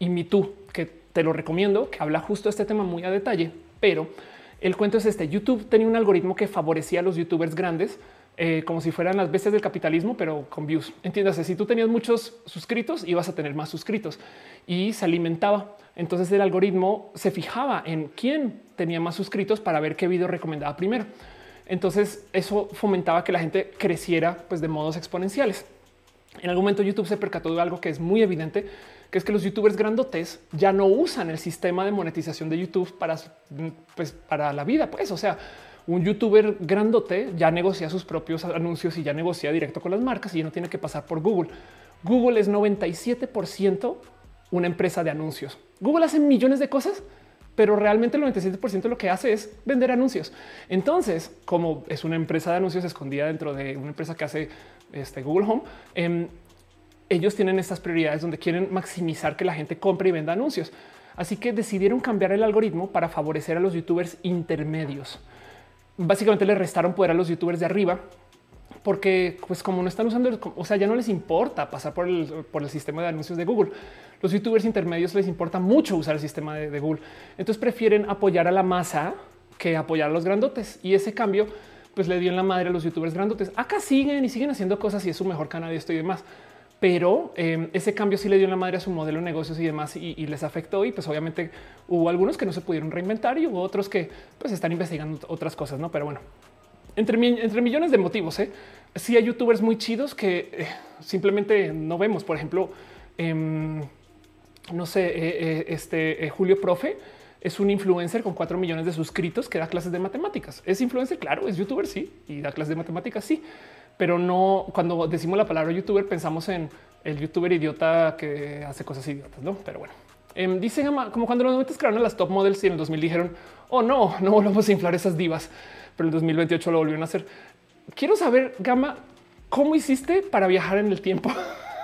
y Me Too, que te lo recomiendo, que habla justo este tema muy a detalle, pero el cuento es este. YouTube tenía un algoritmo que favorecía a los youtubers grandes eh, como si fueran las bestias del capitalismo, pero con views. Entiéndase, si tú tenías muchos suscritos, ibas a tener más suscritos y se alimentaba. Entonces el algoritmo se fijaba en quién tenía más suscritos para ver qué video recomendaba primero. Entonces eso fomentaba que la gente creciera pues, de modos exponenciales. En algún momento YouTube se percató de algo que es muy evidente, que es que los youtubers grandotes ya no usan el sistema de monetización de YouTube para, pues, para la vida. Pues, o sea, un youtuber grandote ya negocia sus propios anuncios y ya negocia directo con las marcas y ya no tiene que pasar por Google. Google es 97% una empresa de anuncios. Google hace millones de cosas, pero realmente el 97% de lo que hace es vender anuncios. Entonces, como es una empresa de anuncios escondida dentro de una empresa que hace este Google Home, em, ellos tienen estas prioridades donde quieren maximizar que la gente compre y venda anuncios. Así que decidieron cambiar el algoritmo para favorecer a los youtubers intermedios. Básicamente le restaron poder a los youtubers de arriba porque pues como no están usando, o sea, ya no les importa pasar por el, por el sistema de anuncios de Google. Los youtubers intermedios les importa mucho usar el sistema de, de Google. Entonces prefieren apoyar a la masa que apoyar a los grandotes. Y ese cambio pues le dio en la madre a los youtubers grandotes. Acá siguen y siguen haciendo cosas y es su mejor canal y esto y demás. Pero em, ese cambio sí le dio en la madre a su modelo de negocios y demás y, les afectó. Y pues obviamente hubo algunos que no se pudieron reinventar y hubo otros que pues están investigando otras cosas, no? Pero bueno, entre, entre millones de motivos, ¿eh? sí hay youtubers muy chidos que eh, simplemente no vemos. Por ejemplo, em, no sé, eh, eh, este Julio Profe es un influencer con 4 millones de suscritos que da clases de matemáticas. Es influencer, claro, es youtuber, sí, y da clases de matemáticas, sí, pero no cuando decimos la palabra youtuber pensamos en el youtuber idiota que hace cosas idiotas, no? Pero bueno, eh, dice como cuando los 90 crearon las top models y en el 2000 dijeron, oh no, no volvemos a inflar esas divas, pero en el 2028 lo volvieron a hacer. Quiero saber, Gama, ¿cómo hiciste para viajar en el tiempo?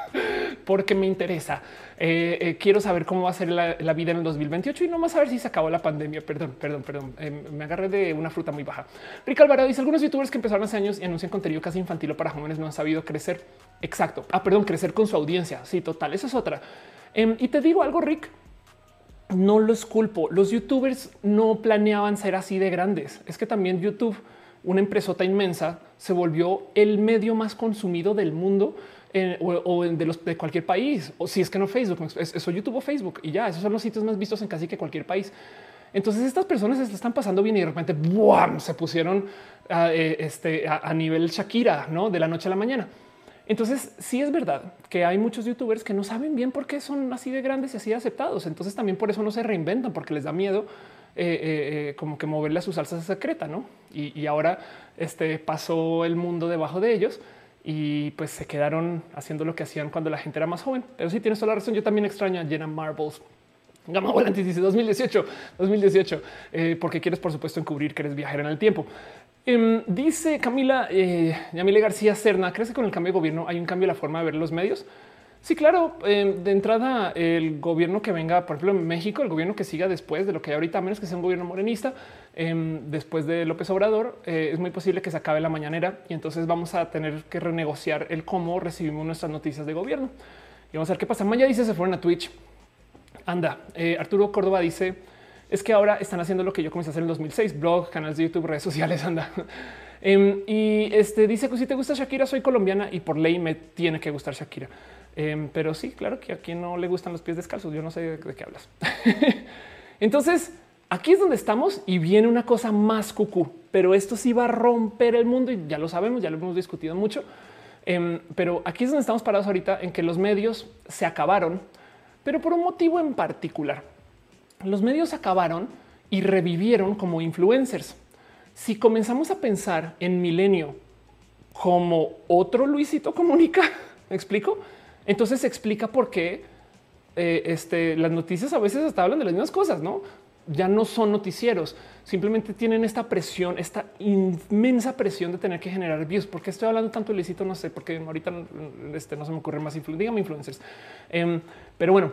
Porque me interesa. Eh, eh, quiero saber cómo va a ser la, vida en el 2028 y no más saber si se acabó la pandemia. Perdón, perdón, perdón. Eh, me agarré de una fruta muy baja. Rick Alvarado dice algunos youtubers que empezaron hace años y anuncian contenido casi infantil o para jóvenes no han sabido crecer. Exacto. Ah, perdón, crecer con su audiencia. Sí, total. Esa es otra. Em, y te digo algo, Rick. No los culpo. Los youtubers no planeaban ser así de grandes. Es que también YouTube, una empresota inmensa, se volvió el medio más consumido del mundo o, de, cualquier país, o si es que no Facebook, eso YouTube o Facebook y ya, esos son los sitios más vistos en casi que cualquier país. Entonces estas personas se están pasando bien y de repente se pusieron a, eh, este, nivel Shakira. De la noche a la mañana. Entonces sí es verdad que hay muchos youtubers que no saben bien por qué son así de grandes y así de aceptados. Entonces también por eso no se reinventan porque les da miedo eh, eh, como que moverle a su salsa secreta, y ahora este, pasó el mundo debajo de ellos y pues se quedaron haciendo lo que hacían cuando la gente era más joven. Pero sí tienes toda la razón. Yo también extraño a Jenna Marbles. Gama Volantis dice 2018, 2018, eh, porque quieres, por supuesto, encubrir que eres viajera en el tiempo. Em, dice Camila eh, Yamile García Cerna, ¿crees que con el cambio de gobierno hay un cambio en la forma de ver los medios? Sí, claro. Em, de entrada, el gobierno que venga, por ejemplo, en México, el gobierno que siga después de lo que hay ahorita, a menos que sea un gobierno morenista, em, después de López Obrador, eh, es muy posible que se acabe la mañanera y entonces vamos a tener que renegociar el cómo recibimos nuestras noticias de gobierno. Y vamos a ver qué pasa. Maya dice se fueron a Twitch. Anda, eh, Arturo Córdoba dice es que ahora están haciendo lo que yo comencé a hacer en 2006, blog, canales de YouTube, redes sociales, anda. Em, y este dice que si te gusta Shakira, soy colombiana y por ley me tiene que gustar Shakira. Em, pero sí, claro que a quien no le gustan los pies descalzos, yo no sé de qué hablas. Entonces, aquí es donde estamos y viene una cosa más cucú, pero esto sí va a romper el mundo y ya lo sabemos, ya lo hemos discutido mucho. Em, pero aquí es donde estamos parados ahorita en que los medios se acabaron pero por un motivo en particular. Los medios acabaron y revivieron como influencers. Si comenzamos a pensar en Milenio como otro Luisito Comunica, ¿me explico? Entonces se explica por qué eh, este, las noticias a veces hasta hablan de las mismas cosas, ¿no? Ya no son noticieros, simplemente tienen esta presión, esta inmensa presión de tener que generar views. ¿Por qué estoy hablando tanto Luisito? No sé, porque ahorita este, no se me ocurre más influencers. Dígame influencers. Em, pero bueno,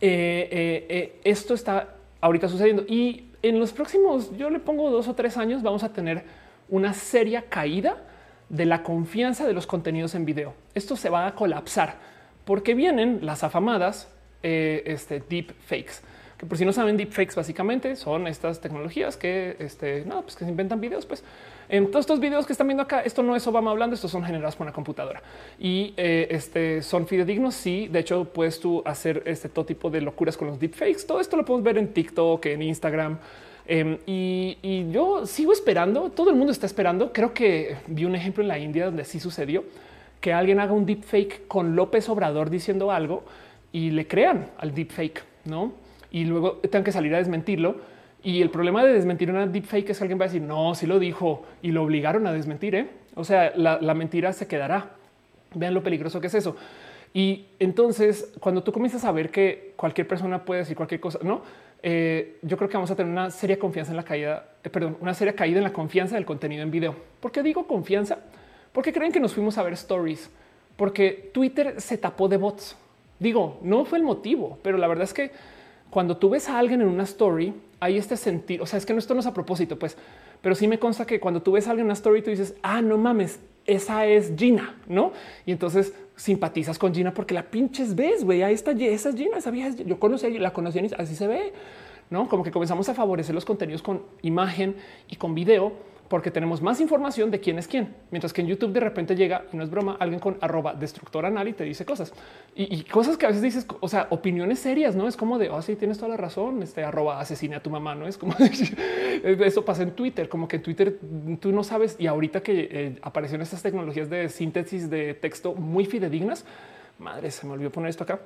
eh, eh, esto está ahorita sucediendo y en los próximos, yo le pongo dos o tres años, vamos a tener una seria caída de la confianza de los contenidos en video. Esto se va a colapsar porque vienen las afamadas este, deep fakes que por si no saben, deepfakes básicamente son estas tecnologías que, este, no, pues que se inventan videos. Pues en todos estos videos que están viendo acá, esto no es Obama hablando, estos son generados por una computadora y eh, este, son fidedignos. Sí, de hecho, puedes tú hacer este todo tipo de locuras con los deepfakes. Todo esto lo podemos ver en TikTok, en Instagram. Em, y, yo sigo esperando, todo el mundo está esperando. Creo que vi un ejemplo en la India donde sí sucedió que alguien haga un deepfake con López Obrador diciendo algo y le crean al deepfake, ¿no? y luego tengan que salir a desmentirlo. Y el problema de desmentir una deepfake es que alguien va a decir no, si lo dijo y lo obligaron a desmentir. ¿eh? O sea, la, mentira se quedará. Vean lo peligroso que es eso. Y entonces, cuando tú comienzas a ver que cualquier persona puede decir cualquier cosa, no, eh, yo creo que vamos a tener una seria confianza en la caída, eh, perdón, una seria caída en la confianza del contenido en video. ¿Por qué digo confianza? Porque creen que nos fuimos a ver stories, porque Twitter se tapó de bots. Digo, no fue el motivo, pero la verdad es que cuando tú ves a alguien en una story, hay este sentir, o sea, es que esto no es a propósito, pues, pero sí me consta que cuando tú ves a alguien en una story, tú dices, ah, no mames, esa es Gina, ¿no? Y entonces simpatizas con Gina porque la pinches ves, güey, ahí está, es Gina, esa yo conocí, la conocí, así se ve, ¿no? Como que comenzamos a favorecer los contenidos con imagen y con video porque tenemos más información de quién es quién. Mientras que en YouTube de repente llega, y no es broma, alguien con arroba destructor anal y te dice cosas y, cosas que a veces dices, o sea, opiniones serias, no es como de, oh, sí, tienes toda la razón, este arroba asesina a tu mamá, no es como eso pasa en Twitter, como que en Twitter tú no sabes. Y ahorita que eh, aparecieron estas tecnologías de síntesis de texto muy fidedignas, madre, se me olvidó poner esto acá.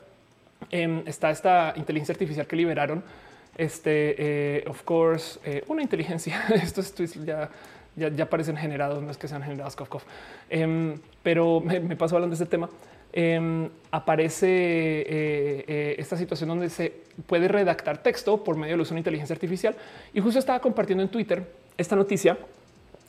Em, está esta inteligencia artificial que liberaron este, eh, of course, eh, una inteligencia. Estos tweets ya, ya, ya, parecen generados, no es que sean generados, cof, em, pero me, me, paso hablando de este tema. Em, aparece eh, esta situación donde se puede redactar texto por medio de uso de inteligencia artificial. Y justo estaba compartiendo en Twitter esta noticia,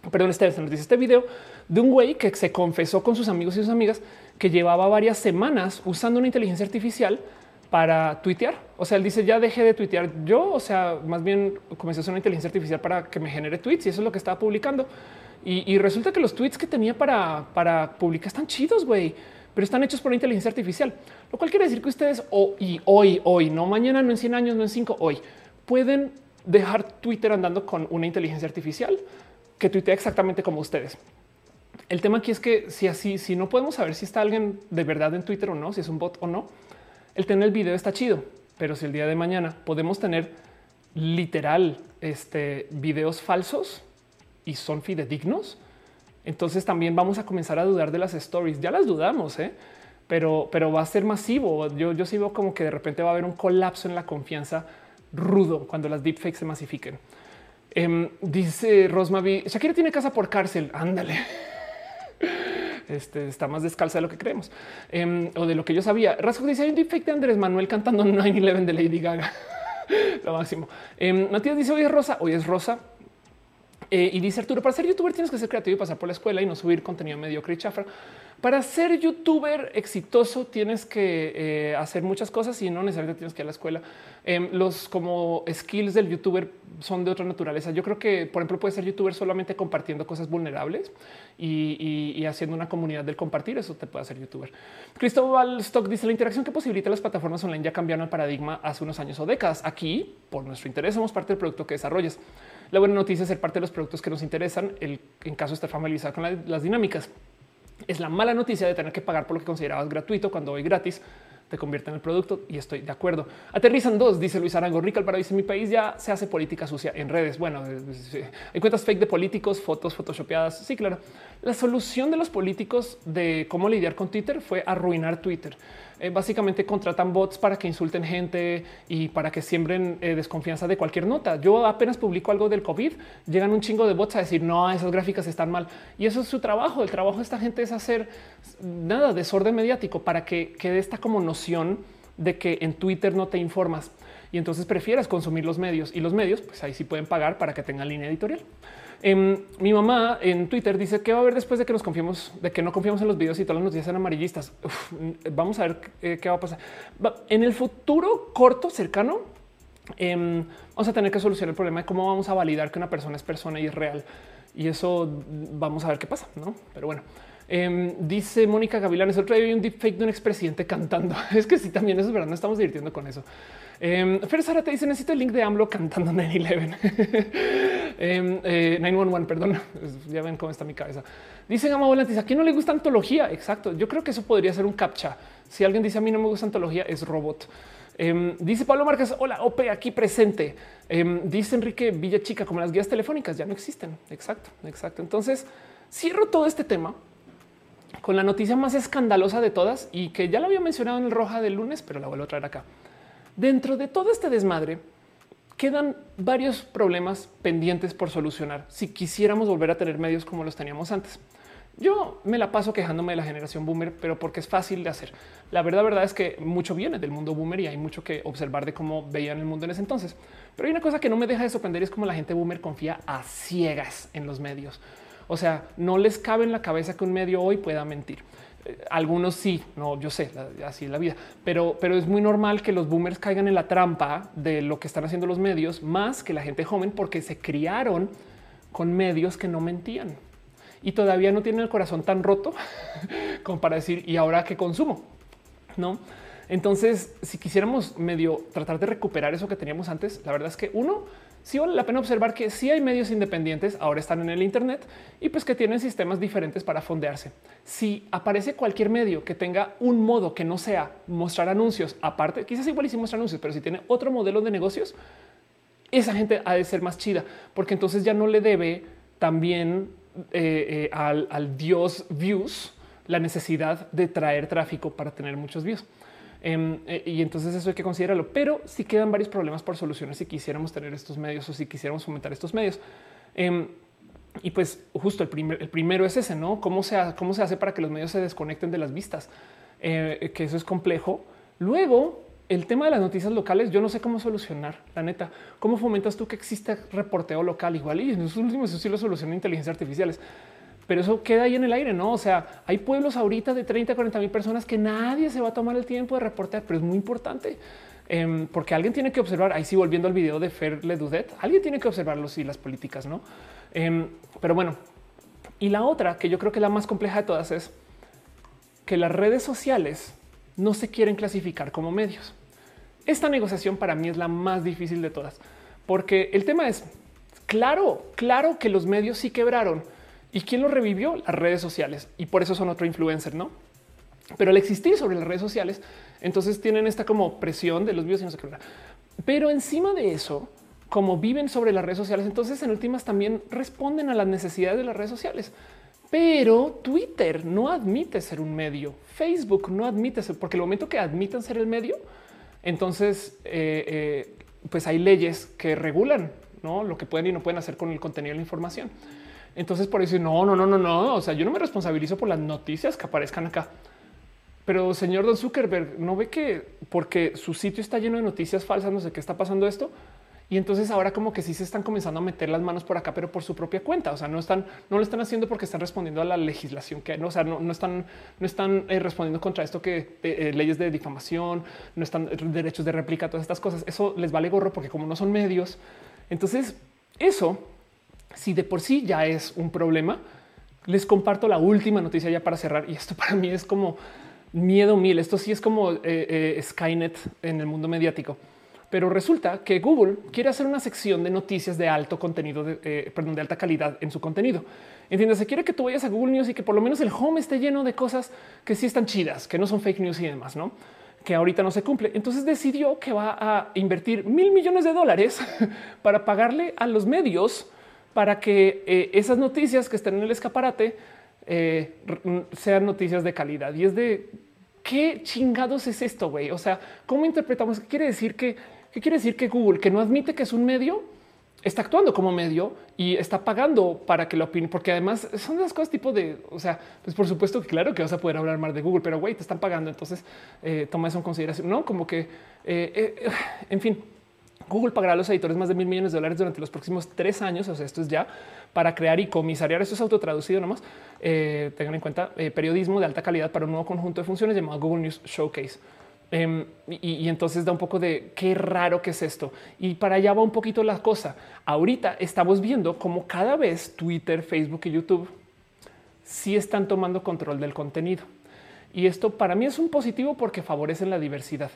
perdón, esta noticia, este video de un güey que se confesó con sus amigos y sus amigas que llevaba varias semanas usando una inteligencia artificial para tuitear. O sea, él dice ya dejé de tuitear yo. O sea, más bien comencé a usar una inteligencia artificial para que me genere tweets y eso es lo que estaba publicando. Y, resulta que los tweets que tenía para, para publicar están chidos, güey, pero están hechos por inteligencia artificial, lo cual quiere decir que ustedes hoy, hoy, hoy, no mañana, no en 100 años, no en 5, hoy pueden dejar Twitter andando con una inteligencia artificial que tuitea exactamente como ustedes. El tema aquí es que si así, si no podemos saber si está alguien de verdad en Twitter o no, si es un bot o no, el tener el video está chido, pero si el día de mañana podemos tener literal este, videos falsos y son fidedignos, entonces también vamos a comenzar a dudar de las stories. Ya las dudamos, ¿eh? pero, pero va a ser masivo. Yo, yo sí como que de repente va a haber un colapso en la confianza rudo cuando las deepfakes se masifiquen. Em, dice Rosmavi, Shakira tiene casa por cárcel. Ándale. Este, está más descalza de lo que creemos em, o de lo que yo sabía. Rasco dice hay un deepfake de Andrés Manuel cantando 9-11 de Lady Gaga. lo máximo. Em, Matías dice hoy es rosa, hoy es rosa. Eh, y dice Arturo, para ser youtuber tienes que ser creativo y pasar por la escuela y no subir contenido mediocre y chafra. Para ser youtuber exitoso tienes que eh, hacer muchas cosas y no necesariamente tienes que ir a la escuela. Em, los como skills del youtuber son de otra naturaleza. Yo creo que, por ejemplo, puedes ser youtuber solamente compartiendo cosas vulnerables y, haciendo una comunidad del compartir. Eso te puede hacer youtuber. Cristóbal Stock dice la interacción que posibilita las plataformas online ya cambiaron el paradigma hace unos años o décadas. Aquí, por nuestro interés, somos parte del producto que desarrollas. La buena noticia es ser parte de los productos que nos interesan. El, en caso de estar familiarizado con las dinámicas. Es la mala noticia de tener que pagar por lo que considerabas gratuito cuando hoy gratis te convierte en el producto y estoy de acuerdo. Aterrizan dos, dice Luis Arango. Rica para dice mi país ya se hace política sucia en redes. Bueno, hay cuentas fake de políticos, fotos photoshopeadas. Sí, claro. La solución de los políticos de cómo lidiar con Twitter fue arruinar Twitter. Eh, básicamente contratan bots para que insulten gente y para que siembren eh, desconfianza de cualquier nota. Yo apenas publico algo del COVID, llegan un chingo de bots a decir no, esas gráficas están mal. Y eso es su trabajo. El trabajo de esta gente es hacer nada, desorden mediático para que quede esta como noción de que en Twitter no te informas y entonces prefieras consumir los medios y los medios, pues ahí sí pueden pagar para que tengan línea editorial. Em, mi mamá en Twitter dice que va a haber después de que nos confiemos, de que no confiamos en los videos y todas las noticias sean amarillistas. vamos a ver eh, qué va a pasar. En el futuro corto, cercano, em, vamos a tener que solucionar el problema de cómo vamos a validar que una persona es persona y es real. Y eso vamos a ver qué pasa, ¿no? Pero bueno. Em, dice Mónica Gavilanes, otro día hay un deepfake de un expresidente cantando. Es que sí, también eso es verdad, no estamos divirtiendo con eso. Eh, Fer Sara te dice necesito el link de AMLO cantando 9-11. eh, 911, perdón. Ya ven cómo está mi cabeza. Dicen Gama Volantis, ¿a quién no le gusta antología? Exacto. Yo creo que eso podría ser un captcha. Si alguien dice a mí no me gusta antología, es robot. Em, dice Pablo Márquez, hola, OP aquí presente. Em, dice Enrique Villa Chica, como las guías telefónicas ya no existen. Exacto, exacto. Entonces cierro todo este tema con la noticia más escandalosa de todas y que ya la había mencionado en el roja del lunes, pero la vuelvo a traer acá. Dentro de todo este desmadre quedan varios problemas pendientes por solucionar si quisiéramos volver a tener medios como los teníamos antes. Yo me la paso quejándome de la generación boomer, pero porque es fácil de hacer. La verdad, verdad es que mucho viene del mundo boomer y hay mucho que observar de cómo veían el mundo en ese entonces. Pero hay una cosa que no me deja de sorprender es cómo la gente boomer confía a ciegas en los medios. O sea, no les cabe en la cabeza que un medio hoy pueda mentir. Eh, algunos sí, no, yo sé, así es la vida, pero, pero es muy normal que los boomers caigan en la trampa de lo que están haciendo los medios más que la gente joven porque se criaron con medios que no mentían y todavía no tienen el corazón tan roto como para decir y ahora qué consumo, no? Entonces, si quisiéramos medio tratar de recuperar eso que teníamos antes, la verdad es que uno sí vale la pena observar que sí hay medios independientes, ahora están en el Internet y pues que tienen sistemas diferentes para fondearse. Si aparece cualquier medio que tenga un modo que no sea mostrar anuncios, aparte, quizás igual y mostrar anuncios, pero si tiene otro modelo de negocios, esa gente ha de ser más chida, porque entonces ya no le debe también eh, eh, al dios views la necesidad de traer tráfico para tener muchos views. Em, eh, y entonces eso hay que considerarlo. Pero si quedan varios problemas por soluciones si quisiéramos tener estos medios o si quisiéramos fomentar estos medios. Em, y pues justo el, primer, el primero es ese, ¿no? ¿Cómo se, ¿Cómo se hace para que los medios se desconecten de las vistas? Eh, que eso es complejo. Luego, el tema de las noticias locales, yo no sé cómo solucionar, la neta. ¿Cómo fomentas tú que exista reporteo local igual? Y en los últimos sí lo solucionan inteligencias artificiales pero eso queda ahí en el aire, no? O sea, hay pueblos ahorita de 30, 40 mil personas que nadie se va a tomar el tiempo de reportear, pero es muy importante em, porque alguien tiene que observar. Ahí sí, volviendo al video de Fer Ledudet, alguien tiene que observarlos y las políticas, no? Em, pero bueno, y la otra que yo creo que la más compleja de todas es que las redes sociales no se quieren clasificar como medios. Esta negociación para mí es la más difícil de todas, porque el tema es claro, claro que los medios sí quebraron ¿Y quién lo revivió? Las redes sociales. Y por eso son otro influencer, ¿no? Pero al existir sobre las redes sociales, entonces tienen esta como presión de los videos y no sé qué. Pero encima de eso, como viven sobre las redes sociales, entonces en últimas también responden a las necesidades de las redes sociales. Pero Twitter no admite ser un medio, Facebook no admite ser, porque el momento que admitan ser el medio, entonces eh, eh, pues hay leyes que regulan no lo que pueden y no pueden hacer con el contenido de la información. Entonces, por eso no, no, no, no, no. O sea, yo no me responsabilizo por las noticias que aparezcan acá. Pero señor Don Zuckerberg, no ve que porque su sitio está lleno de noticias falsas, no sé qué está pasando esto. Y entonces ahora como que sí se están comenzando a meter las manos por acá, pero por su propia cuenta. O sea, no están, no lo están haciendo porque están respondiendo a la legislación que no, o sea, no, están, no están eh, respondiendo contra esto que eh, eh, leyes de difamación, no están derechos de réplica, todas estas cosas. Eso les vale gorro porque como no son medios, entonces eso, si de por sí ya es un problema, les comparto la última noticia ya para cerrar. Y esto para mí es como miedo mil. Esto sí es como Skynet en el mundo mediático. Pero resulta que Google quiere hacer una sección de noticias de alto contenido, de, eh, perdón, de alta calidad en su contenido. Entiendes, se quiere que tú vayas a Google News y que por lo menos el home esté lleno de cosas que sí están chidas, que no son fake news y demás, no? Que ahorita no se cumple. Entonces decidió que va a invertir mil millones de dólares para pagarle a los medios para que eh, esas noticias que estén en el escaparate eh, sean noticias de calidad. Y es de qué chingados es esto, güey. O sea, cómo interpretamos? ¿Qué quiere decir que ¿Qué quiere decir que Google, que no admite que es un medio, está actuando como medio y está pagando para que lo opine? Porque además son las cosas tipo de, o sea, pues por supuesto que claro que vas a poder hablar más de Google, pero güey, te están pagando. Entonces eh, toma eso en consideración. No como que, en fin, Google pagará a los editores más de mil millones de dólares durante los próximos tres años. O sea, esto es ya para crear y comisariar. Esto es autotraducido nomás. tengan en cuenta periodismo de alta calidad para un nuevo conjunto de funciones llamado Google News Showcase. Em, y, entonces da un poco de qué raro que es esto. Y para allá va un poquito la cosa. Ahorita estamos viendo cómo cada vez Twitter, Facebook y YouTube sí están tomando control del contenido. Y esto para mí es un positivo porque favorecen la diversidad.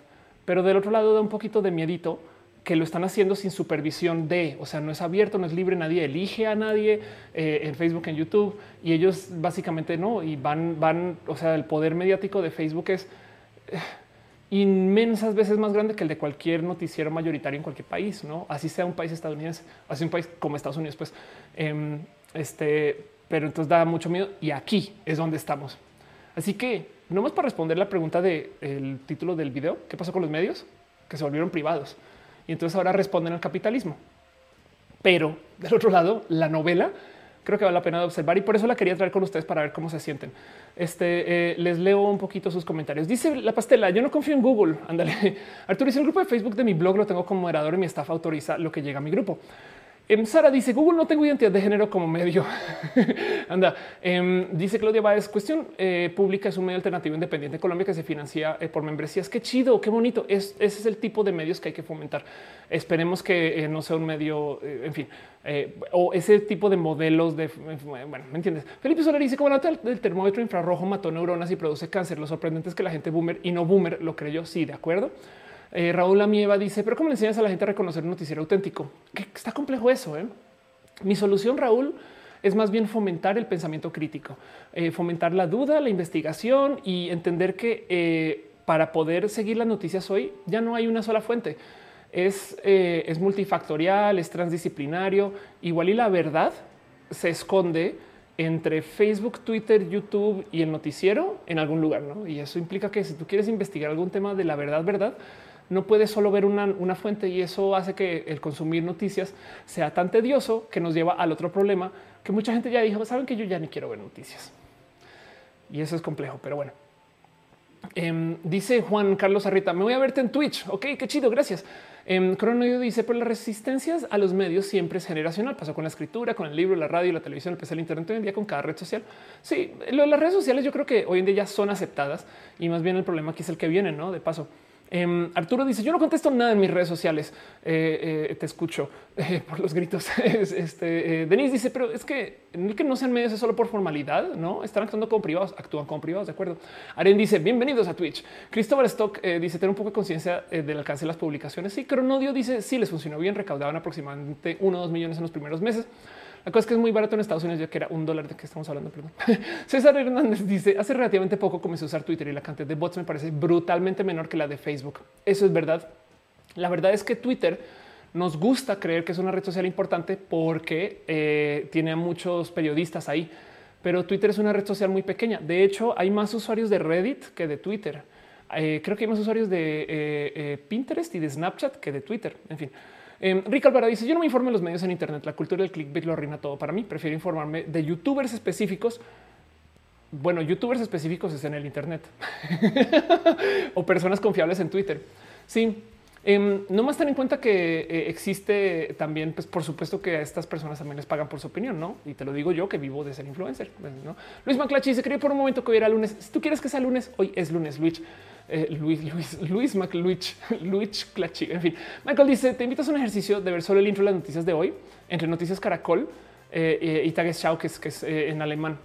Pero del otro lado da un poquito de miedito que lo están haciendo sin supervisión de, o sea, no es abierto, no es libre, nadie elige a nadie eh, en Facebook, en YouTube, y ellos básicamente no, y van, van, o sea, el poder mediático de Facebook es eh, inmensas veces más grande que el de cualquier noticiero mayoritario en cualquier país, no así sea un país estadounidense, así un país como Estados Unidos, pues em, este, pero entonces da mucho miedo y aquí es donde estamos. Así que no más para responder la pregunta del título del video, ¿qué pasó con los medios? Que se volvieron privados y entonces ahora responden al capitalismo. Pero del otro lado, la novela creo que vale la pena observar y por eso la quería traer con ustedes para ver cómo se sienten. Este eh, les leo un poquito sus comentarios. Dice la pastela: Yo no confío en Google. Ándale. Arturo dice el grupo de Facebook de mi blog lo tengo como moderador y mi staff autoriza lo que llega a mi grupo. Em, Sara dice Google no tengo identidad de género como medio. Anda, em, dice Claudia Báez, cuestión eh, pública es un medio alternativo independiente en Colombia que se financia eh, por membresías. Qué chido, qué bonito. Es, ese es el tipo de medios que hay que fomentar. Esperemos que eh, no sea un medio, en fin, o ese tipo de modelos de, bueno, ¿me entiendes? Felipe Soler dice, como del termómetro infrarrojo mató neuronas y produce cáncer. Lo sorprendente es que la gente boomer y no boomer lo creyó. Sí, de acuerdo. Eh, Raúl Amieva dice, pero ¿cómo le enseñas a la gente a reconocer un noticiero auténtico? Que está complejo eso. ¿eh? Mi solución, Raúl, es más bien fomentar el pensamiento crítico, eh, fomentar la duda, la investigación y entender que para poder seguir las noticias hoy ya no hay una sola fuente. Es, es multifactorial, es transdisciplinario. Igual y la verdad se esconde entre Facebook, Twitter, YouTube y el noticiero en algún lugar. ¿no? Y eso implica que si tú quieres investigar algún tema de la verdad, verdad, no puedes solo ver una, fuente y eso hace que el consumir noticias sea tan tedioso que nos lleva al otro problema que mucha gente ya dijo, saben que yo ya ni quiero ver noticias. Y eso es complejo, pero bueno. Em, dice Juan Carlos Arrita, me voy a verte en Twitch. Ok, qué chido, gracias. Eh, dice, pero las resistencias a los medios siempre es generacional. Pasó con la escritura, con el libro, la radio, la televisión, el el internet hoy en día con cada red social. Sí, las redes sociales yo creo que hoy en día ya son aceptadas y más bien el problema aquí es el que viene, ¿no? De paso. Em, Arturo dice: Yo no contesto nada en mis redes sociales. Eh, eh, te escucho eh, por los gritos. este Denise dice: Pero es que que no sean medios es solo por formalidad, no están actuando como privados, actúan como privados. De acuerdo. Aren dice: Bienvenidos a Twitch. Cristóbal Stock dice: Tener un poco de conciencia del alcance de las publicaciones. Sí, Cronodio dice: Sí, les funcionó bien. Recaudaban aproximadamente uno o dos millones en los primeros meses. La cosa es que es muy barato en Estados Unidos, ya que era un dólar de que estamos hablando. César Hernández dice hace relativamente poco comencé a usar Twitter y la cantidad de bots me parece brutalmente menor que la de Facebook. Eso es verdad. La verdad es que Twitter nos gusta creer que es una red social importante porque eh, tiene a muchos periodistas ahí, pero Twitter es una red social muy pequeña. De hecho, hay más usuarios de Reddit que de Twitter. Eh, creo que hay más usuarios de eh, Pinterest y de Snapchat que de Twitter. En fin, Eh, Rick Alvarado dice: Yo no me informo en los medios en Internet. La cultura del clickbait lo arruina todo para mí. Prefiero informarme de youtubers específicos. Bueno, youtubers específicos es en el Internet o personas confiables en Twitter. Sí, eh, no más ten en cuenta que eh, existe también, pues por supuesto que a estas personas también les pagan por su opinión, ¿no? Y te lo digo yo que vivo de ser influencer. Pues, ¿no? Luis Maclachi se cree por un momento que hoy era lunes. Si tú quieres que sea lunes, hoy es lunes, Luis. Eh, Luis, Luis, Luis McLuich, Luis Clachi. En fin, Michael dice: Te invitas a un ejercicio de ver solo el intro de las noticias de hoy entre Noticias Caracol y Tagesschau, que es, que es en alemán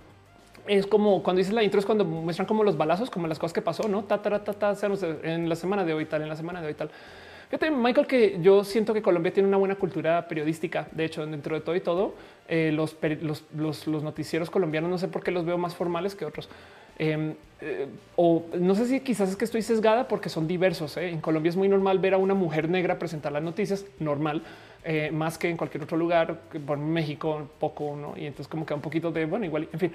es como cuando dices la intro, es cuando muestran como los balazos, como las cosas que pasó, no ta, ta, ta, ta, en la semana de hoy, tal, en la semana de hoy, tal. Fíjate, Michael, que yo siento que Colombia tiene una buena cultura periodística. De hecho, dentro de todo y todo, eh, los, los, los, noticieros colombianos no sé por qué los veo más formales que otros. Em, eh, o no sé si quizás es que estoy sesgada porque son diversos. ¿eh? En Colombia es muy normal ver a una mujer negra presentar las noticias, normal, más que en cualquier otro lugar. Por México, poco, ¿no? Y entonces como que un poquito de, bueno, igual, en fin.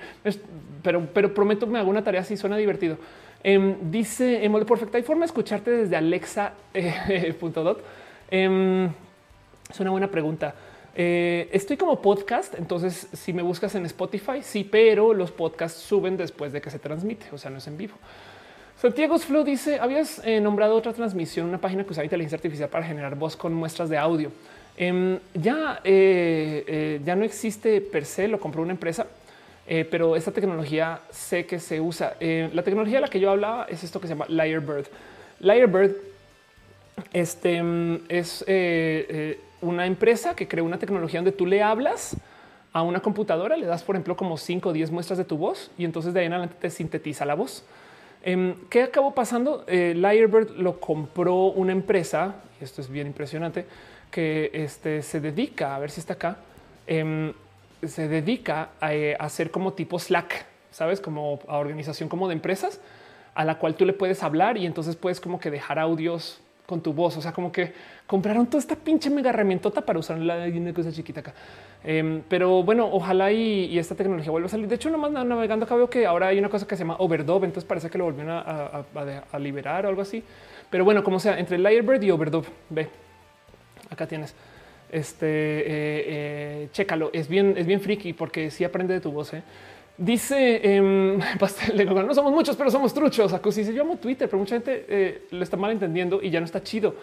pero, pero prometo me hago una tarea si suena divertido. Em, dice Emole Perfecta, hay forma de escucharte desde Alexa. Eh, em, es una buena pregunta. Eh, estoy como podcast, entonces si me buscas en Spotify, sí, pero los podcasts suben después de que se transmite, o sea, no es en vivo. Santiago Flow dice: Habías eh, nombrado otra transmisión, una página que usaba inteligencia artificial para generar voz con muestras de audio. Em, ya, ya no existe per se, lo compró una empresa eh, pero esta tecnología sé que se usa. Eh, la tecnología de la que yo hablaba es esto que se llama Lyrebird. Lyrebird este, mm, es eh, una empresa que creó una tecnología donde tú le hablas a una computadora, le das, por ejemplo, como 5 o 10 muestras de tu voz y entonces de ahí en adelante te sintetiza la voz. Em, ¿Qué acabó pasando? Lyrebird lo compró una empresa, y esto es bien impresionante, que este, se dedica, a ver si está acá, em, se dedica a, eh, hacer como tipo Slack, sabes, como a organización como de empresas a la cual tú le puedes hablar y entonces puedes como que dejar audios con tu voz. O sea, como que compraron toda esta pinche mega herramientota para usarla en una cosa chiquita acá. Em, pero bueno, ojalá y, esta tecnología vuelva a salir. De hecho, nomás navegando acá veo que ahora hay una cosa que se llama Overdub. Entonces parece que lo volvieron a, liberar o algo así. Pero bueno, como sea, entre Lyrebird y Overdub, ve, acá tienes este, eh, eh, chécalo, es bien, es bien friki porque si aprende de tu voz. ¿Eh? Dice eh, Pastel no somos muchos, pero somos truchos. Acusi yo amo Twitter, pero mucha gente eh, lo está mal entendiendo y ya no está chido.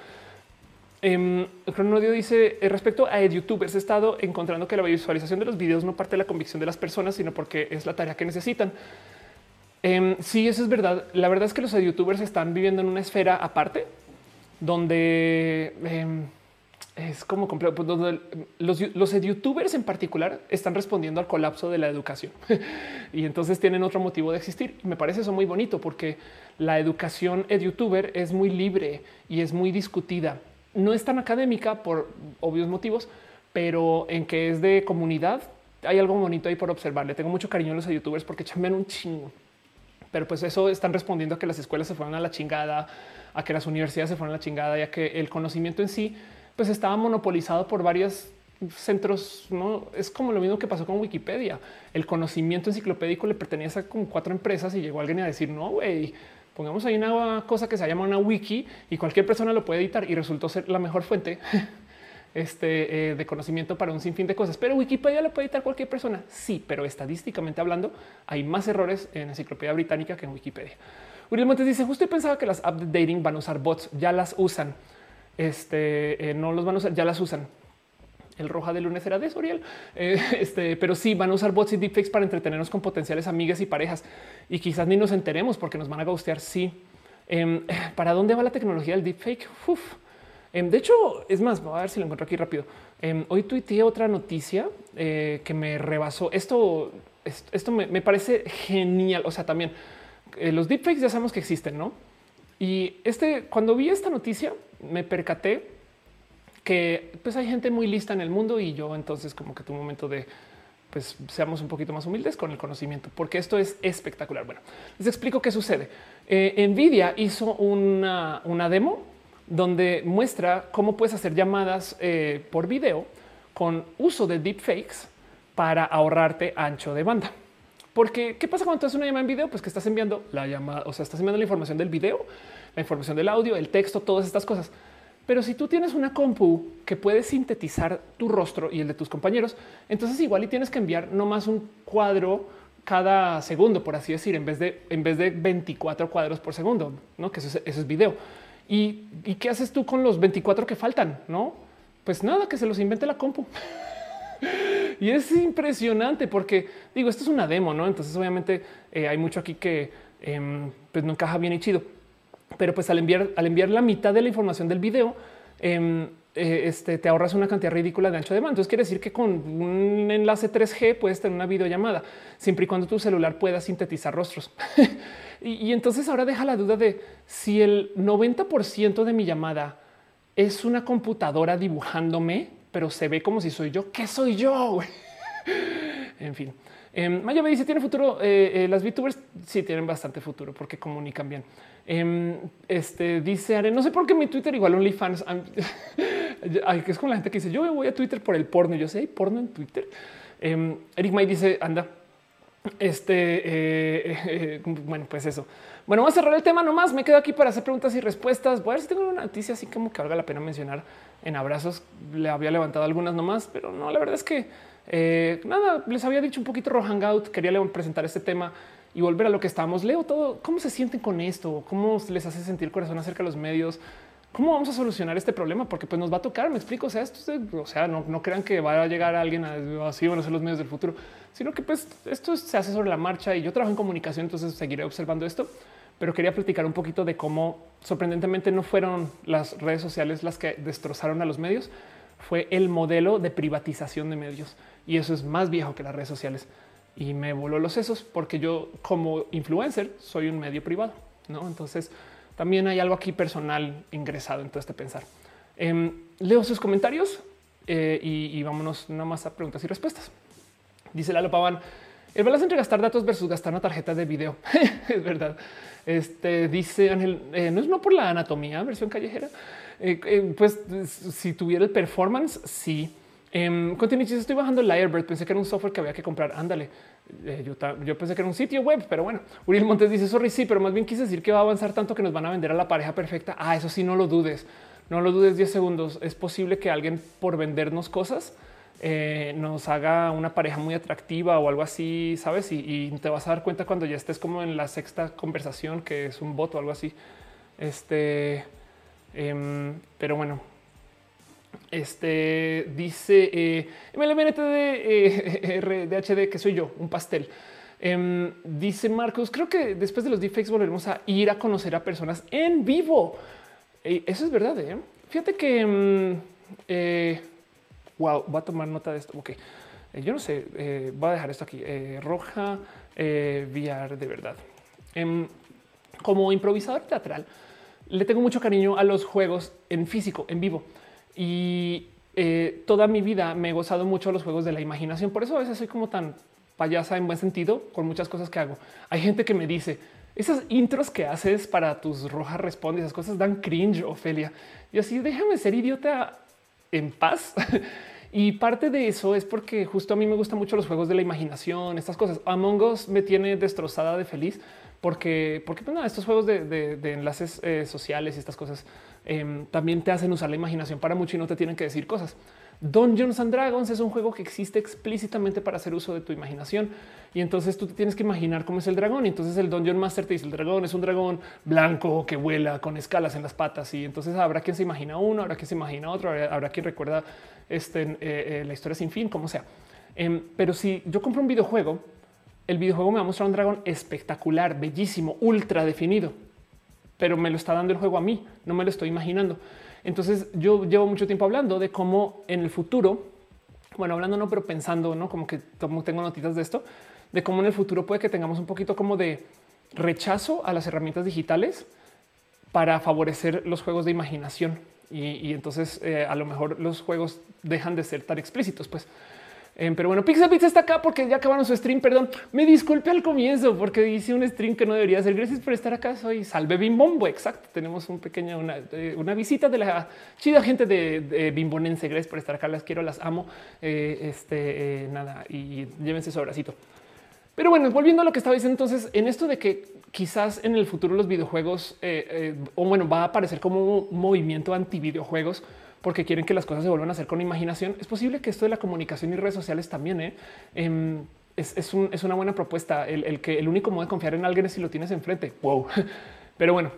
Eh, Cronodio dice respecto a youtubers, he estado encontrando que la visualización de los videos no parte de la convicción de las personas, sino porque es la tarea que necesitan. Eh, sí, eso es verdad. La verdad es que los youtubers están viviendo en una esfera aparte donde em, es como complejo. Pues, los, los youtubers en particular están respondiendo al colapso de la educación y entonces tienen otro motivo de existir. me parece eso muy bonito porque la educación youtuber es muy libre y es muy discutida. No es tan académica por obvios motivos, pero en que es de comunidad hay algo bonito ahí por observar. Le tengo mucho cariño a los youtubers porque chambean un chingo. Pero pues eso están respondiendo a que las escuelas se fueron a la chingada, a que las universidades se fueron a la chingada y a que el conocimiento en sí pues estaba monopolizado por varios centros. No es como lo mismo que pasó con Wikipedia. El conocimiento enciclopédico le pertenecía a como cuatro empresas y llegó alguien a decir no, güey, pongamos ahí una cosa que se llama una wiki y cualquier persona lo puede editar y resultó ser la mejor fuente este, eh, de conocimiento para un sinfín de cosas. Pero Wikipedia lo puede editar cualquier persona. Sí, pero estadísticamente hablando, hay más errores en enciclopedia británica que en Wikipedia. Uriel Montes dice justo pensaba que las apps de dating van a usar bots, ya las usan este, eh, no los van a usar, ya las usan. El roja de lunes era de Soriel, eh, este, pero sí van a usar bots y deepfakes para entretenernos con potenciales amigas y parejas y quizás ni nos enteremos porque nos van a ghostear. Sí, em, para dónde va la tecnología del deepfake? Em, de hecho, es más, voy a ver si lo encuentro aquí rápido. Em, hoy tuiteé otra noticia eh, que me rebasó. Esto, esto, me, me, parece genial. O sea, también los deepfakes ya sabemos que existen, no? Y este, cuando vi esta noticia, me percaté que pues hay gente muy lista en el mundo y yo entonces como que tu momento de pues seamos un poquito más humildes con el conocimiento, porque esto es espectacular. Bueno, les explico qué sucede. Eh, Nvidia hizo una, una, demo donde muestra cómo puedes hacer llamadas eh, por video con uso de deepfakes para ahorrarte ancho de banda. Porque qué pasa cuando tú haces una llamada en video? Pues que estás enviando la llamada, o sea, estás enviando la información del video, la información del audio, el texto, todas estas cosas. Pero si tú tienes una compu que puede sintetizar tu rostro y el de tus compañeros, entonces igual y tienes que enviar no más un cuadro cada segundo, por así decir, en vez de en vez de 24 cuadros por segundo, no que eso es, eso es video. ¿Y, ¿Y qué haces tú con los 24 que faltan? No, pues nada, que se los invente la compu. y es impresionante porque digo, esto es una demo, no? Entonces, obviamente, eh, hay mucho aquí que em, pues no encaja bien y chido. Pero pues al enviar, al enviar la mitad de la información del video, em, eh, este, te ahorras una cantidad ridícula de ancho de banda. Entonces quiere decir que con un enlace 3G puedes tener una videollamada siempre y cuando tu celular pueda sintetizar rostros. y, y, entonces ahora deja la duda de si el 90% de mi llamada es una computadora dibujándome, pero se ve como si soy yo. ¿Qué soy yo? en fin. Eh, Maya me dice, ¿tiene futuro? Eh, eh, las VTubers sí tienen bastante futuro porque comunican bien. Eh, este dice Are, no sé por qué mi Twitter igual OnlyFans. que es con la gente que dice yo voy a Twitter por el porno. Yo sé, ¿hay porno en Twitter? Eric May dice, anda, este, bueno, pues eso. Bueno, vamos a cerrar el tema nomás. Me quedo aquí para hacer preguntas y respuestas. Voy a ver si tengo una noticia así como que valga la pena mencionar en abrazos. Le había levantado algunas nomás, pero no, la verdad es que eh, nada, les había dicho un poquito Rohangout. Hangout. Quería presentar este tema y volver a lo que estábamos. Leo todo. ¿Cómo se sienten con esto? ¿Cómo les hace sentir corazón acerca de los medios? ¿Cómo vamos a solucionar este problema? Porque pues nos va a tocar, me explico. O sea, esto, o sea, no, no, crean que va a llegar alguien así van a ser los medios del futuro, sino que pues esto se hace sobre la marcha y yo trabajo en comunicación, entonces seguiré observando esto. Pero quería platicar un poquito de cómo sorprendentemente no fueron las redes sociales las que destrozaron a los medios, fue el modelo de privatización de medios y eso es más viejo que las redes sociales. Y me voló los sesos porque yo como influencer soy un medio privado, ¿no? Entonces también hay algo aquí personal ingresado en todo este pensar. Eh, leo sus comentarios eh, y, vámonos nada más a preguntas y respuestas. Dice Lalo Paván, el balance entre gastar datos versus gastar una tarjeta de video. es verdad. Este dice Ángel, eh, no es no por la anatomía, versión callejera. Eh, pues si tuviera el performance, sí. Eh, estoy bajando Lyrebird. Pensé que era un software que había que comprar. Ándale. Eh, yo, pensé que era un sitio web, pero bueno, Uriel Montes dice sorry, sí, pero más bien quise decir que va a avanzar tanto que nos van a vender a la pareja perfecta. Ah, eso sí, no lo dudes. No lo dudes 10 segundos. Es posible que alguien por vendernos cosas eh, nos haga una pareja muy atractiva o algo así, sabes? Y, y, te vas a dar cuenta cuando ya estés como en la sexta conversación que es un voto o algo así. Este, eh, pero bueno, este dice eh, MLMNT de RDHD que soy yo, un pastel. Eh, dice Marcos, creo que después de los deepfakes volveremos a ir a conocer a personas en vivo. Eh, eso es verdad. ¿eh? Fíjate que mm, eh, wow, va a tomar nota de esto. Ok, eh, yo no sé, eh, voy a dejar esto aquí. roja VR de verdad. Em, como improvisador teatral, le tengo mucho cariño a los juegos en físico, en vivo y eh, toda mi vida me he gozado mucho los juegos de la imaginación. Por eso a veces soy como tan payasa en buen sentido con muchas cosas que hago. Hay gente que me dice esas intros que haces para tus rojas responde, esas cosas dan cringe, Ofelia. Y así déjame ser idiota en paz. y parte de eso es porque justo a mí me gustan mucho los juegos de la imaginación, estas cosas. Among Us me tiene destrozada de feliz porque, porque pues estos juegos de, enlaces eh, sociales y estas cosas Em, también te hacen usar la imaginación para mucho y no te tienen que decir cosas. Dungeons and Dragons es un juego que existe explícitamente para hacer uso de tu imaginación y entonces tú te tienes que imaginar cómo es el dragón. Entonces el Dungeon Master te dice el dragón es un dragón blanco que vuela con escalas en las patas. Y entonces habrá quien se imagina uno, habrá quien se imagina otro, habrá, quien recuerda este, eh, eh, la historia sin fin, como sea. Em, pero si yo compro un videojuego, el videojuego me va a mostrar un dragón espectacular, bellísimo, ultra definido pero me lo está dando el juego a mí, no me lo estoy imaginando. Entonces yo llevo mucho tiempo hablando de cómo en el futuro, bueno, hablando no, pero pensando, no como que tengo notitas de esto, de cómo en el futuro puede que tengamos un poquito como de rechazo a las herramientas digitales para favorecer los juegos de imaginación. Y, entonces eh, a lo mejor los juegos dejan de ser tan explícitos, pues. Em, pero bueno, Pizza está acá porque ya acabaron su stream. Perdón, me disculpe al comienzo porque hice un stream que no debería ser. Gracias por estar acá. Soy Salve Bimbombo. Exacto. Tenemos un pequeño, una, eh, una visita de la chida gente de, Bimbonense. Gracias por estar acá. Las quiero, las amo. Eh, este eh, nada y llévense su abracito. Pero bueno, volviendo a lo que estaba diciendo, entonces en esto de que quizás en el futuro los videojuegos, o bueno, va a aparecer como un movimiento anti videojuegos porque quieren que las cosas se vuelvan a hacer con imaginación. Es posible que esto de la comunicación y redes sociales también ¿eh? Em, es, una buena propuesta. El, que el único modo de confiar en alguien es si lo tienes enfrente. Wow. Pero bueno,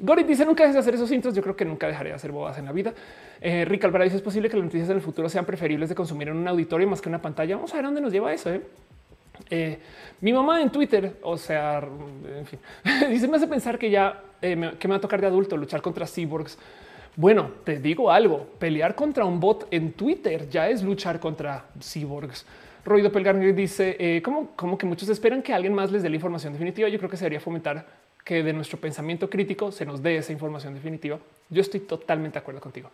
Gorit dice nunca dejes de hacer esos intros. Yo creo que nunca dejaré de hacer bobadas en la vida. Eh, Rick Alvarado dice es posible que las noticias en el futuro sean preferibles de consumir en un auditorio más que una pantalla. Vamos a ver dónde nos lleva eso. ¿eh? Eh, mi mamá en Twitter, o sea, en fin, dice me hace pensar que ya me, que me va a tocar de adulto luchar contra cyborgs. Bueno, te digo algo, pelear contra un bot en Twitter ya es luchar contra cyborgs. Roy Pelgar dice como, como que muchos esperan que alguien más les dé la información definitiva. Yo creo que sería fomentar que de nuestro pensamiento crítico se nos dé esa información definitiva. Yo estoy totalmente de acuerdo contigo.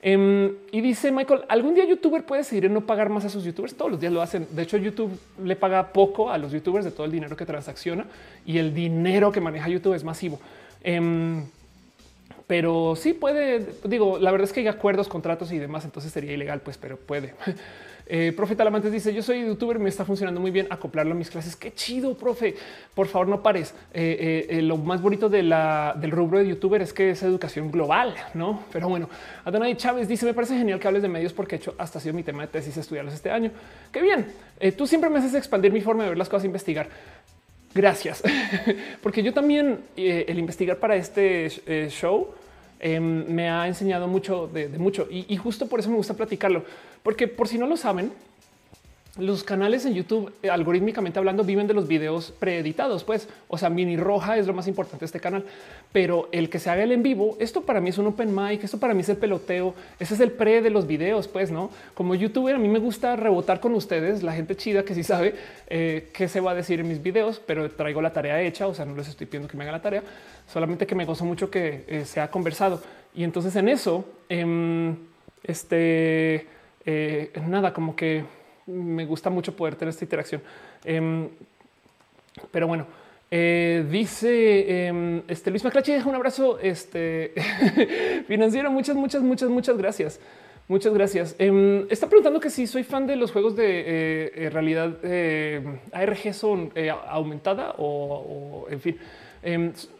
Em, y dice Michael, algún día youtuber puede decidir no pagar más a sus youtubers. Todos los días lo hacen. De hecho, YouTube le paga poco a los youtubers de todo el dinero que transacciona y el dinero que maneja YouTube es masivo. Em, pero sí puede, digo, la verdad es que hay acuerdos, contratos y demás, entonces sería ilegal, pues, pero puede. Eh, profe Talamantes dice: Yo soy youtuber, me está funcionando muy bien acoplarlo a mis clases. Qué chido, profe. Por favor, no pares. Eh, eh, lo más bonito del rubro de youtuber es que es educación global, no? Pero bueno, Adonai Chávez dice: Me parece genial que hables de medios porque he hecho hasta ha sido mi tema de tesis estudiarlos este año. Qué bien. tú siempre me haces expandir mi forma de ver las cosas, investigar. Gracias, porque yo también el investigar para este show Em, me ha enseñado mucho de, mucho. Y, justo por eso me gusta platicarlo, porque por si no lo saben, los canales en YouTube, eh, algorítmicamente hablando, viven de los videos preeditados, pues, o sea, mini roja es lo más importante de este canal, pero el que se haga el en vivo, esto para mí es un open mic, esto para mí es el peloteo, ese es el pre de los videos, pues, no como youtuber. A mí me gusta rebotar con ustedes, la gente chida que sí sabe eh, qué se va a decir en mis videos, pero traigo la tarea hecha, o sea, no les estoy pidiendo que me hagan la tarea, solamente que me gozo mucho que eh, se ha conversado. Y entonces en eso, em, este, nada, como que me gusta mucho poder tener esta interacción. Em, pero bueno, eh, dice em, este Luis Maclachi, un abrazo este, financiero. Muchas, muchas, muchas, muchas gracias. Muchas gracias. Em, está preguntando que si soy fan de los juegos de eh, eh, realidad ARG son aumentada o, en fin.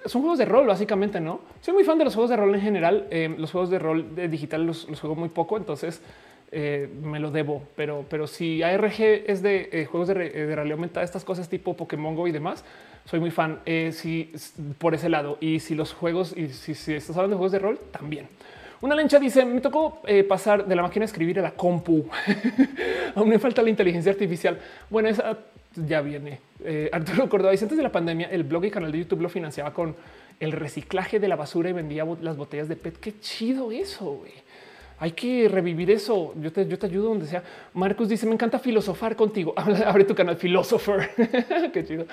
son juegos de rol, básicamente, ¿no? Soy muy fan de los juegos de rol en general. los juegos de rol de digital los juego muy poco, entonces eh, me lo debo, pero, pero si ARG es de eh, juegos de, de, realidad aumentada, estas cosas tipo Pokémon Go y demás, soy muy fan eh, si, por ese lado. Y si los juegos y si, estás hablando de juegos de rol, también. Una lencha dice: Me tocó pasar de la máquina a escribir a la compu. Aún me falta la inteligencia artificial. Bueno, esa ya viene. Arturo Córdoba dice: Antes de la pandemia, el blog y canal de YouTube lo financiaba con el reciclaje de la basura y vendía las botellas de PET. Qué chido eso. Hay que revivir eso. Yo te, yo te ayudo donde sea. Marcus dice: Me encanta filosofar contigo. Abre tu canal Philosopher. Qué chido.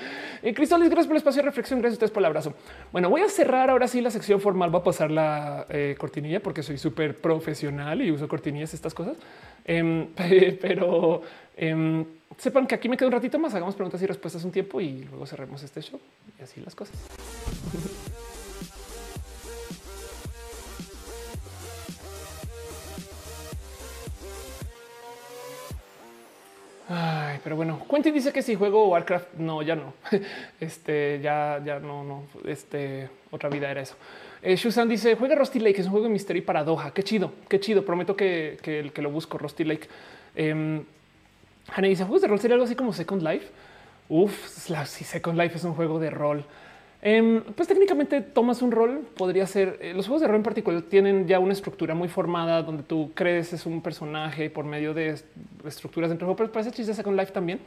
Y Cristal, gracias por el espacio de reflexión. Gracias a ustedes por el abrazo. Bueno, voy a cerrar ahora sí la sección formal. Voy a pasar la eh, cortinilla porque soy súper profesional y uso cortinillas, estas cosas. Em, pero em, sepan que aquí me quedo un ratito más. Hagamos preguntas y respuestas un tiempo y luego cerremos este show y así las cosas. Ay, pero bueno, Quentin dice que si juego Warcraft, no, ya no. Este ya, ya no, no. Este otra vida era eso. Eh, Shusan dice juega Rusty Lake, es un juego de misterio y paradoja. Qué chido, qué chido. Prometo que, que, que lo busco. Rusty Lake. Eh, dice juegos de rol sería algo así como Second Life. Uf, si Second Life es un juego de rol. Em, pues técnicamente tomas un rol, podría ser, eh, los juegos de rol en particular tienen ya una estructura muy formada donde tú crees es un personaje por medio de estructuras dentro del juego, pero parece chiste Second Life también.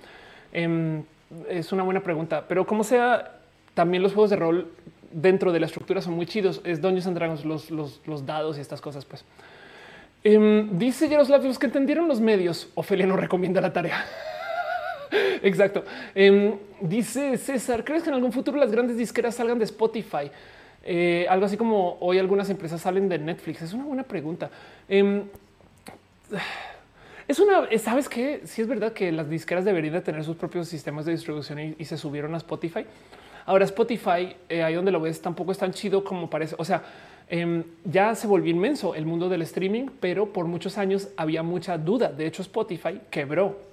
Em, es una buena pregunta, pero como sea, también los juegos de rol dentro de la estructura son muy chidos. Es Dungeons and Dragons, los, dados y estas cosas, pues. Em, dice Jaroslav, los que entendieron los medios, Ofelia no recomienda la tarea. Exacto. Em, dice César, ¿crees que en algún futuro las grandes disqueras salgan de Spotify? Eh, algo así como hoy algunas empresas salen de Netflix. Es una buena pregunta. Em, es una, sabes que si es verdad que las disqueras deberían de tener sus propios sistemas de distribución y, se subieron a Spotify. Ahora Spotify, eh, ahí donde lo ves, tampoco es tan chido como parece. O sea, em, ya se volvió inmenso el mundo del streaming, pero por muchos años había mucha duda. De hecho, Spotify quebró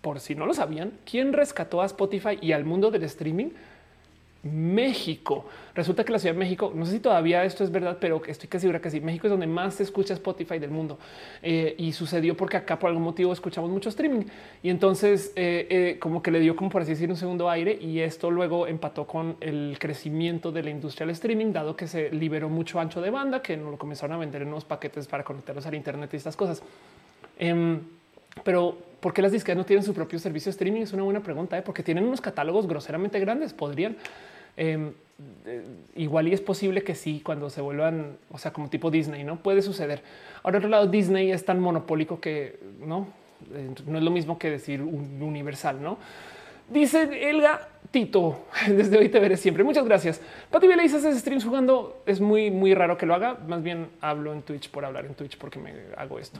por si no lo sabían, quién rescató a Spotify y al mundo del streaming México. Resulta que la Ciudad de México, no sé si todavía esto es verdad, pero estoy casi segura que sí. México es donde más se escucha Spotify del mundo eh, y sucedió porque acá por algún motivo escuchamos mucho streaming y entonces eh, eh, como que le dio como por así decir un segundo aire y esto luego empató con el crecimiento de la industria del streaming, dado que se liberó mucho ancho de banda, que no lo comenzaron a vender en unos paquetes para conectarlos al Internet y estas cosas. Em, pero ¿por qué las disqueras no tienen su propio servicio de streaming? Es una buena pregunta, porque tienen unos catálogos groseramente grandes. Podrían, Em, eh, igual y es posible que sí, cuando se vuelvan, o sea, como tipo Disney, no puede suceder. Ahora, otro lado, Disney es tan monopólico que no, eh, no es lo mismo que decir un universal, no? Dice Elga Tito, desde hoy te veré siempre. Muchas gracias. Pati le dice haces streams jugando. Es muy, muy raro que lo haga. Más bien hablo en Twitch por hablar en Twitch porque me hago esto.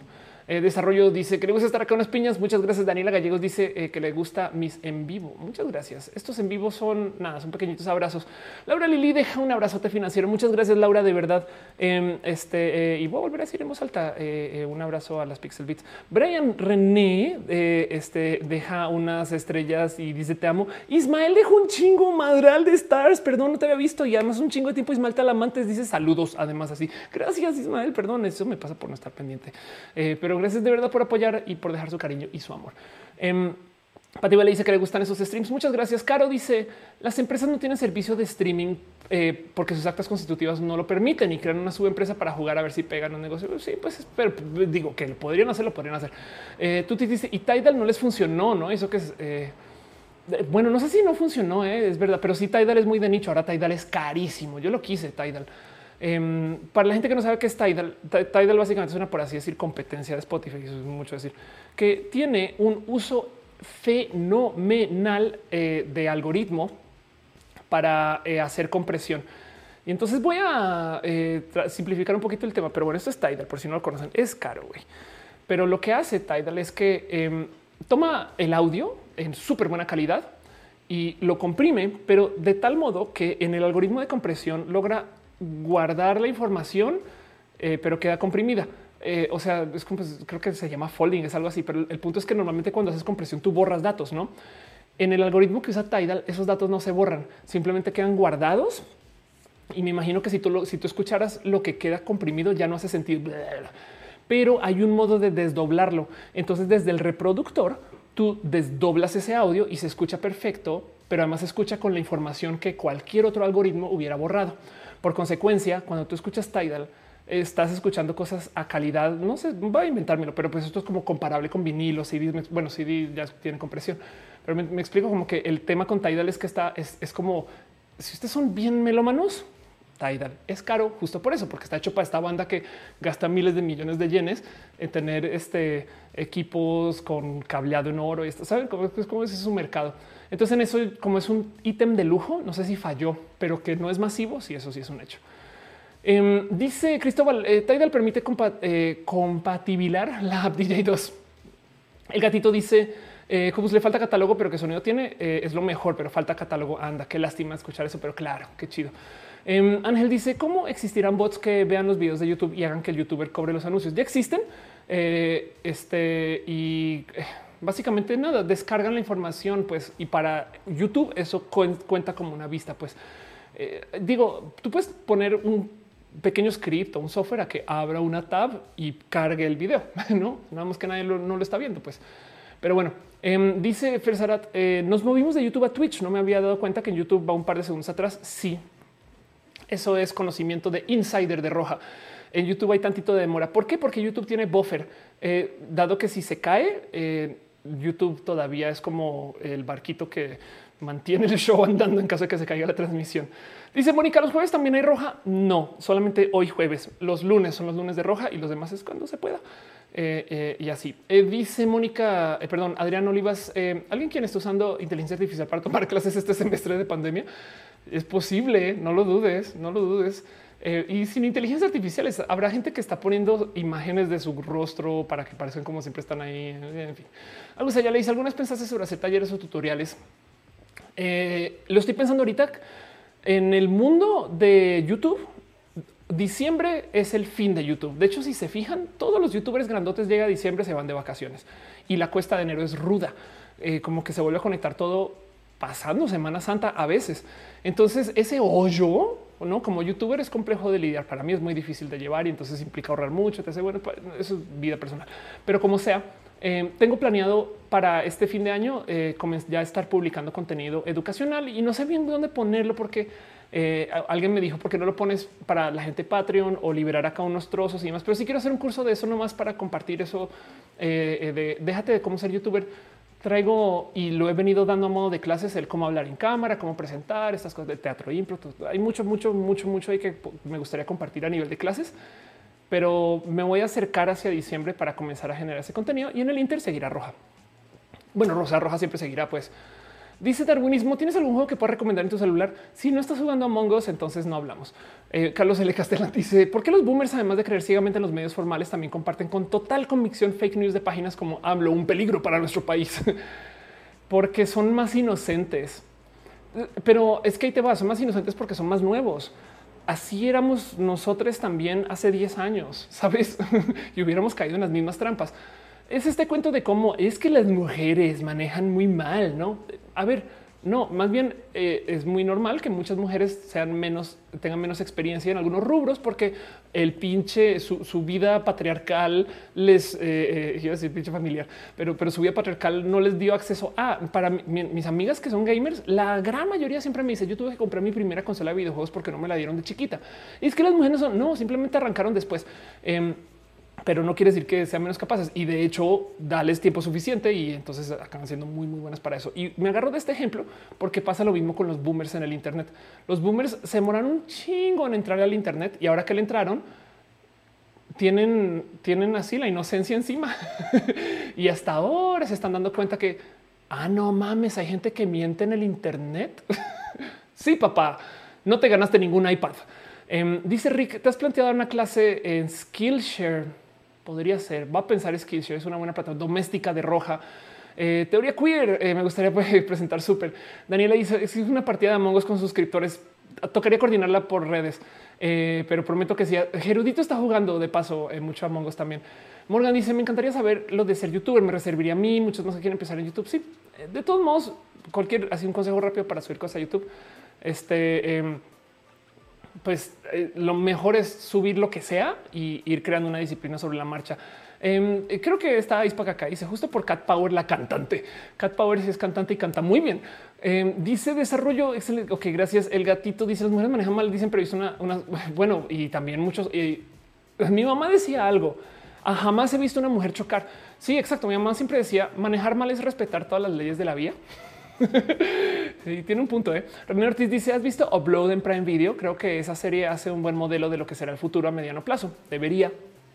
Eh, desarrollo dice que le gusta estar acá unas piñas. Muchas gracias. Daniela Gallegos dice eh, que le gusta mis en vivo. Muchas gracias. Estos en vivo son nada, son pequeñitos abrazos. Laura Lili deja un abrazote financiero. Muchas gracias, Laura, de verdad. Em, este eh, y voy a volver a decir en voz alta un abrazo a las Pixel Beats. Brian René este, deja unas estrellas y dice te amo. Ismael dejó un chingo madral de stars. Perdón, no te había visto y además un chingo de tiempo. Ismael Talamantes dice saludos. Además, así gracias, Ismael. Perdón, eso me pasa por no estar pendiente, pero gracias de verdad por apoyar y por dejar su cariño y su amor. Eh, Pati le dice que le gustan esos streams. Muchas gracias. Caro dice las empresas no tienen servicio de streaming eh, porque sus actas constitutivas no lo permiten y crean una subempresa para jugar a ver si pegan un negocio. Sí, pues digo que lo podrían hacer, lo podrían hacer. Eh, tú te dices y Tidal no les funcionó, no? Eso que es eh, bueno, no sé si no funcionó, es verdad, pero sí Tidal es muy de nicho. Ahora Tidal es carísimo. Yo lo quise Tidal. Em, para la gente que no sabe qué es Tidal, Tidal básicamente es una, por así decir, competencia de Spotify, eso es mucho decir, que tiene un uso fenomenal eh, de algoritmo para eh, hacer compresión. Y entonces voy a eh, simplificar un poquito el tema, pero bueno, esto es Tidal, por si no lo conocen, es caro, güey. Pero lo que hace Tidal es que em, toma el audio en súper buena calidad y lo comprime, pero de tal modo que en el algoritmo de compresión logra guardar la información, eh, pero queda comprimida. Eh, o sea, es pues, creo que se llama folding, es algo así, pero el punto es que normalmente cuando haces compresión tú borras datos, ¿no? En el algoritmo que usa Tidal, esos datos no se borran, simplemente quedan guardados. Y me imagino que si tú, si tú escucharas lo que queda comprimido ya no hace sentido, pero hay un modo de desdoblarlo. Entonces desde el reproductor tú desdoblas ese audio y se escucha perfecto, pero además se escucha con la información que cualquier otro algoritmo hubiera borrado. Por consecuencia, cuando tú escuchas Tidal, estás escuchando cosas a calidad, no sé, voy a inventármelo, pero pues esto es como comparable con vinilo, CD, bueno, CD ya tiene compresión, pero me, explico como que el tema con Tidal es que está, es, como, si ustedes son bien melómanos, Tidal es caro justo por eso, porque está hecho para esta banda que gasta miles de millones de yenes en tener este equipos con cableado en oro y esto, saben cómo es, cómo es su mercado. Entonces en eso, como es un ítem de lujo, no sé si falló, pero que no es masivo, sí, eso sí es un hecho. Em, dice Cristóbal, eh, Tidal permite eh, compatibilar la app DJ2. El gatito dice, eh, como le falta catálogo, pero qué sonido tiene, es lo mejor, pero falta catálogo. Anda, qué lástima escuchar eso, pero claro, qué chido. Em, Ángel dice, ¿cómo existirán bots que vean los videos de YouTube y hagan que el youtuber cobre los anuncios? Ya existen. este y básicamente nada, descargan la información, pues, y para YouTube eso cuenta como una vista, pues. Eh, digo, tú puedes poner un pequeño script o un software a que abra una tab y cargue el video, no? Nada más que nadie no lo está viendo, pues. Pero bueno, em, dice Fersarat, eh, nos movimos de YouTube a Twitch. No me había dado cuenta que en YouTube va un par de segundos atrás. Sí, eso es conocimiento de insider de Roja. En YouTube hay tantito de demora. ¿Por qué? Porque YouTube tiene buffer. Eh, dado que si se cae, YouTube todavía es como el barquito que mantiene el show andando en caso de que se caiga la transmisión. Dice Mónica, los jueves también hay roja. No, solamente hoy jueves. Los lunes son los lunes de roja y los demás es cuando se pueda. Eh, eh, y así eh, dice Mónica, perdón, Adrián Olivas, alguien quien está usando inteligencia artificial para tomar clases este semestre de pandemia. Es posible, no lo dudes, no lo dudes. Eh, y sin inteligencia artificiales habrá gente que está poniendo imágenes de su rostro para que parezcan como siempre están ahí. En fin, algo ya le hice algunas pensaste sobre hacer talleres o tutoriales. Eh, lo estoy pensando ahorita en el mundo de YouTube. Diciembre es el fin de YouTube. De hecho, si se fijan, todos los youtubers grandotes llega a diciembre, se van de vacaciones y la cuesta de enero es ruda. eh, como que se vuelve a conectar todo pasando Semana Santa a veces. Entonces ese hoyo, no como youtuber es complejo de lidiar. Para mí es muy difícil de llevar y entonces implica ahorrar mucho. Entonces, bueno, eso es vida personal, pero como sea, eh, tengo planeado para este fin de año eh, ya estar publicando contenido educacional y no sé bien dónde ponerlo porque eh, alguien me dijo por qué no lo pones para la gente Patreon o liberar acá unos trozos y demás. Pero si quiero hacer un curso de eso nomás para compartir eso de déjate de cómo ser youtuber. Traigo y lo he venido dando a modo de clases el cómo hablar en cámara, cómo presentar estas cosas de teatro impro. Hay mucho, mucho, mucho, mucho ahí que me gustaría compartir a nivel de clases pero me voy a acercar hacia diciembre para comenzar a generar ese contenido y en el Inter seguirá roja. Bueno, Rosa Roja siempre seguirá, pues. Dice Darwinismo, ¿tienes algún juego que puedas recomendar en tu celular? Si no estás jugando a Mongos, entonces no hablamos. Eh, Carlos L. Castellán dice, ¿por qué los boomers, además de creer ciegamente en los medios formales, también comparten con total convicción fake news de páginas como AMLO, un peligro para nuestro país? porque son más inocentes. Pero es que ahí te vas, son más inocentes porque son más nuevos así éramos nosotros también hace 10 años, sabes? y hubiéramos caído en las mismas trampas. Es este cuento de cómo es que las mujeres manejan muy mal, no? A ver, no, más bien eh, es muy normal que muchas mujeres sean menos, tengan menos experiencia en algunos rubros porque el pinche, su, vida patriarcal les, eh, eh, iba a decir pinche familiar, pero, pero su vida patriarcal no les dio acceso a, para mis amigas que son gamers, la gran mayoría siempre me dice, yo tuve que comprar mi primera consola de videojuegos porque no me la dieron de chiquita. Y es que las mujeres son, no, simplemente arrancaron después. Pero no quiere decir que sean menos capaces y de hecho dales tiempo suficiente y entonces acaban siendo muy muy buenas para eso. Y me agarro de este ejemplo porque pasa lo mismo con los boomers en el Internet. Los boomers se demoraron un chingo en entrar al Internet y ahora que le entraron tienen, tienen así la inocencia encima y hasta ahora se están dando cuenta que ah no mames hay gente que miente en el Internet. sí papá, no te ganaste ningún iPad. Em, dice Rick, ¿te has planteado una clase en Skillshare? Podría ser. Va a pensar Skillshare, es una buena plataforma doméstica de roja. Eh, teoría queer, eh, me gustaría pues, presentar súper. Daniela dice, es una partida de Among Us con suscriptores, tocaría coordinarla por redes, eh, pero prometo que sí. Gerudito está jugando de paso mucho Among Us también. Morgan dice, me encantaría saber lo de ser youtuber, me reservaría a mí, muchos no se quieren empezar en YouTube. Sí, de todos modos, cualquier, así un consejo rápido para subir cosas a YouTube. Este em, pues eh, lo mejor es subir lo que sea y ir creando una disciplina sobre la marcha. Em, eh, creo que está acá dice justo por Cat Power, la cantante. Cat Power es cantante y canta muy bien. Em, dice desarrollo excelente. Ok, gracias. El gatito dice las mujeres manejan mal, dicen, pero hizo una, bueno, y también muchos. mi mamá decía algo. Ah, jamás he visto una mujer chocar. Sí, exacto. Mi mamá siempre decía manejar mal es respetar todas las leyes de la vía. sí, tiene un punto. ¿eh? René Ortiz dice: ¿Has visto Upload en Prime Video? Creo que esa serie hace un buen modelo de lo que será el futuro a mediano plazo. Debería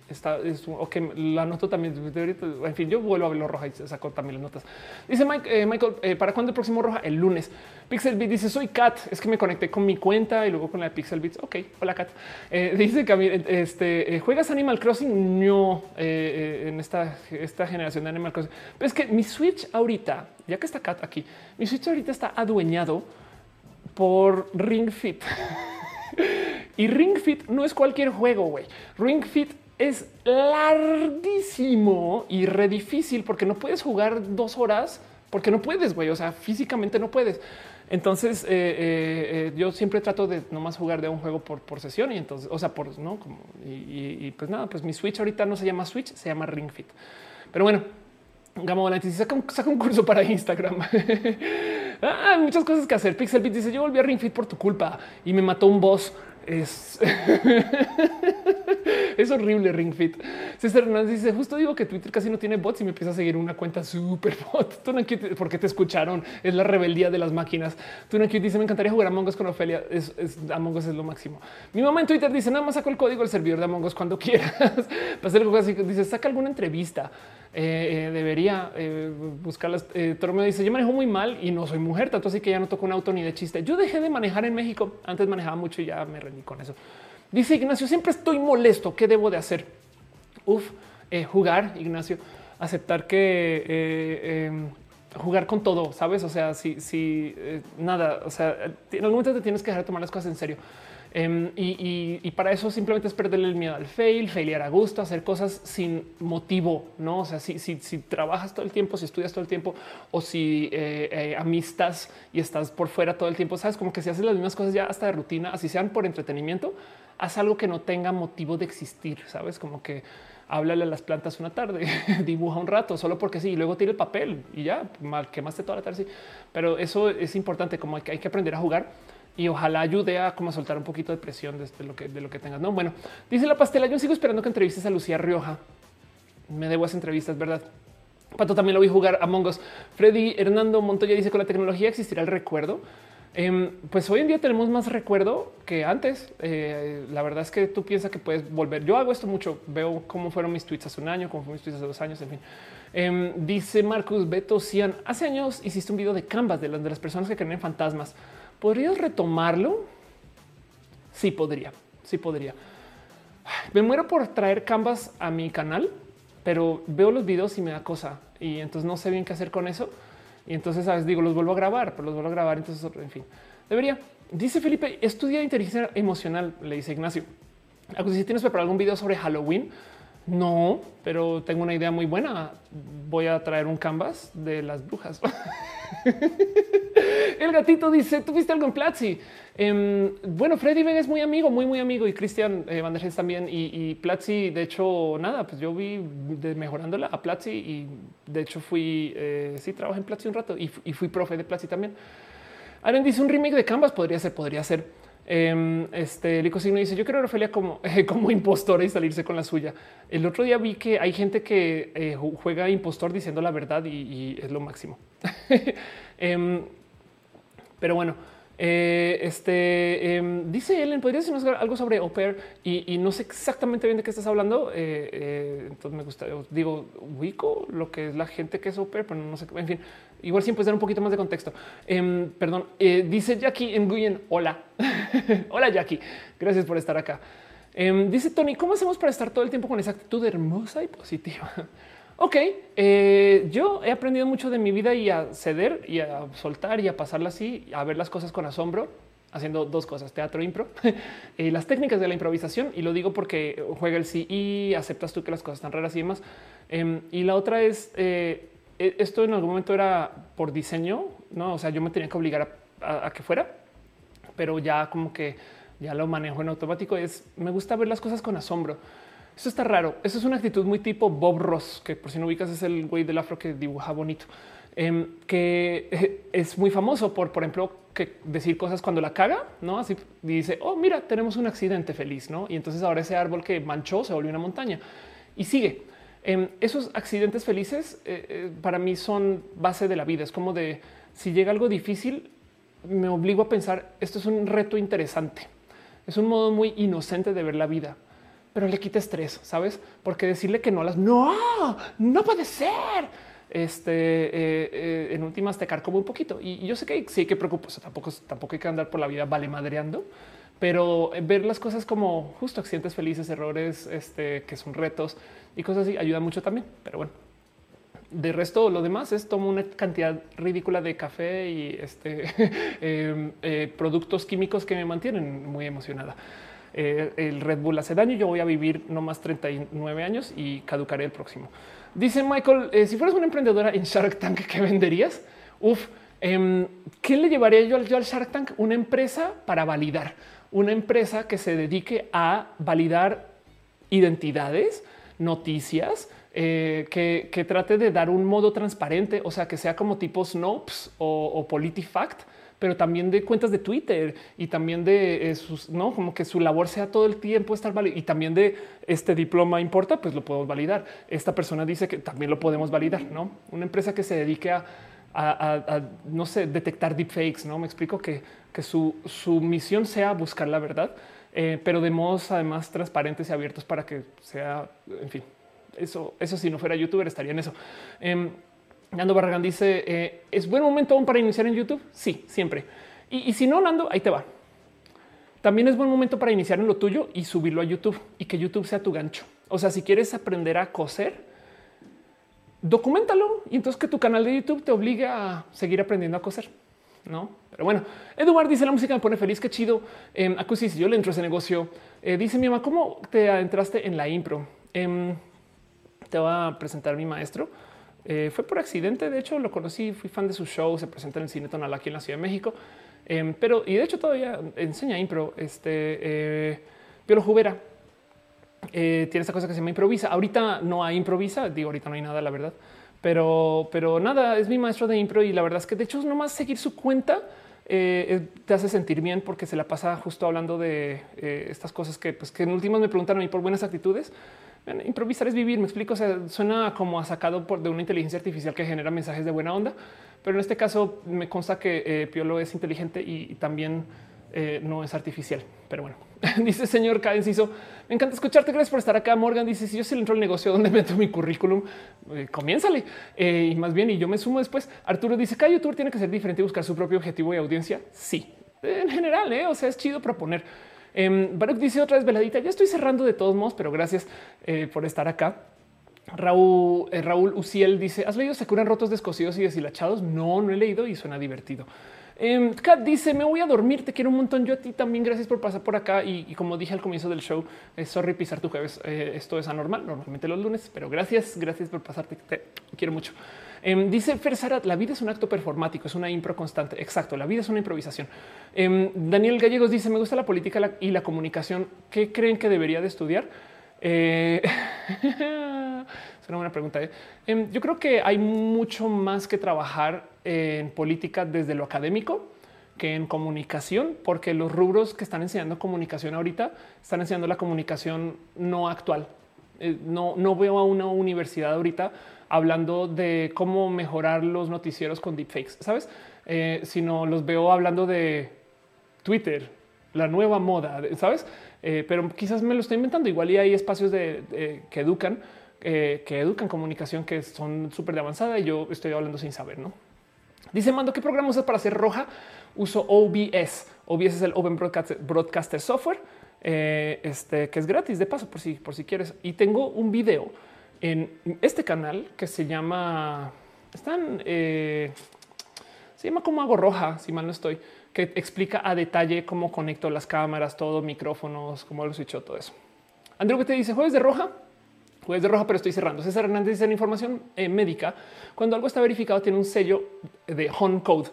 está es ok, la noto también. En fin, yo vuelvo a verlo roja y saco también las notas. Dice Mike, eh, Michael, eh, ¿para cuándo el próximo roja? El lunes. Pixel Beat dice: Soy Kat. Es que me conecté con mi cuenta y luego con la de Pixel Beats. Ok, hola Kat. Eh, dice que este juegas Animal Crossing. No en esta, esta generación de Animal Crossing. Pero es que mi Switch ahorita, ya que está Kat aquí, mi Switch ahorita está adueñado por Ring Fit. y Ring Fit no es cualquier juego, güey. Ring Fit es larguísimo y re difícil porque no puedes jugar dos horas porque no puedes, güey. O sea, físicamente no puedes. Entonces, eh, eh, eh, yo siempre trato de no más jugar de un juego por, por sesión y entonces, o sea, por no como y, pues nada, pues mi Switch ahorita no se llama Switch, se llama Ring Fit. Pero bueno, Gama Volante saca un, saca un curso para Instagram. ah, muchas cosas que hacer. Pixel Beat dice: Yo volví a Ring Fit por tu culpa y me mató un boss es, es horrible Ring Fit. César Hernández dice justo digo que Twitter casi no tiene bots y me empieza a seguir una cuenta súper bot. Tú no porque te escucharon. Es la rebeldía de las máquinas. No dice me encantaría jugar a Among Us con Ofelia. Es, Among Us es lo máximo. Mi mamá en Twitter dice nada más saco el código del servidor de Among Us cuando quieras. Hacer algo así. Dice saca alguna entrevista. Eh, eh, debería eh, buscarlas. Tormeo dice yo manejo muy mal y no soy mujer, tanto así que ya no toco un auto ni de chiste. Yo dejé de manejar en México. Antes manejaba mucho y ya me rendí con eso. Dice Ignacio, siempre estoy molesto. ¿Qué debo de hacer? Uf, jugar, Ignacio, aceptar que jugar con todo, sabes? O sea, si, si eh, nada, o sea, en algún momento te tienes que dejar de tomar las cosas en serio. Em, y, para eso simplemente es perderle el miedo al fail, failear a gusto, hacer cosas sin motivo, no? O sea, si, si, si trabajas todo el tiempo, si estudias todo el tiempo o si eh, eh, amistas y estás por fuera todo el tiempo, sabes como que si haces las mismas cosas ya hasta de rutina, así sean por entretenimiento, haz algo que no tenga motivo de existir, sabes? Como que háblale a las plantas una tarde, dibuja un rato, solo porque sí, y luego tira el papel y ya mal quemaste toda la tarde. Sí. Pero eso es importante, como que hay que aprender a jugar y ojalá ayude a como soltar un poquito de presión de, lo que de lo que tengas. No, bueno, dice la pastela. Yo sigo esperando que entrevistes a Lucía Rioja. Me debo esa entrevista, es verdad. Pato también lo vi jugar a Mongos. Freddy Hernando Montoya dice con la tecnología existirá el recuerdo. Em, pues hoy en día tenemos más recuerdo que antes. Eh, la verdad es que tú piensas que puedes volver. Yo hago esto mucho. Veo cómo fueron mis tweets hace un año, cómo fueron mis tweets hace dos años. En fin, em, dice Marcus Beto Cian. Hace años hiciste un video de Canvas de las, de las personas que creen en fantasmas. ¿Podrías retomarlo? Sí, podría. Sí, podría. Me muero por traer Canvas a mi canal, pero veo los videos y me da cosa y entonces no sé bien qué hacer con eso. Y entonces sabes, digo, los vuelvo a grabar, pero los vuelvo a grabar. Entonces, en fin, debería. Dice Felipe, estudia inteligencia emocional. Le dice Ignacio. Si tienes preparado algún video sobre Halloween, no, pero tengo una idea muy buena. Voy a traer un canvas de las brujas. El gatito dice: ¿Tuviste algo en Platzi? Em, bueno, Freddy Vega es muy amigo, muy, muy amigo y Cristian eh, también. Y, Platzi, de hecho, nada, pues yo vi mejorándola a Platzi y de hecho fui, eh, sí, trabajé en Platzi un rato y, fui profe de Platzi también. Aaron dice: Un remake de Canvas podría ser, podría ser. Em, este Lico Signo dice: Yo quiero a Ofelia como, impostora y salirse con la suya. El otro día vi que hay gente que eh, juega impostor diciendo la verdad y, es lo máximo. Em, pero bueno, eh, este em, dice Ellen, podrías decirnos algo sobre au y, no sé exactamente bien de qué estás hablando. Eh, entonces me gusta, digo, ubico lo que es la gente que es au pero no sé. En fin, Igual siempre dar un poquito más de contexto. Em, perdón, eh, dice Jackie en Guyen. Hola, hola Jackie. Gracias por estar acá. Em, dice Tony, ¿cómo hacemos para estar todo el tiempo con esa actitud hermosa y positiva? ok, eh, yo he aprendido mucho de mi vida y a ceder y a soltar y a pasarla así, a ver las cosas con asombro, haciendo dos cosas, teatro impro, eh, las técnicas de la improvisación, y lo digo porque juega el sí y aceptas tú que las cosas están raras y demás. Em, y la otra es e, esto en algún momento era por diseño, no? O sea, yo me tenía que obligar a, que fuera, pero ya como que ya lo manejo en automático. Es me gusta ver las cosas con asombro. Eso está raro. Eso es una actitud muy tipo Bob Ross, que por si no ubicas es el güey del afro que dibuja bonito, em, que es muy famoso por, por ejemplo, que decir cosas cuando la caga, no? Así dice, oh, mira, tenemos un accidente feliz, no? Y entonces ahora ese árbol que manchó se volvió una montaña y sigue. Em, esos accidentes felices eh, eh, para mí son base de la vida. Es como de si llega algo difícil, me obligo a pensar esto es un reto interesante. Es un modo muy inocente de ver la vida, pero le quita estrés, sabes? Porque decirle que no las no, no puede ser. Este eh, en últimas te cargo un poquito y yo sé que sí hay que preocuparse. Tampoco, tampoco hay que andar por la vida vale madreando, pero ver las cosas como justo accidentes felices, errores este, que son retos y cosas así ayuda mucho también. Pero bueno, de resto, lo demás es tomo una cantidad ridícula de café y este, em, eh, productos químicos que me mantienen muy emocionada. Eh, el Red Bull hace daño. Yo voy a vivir no más 39 años y caducaré el próximo. Dice Michael: eh, Si fueras una emprendedora en Shark Tank, ¿qué venderías? Uf, em, ¿qué le llevaría yo al Shark Tank? Una empresa para validar, una empresa que se dedique a validar identidades noticias eh, que, trate de dar un modo transparente, o sea, que sea como tipo Snopes o, o PolitiFact, pero también de cuentas de Twitter y también de eh, sus, no como que su labor sea todo el tiempo estar validado y también de este diploma importa, pues lo podemos validar. Esta persona dice que también lo podemos validar, no una empresa que se dedique a, no sé, detectar deepfakes. No me explico que, que su, su misión sea buscar la verdad eh, pero de modos además transparentes y abiertos para que sea, en fin, eso, eso si no fuera youtuber estaría en eso. Eh, Nando Barragán dice, eh, ¿es buen momento aún para iniciar en YouTube? Sí, siempre. Y, si no, Nando, ahí te va. También es buen momento para iniciar en lo tuyo y subirlo a YouTube y que YouTube sea tu gancho. O sea, si quieres aprender a coser, documentalo y entonces que tu canal de YouTube te obligue a seguir aprendiendo a coser. No, pero bueno, Eduard dice la música me pone feliz. Qué chido. Eh, si yo le entro a ese negocio. Eh, dice mi mamá, ¿cómo te entraste en la impro? Em, te va a presentar mi maestro. Eh, fue por accidente. De hecho, lo conocí, fui fan de su show. Se presenta en el Cine Tonal aquí en la Ciudad de México. Em, pero y de hecho, todavía enseña impro. Este eh, Piolo Jubera eh, tiene esta cosa que se llama improvisa. Ahorita no hay improvisa. Digo, ahorita no hay nada, la verdad pero, pero nada, es mi maestro de impro y la verdad es que de hecho nomás seguir su cuenta eh, te hace sentir bien porque se la pasa justo hablando de eh, estas cosas que, pues, que en últimas me preguntaron y por buenas actitudes. improvisar es vivir, me explico. O sea, suena como a sacado por, de una inteligencia artificial que genera mensajes de buena onda, pero en este caso me consta que eh, Piolo es inteligente y también eh, no es artificial. Pero bueno, dice señor Cadenciso, me encanta escucharte. Gracias por estar acá. Morgan dice: Si yo sí le entro al negocio donde meto mi currículum, eh, comiénzale eh, y más bien. Y yo me sumo después. Arturo dice: Cada youtuber tiene que ser diferente y buscar su propio objetivo y audiencia. Sí, en general, o sea, es chido proponer. Em, Baruch dice otra vez veladita. Ya estoy cerrando de todos modos, pero gracias por estar acá. Raúl, Raúl Uciel dice: ¿Has leído Se curan rotos, descosidos y deshilachados? No, no he leído y suena divertido. Eh, Kat dice: Me voy a dormir, te quiero un montón. Yo a ti también. Gracias por pasar por acá. Y, como dije al comienzo del show, eh, sorry pisar tu jueves. Eh, esto es anormal, normalmente los lunes, pero gracias, gracias por pasarte. Te quiero mucho. Em, dice Fer la vida es un acto performático, es una impro constante. Exacto, la vida es una improvisación. Em, Daniel Gallegos dice: Me gusta la política y la comunicación. ¿Qué creen que debería de estudiar? Eh, es una buena pregunta. Em, yo creo que hay mucho más que trabajar en política desde lo académico que en comunicación, porque los rubros que están enseñando comunicación ahorita están enseñando la comunicación no actual. Eh, no, no veo a una universidad ahorita hablando de cómo mejorar los noticieros con deepfakes, sabes? Eh, sino los veo hablando de Twitter, la nueva moda, sabes? Eh, pero quizás me lo estoy inventando. Igual y hay espacios de, que educan, que educan comunicación que son súper de avanzada y yo estoy hablando sin saber, no? Dice Mando, ¿qué programa usas para hacer roja? Uso OBS. OBS es el Open Broadcaster, Software, eh, este, que es gratis de paso por si, por si quieres. Y tengo un video en este canal que se llama, están, eh, se llama como hago roja, si mal no estoy, que explica a detalle cómo conecto las cámaras, todo, micrófonos, cómo lo switcho, todo eso. Andrew, ¿qué te dice? ¿Jueves de roja? Jueves de roja, pero estoy cerrando. César Hernández dice en información eh, médica. Cuando algo está verificado, tiene un sello de Home Code.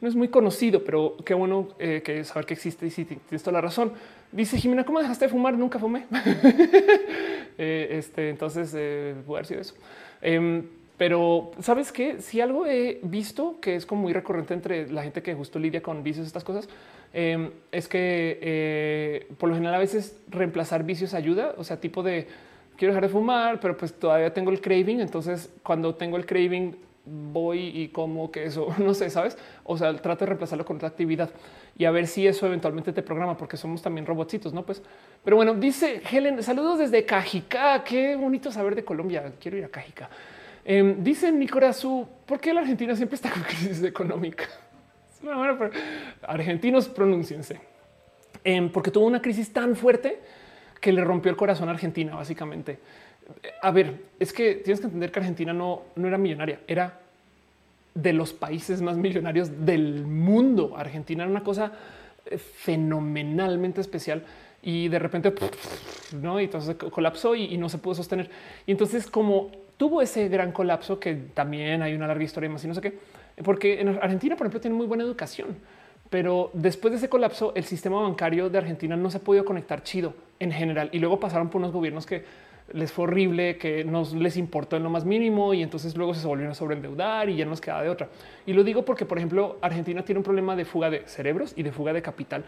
No es muy conocido, pero qué bueno eh, que saber que existe. Y si tienes toda la razón. Dice Jimena, ¿cómo dejaste de fumar? Nunca fumé. Eh, este, entonces, puede haber sido eso. Pero sabes que si algo he visto que es como muy recurrente entre la gente que justo lidia con vicios, estas cosas, em, es que por lo general a veces reemplazar vicios ayuda. O sea, tipo de quiero dejar de fumar, pero pues todavía tengo el craving. Entonces, cuando tengo el craving, voy y como que eso, no sé, sabes? O sea, trato de reemplazarlo con otra actividad y a ver si eso eventualmente te programa, porque somos también robotcitos, no? Pues, pero bueno, dice Helen, saludos desde Cajica. Qué bonito saber de Colombia. Quiero ir a Cajica. Eh, dice Nicorazú, ¿por qué la Argentina siempre está con crisis económica? Argentinos, pronúnciense. Em, porque tuvo una crisis tan fuerte que le rompió el corazón a Argentina, básicamente. A ver, es que tienes que entender que Argentina no, no era millonaria, era de los países más millonarios del mundo. Argentina era una cosa eh, fenomenalmente especial y de repente no, y entonces colapsó y, y, no se pudo sostener. Y entonces, como tuvo ese gran colapso, que también hay una larga historia más y no sé qué, porque en Argentina, por ejemplo, tiene muy buena educación pero después de ese colapso, el sistema bancario de Argentina no se ha podido conectar chido en general. Y luego pasaron por unos gobiernos que les fue horrible, que no les importó en lo más mínimo y entonces luego se volvieron a sobreendeudar y ya nos queda de otra. Y lo digo porque, por ejemplo, Argentina tiene un problema de fuga de cerebros y de fuga de capital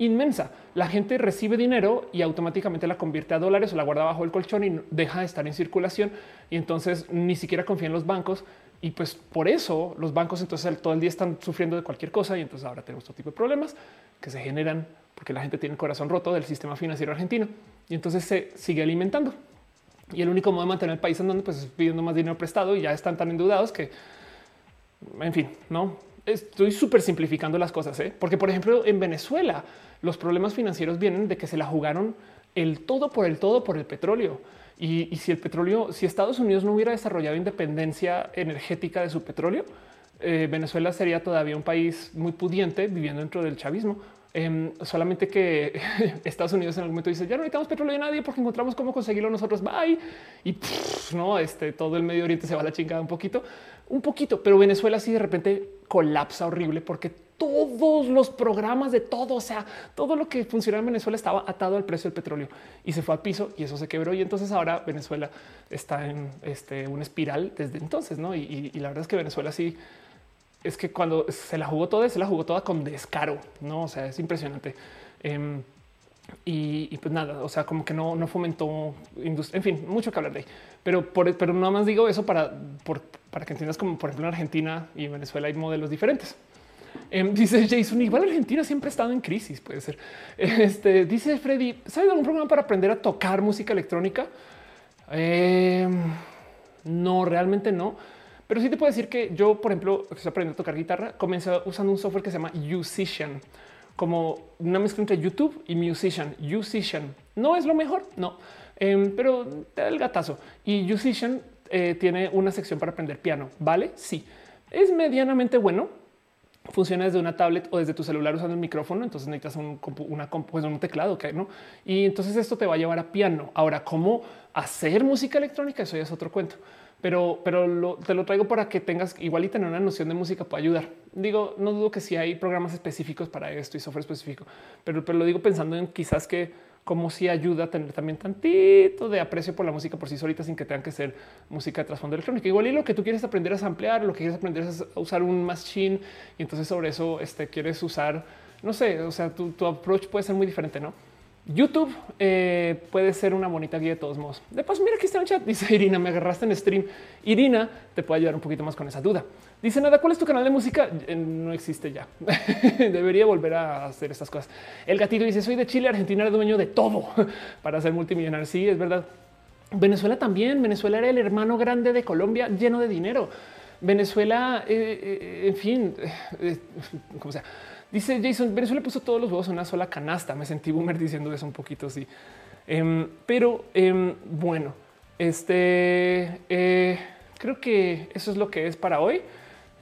inmensa. La gente recibe dinero y automáticamente la convierte a dólares o la guarda bajo el colchón y deja de estar en circulación y entonces ni siquiera confía en los bancos y pues por eso los bancos entonces todo el día están sufriendo de cualquier cosa y entonces ahora tenemos otro tipo de problemas que se generan porque la gente tiene el corazón roto del sistema financiero argentino y entonces se sigue alimentando. Y el único modo de mantener el país andando pues es pidiendo más dinero prestado y ya están tan endeudados que, en fin, no estoy súper simplificando las cosas, ¿eh? porque por ejemplo en Venezuela los problemas financieros vienen de que se la jugaron el todo por el todo por el petróleo Y, si el petróleo, si Estados Unidos no hubiera desarrollado independencia energética de su petróleo, eh, Venezuela sería todavía un país muy pudiente viviendo dentro del chavismo. Em, solamente que Estados Unidos en algún momento dice ya no necesitamos petróleo de nadie porque encontramos cómo conseguirlo nosotros. Bye. Y no, este todo el Medio Oriente se va a la chingada un poquito, un poquito, pero Venezuela sí de repente colapsa horrible porque todos los programas de todo, o sea, todo lo que funcionaba en Venezuela estaba atado al precio del petróleo y se fue al piso y eso se quebró. Y entonces ahora Venezuela está en este, una espiral desde entonces, ¿no? Y, la verdad es que Venezuela sí es que cuando se la jugó toda, se la jugó toda con descaro, ¿no? O sea, es impresionante. Em, y, pues nada, o sea, como que no, no fomentó industria, en fin, mucho que hablar de ahí. Pero, por, pero nada más digo eso para, para que entiendas como por ejemplo en Argentina y en Venezuela hay modelos diferentes. Em, dice Jason, igual Argentina siempre ha estado en crisis, puede ser. Este, dice Freddy, ¿sabes algún programa para aprender a tocar música electrónica? Em, no, realmente no. Pero sí te puedo decir que yo, por ejemplo, que estoy aprendiendo a tocar guitarra, comencé usando un software que se llama Musician, como una mezcla entre YouTube y Musician. Musician no es lo mejor, no, em, pero te da el gatazo. Y Musician eh, tiene una sección para aprender piano, ¿vale? Sí, es medianamente bueno funciona desde una tablet o desde tu celular usando el micrófono. Entonces necesitas un, una, pues un teclado que no. Y entonces esto te va a llevar a piano. Ahora, cómo hacer música electrónica, eso ya es otro cuento. Pero, pero te lo traigo para que tengas igual y tener una noción de música puede ayudar. Digo, no dudo que si hay programas específicos para esto y software específico, pero, pero lo digo pensando en quizás que como si ayuda a tener también tantito de aprecio por la música por sí solita sin que tengan que ser música de trasfondo electrónico. Igual y lo que tú quieres aprender es ampliar, lo que quieres aprender es usar un machine y entonces sobre eso este, quieres usar, no sé, o sea, tu approach puede ser muy diferente, ¿no? YouTube eh, puede ser una bonita guía de todos modos. De paso, mira aquí está en chat. Dice Irina, me agarraste en stream. Irina te puede ayudar un poquito más con esa duda. Dice nada, ¿cuál es tu canal de música? Eh, no existe ya. Debería volver a hacer estas cosas. El gatito dice soy de Chile, Argentina era dueño de todo para ser multimillonario. Sí, es verdad. Venezuela también. Venezuela era el hermano grande de Colombia lleno de dinero. Venezuela, eh, en fin, como sea Dice Jason, Venezuela puso todos los huevos en una sola canasta. Me sentí boomer diciendo eso un poquito así. Em, pero em, bueno, este eh, creo que eso es lo que es para hoy.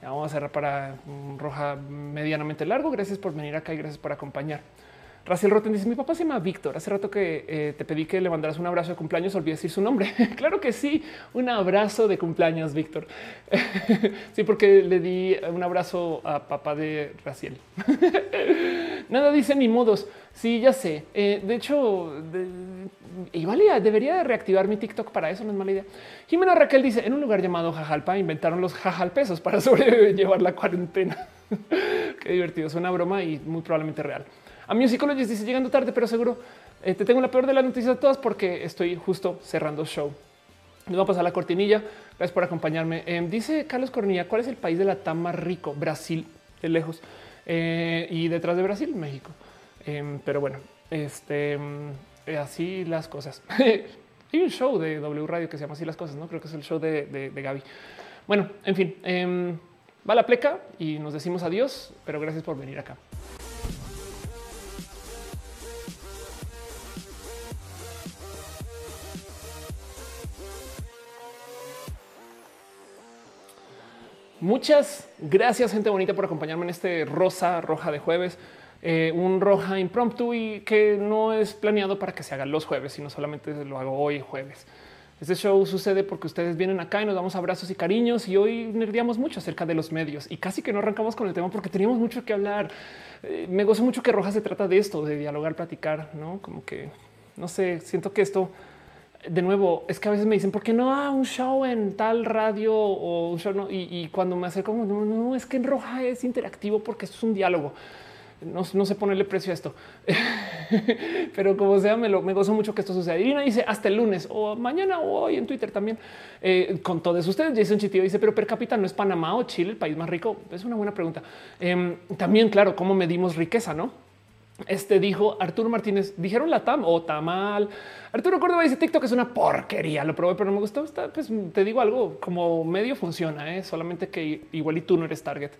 Vamos a cerrar para un roja medianamente largo. Gracias por venir acá y gracias por acompañar. Raciel Rotten dice: Mi papá se llama Víctor. Hace rato que eh, te pedí que le mandaras un abrazo de cumpleaños. Olvidé decir su nombre. claro que sí, un abrazo de cumpleaños, Víctor. sí, porque le di un abrazo a papá de Raciel. Nada dice ni modos. Sí, ya sé. Eh, de hecho, igual debería reactivar mi TikTok para eso. No es mala idea. Jimena Raquel dice: En un lugar llamado Jajalpa inventaron los jajalpesos para sobrellevar la cuarentena. Qué divertido. Es una broma y muy probablemente real. A mi dice llegando tarde, pero seguro eh, te tengo la peor de las noticias de todas porque estoy justo cerrando show. Nos va a pasar la cortinilla. Gracias por acompañarme. Em, dice Carlos Cornilla, ¿cuál es el país de la TAM más rico? Brasil, de lejos. Eh, y detrás de Brasil, México. Em, pero bueno, este em, eh, así las cosas. Hay un show de W Radio que se llama así las cosas, no creo que es el show de, de Gaby. Bueno, en fin, va la pleca y nos decimos adiós, pero gracias por venir acá. Muchas gracias, gente bonita, por acompañarme en este rosa roja de jueves. Eh, un roja impromptu y que no es planeado para que se haga los jueves, sino solamente lo hago hoy jueves. Este show sucede porque ustedes vienen acá y nos damos abrazos y cariños y hoy nerviamos mucho acerca de los medios y casi que no arrancamos con el tema porque teníamos mucho que hablar. Eh, me gozo mucho que Roja se trata de esto, de dialogar, platicar, no como que no sé, siento que esto de nuevo, es que a veces me dicen, ¿por qué no a un show en tal radio o un show? No? Y, cuando me acerco, no, no, es que en roja es interactivo porque es un diálogo. No, no sé ponerle precio a esto, pero como sea, me, lo, me gozo mucho que esto suceda. Y dice hasta el lunes o mañana o hoy en Twitter también eh, con todos ustedes. Jason Chitio dice, pero per cápita no es Panamá o Chile, el país más rico. Es una buena pregunta. Em, también, claro, cómo medimos riqueza, no? Este dijo Arturo Martínez, dijeron la TAM o tamal. Arturo Córdoba dice TikTok es una porquería. Lo probé, pero no me gustó. pues te digo algo como medio funciona, ¿eh? solamente que igual y tú no eres target.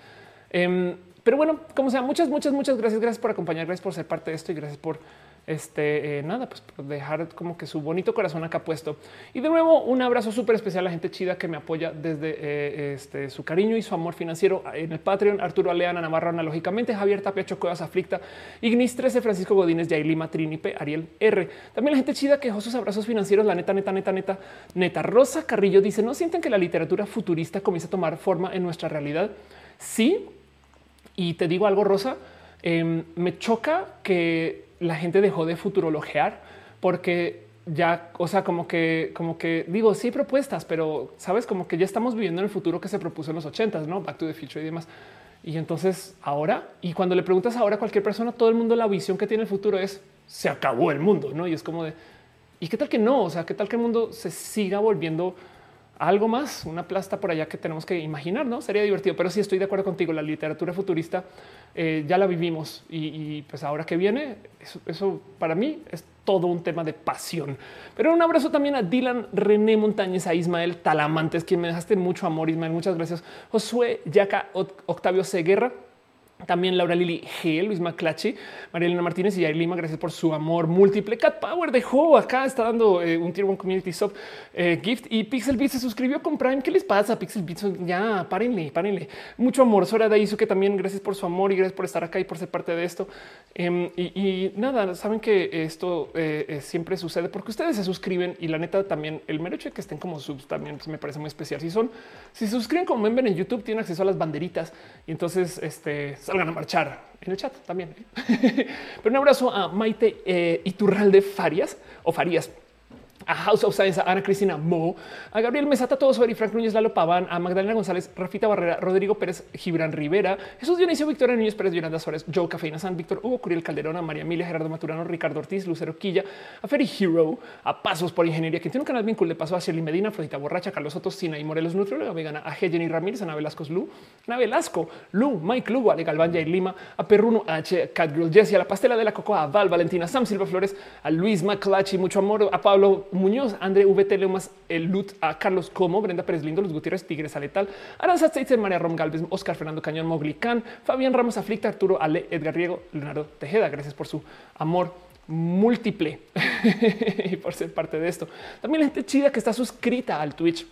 Em, pero bueno, como sea, muchas, muchas, muchas gracias. Gracias por acompañar, gracias por ser parte de esto y gracias por este, eh, nada, pues dejar como que su bonito corazón acá puesto. Y de nuevo, un abrazo súper especial a la gente chida que me apoya desde eh, este, su cariño y su amor financiero en el Patreon. Arturo Aleana Navarro, analógicamente, Javier Tapia, Cuevas Aflicta, Ignis 13, Francisco Godínez, Yair Lima, Trinipe, Ariel R. También la gente chida que dejó sus abrazos financieros, la neta, neta, neta, neta, neta. Rosa Carrillo dice, ¿no sienten que la literatura futurista comienza a tomar forma en nuestra realidad? Sí. Y te digo algo, Rosa, em, me choca que la gente dejó de futurologear porque ya, o sea, como que, como que digo, sí propuestas, pero sabes, como que ya estamos viviendo en el futuro que se propuso en los ochentas, no Back to the Future y demás. Y entonces ahora, y cuando le preguntas ahora a cualquier persona, todo el mundo la visión que tiene el futuro es se acabó el mundo, no? Y es como de y qué tal que no? O sea, qué tal que el mundo se siga volviendo algo más, una plasta por allá que tenemos que imaginar, no sería divertido. Pero sí estoy de acuerdo contigo. La literatura futurista eh, ya la vivimos y, pues ahora que viene, eso, para mí es todo un tema de pasión. Pero un abrazo también a Dylan René Montañez, a Ismael Talamantes, quien me dejaste mucho amor. Ismael, muchas gracias. Josué Yaca, Octavio Seguerra. También Laura Lili G, Luis Maclachi, María Martínez y Jair Lima, gracias por su amor múltiple. Cat Power dejó acá, está dando eh, un Tier One Community Sub eh, gift y Pixel Beat se suscribió con Prime. ¿Qué les pasa? Pixel Beat, ya párenle, párenle. Mucho amor. Sora de que también gracias por su amor y gracias por estar acá y por ser parte de esto. Em, y, nada, saben que esto eh, siempre sucede porque ustedes se suscriben y la neta también el mero hecho de que estén como subs también me parece muy especial. Si son, si se suscriben como ven en YouTube, tienen acceso a las banderitas y entonces este salgan a marchar en el chat también. Pero un abrazo a Maite eh, Iturralde Farias o Farías a House of Science, a Ana Cristina Mo, a Gabriel Mesata, todos sobre Frank Núñez, Lalo Paván, a Magdalena González, Rafita Barrera, Rodrigo Pérez, Gibran Rivera, Jesús Dionisio, Victoria Núñez Pérez, Yolanda Suárez, Joe Cafeína San, Víctor Hugo Curiel Calderón, a María Emilia, Gerardo Maturano, Ricardo Ortiz, Lucero Quilla, a Ferry Hero, a Pasos por Ingeniería, que tiene un canal bien cool de paso a Shirley Medina, Florita Borracha, Carlos Soto, Sina y Morelos Nutrióloga Vegana, a Jenny Ramírez, Ana Velasco Lu, Ana Lu, Mike Lugo, Ale Galván, Jair Lima, a Perruno, H, Catgirl Jessie, a la Pastela de la Cocoa, a Val, Valentina, Sam Silva Flores, a Luis Maclachi, mucho amor, a Pablo Muñoz, André VT el Lut a Carlos Como, Brenda Pérez Lindo, Los Gutiérrez Tigres Aletal, Aranza Seitzer, María Rom Galvez, Oscar Fernando Cañón, Mogli Can, Fabián Ramos Aflicta, Arturo Ale, Edgar Riego, Leonardo Tejeda. Gracias por su amor múltiple y por ser parte de esto. También la gente chida que está suscrita al Twitch.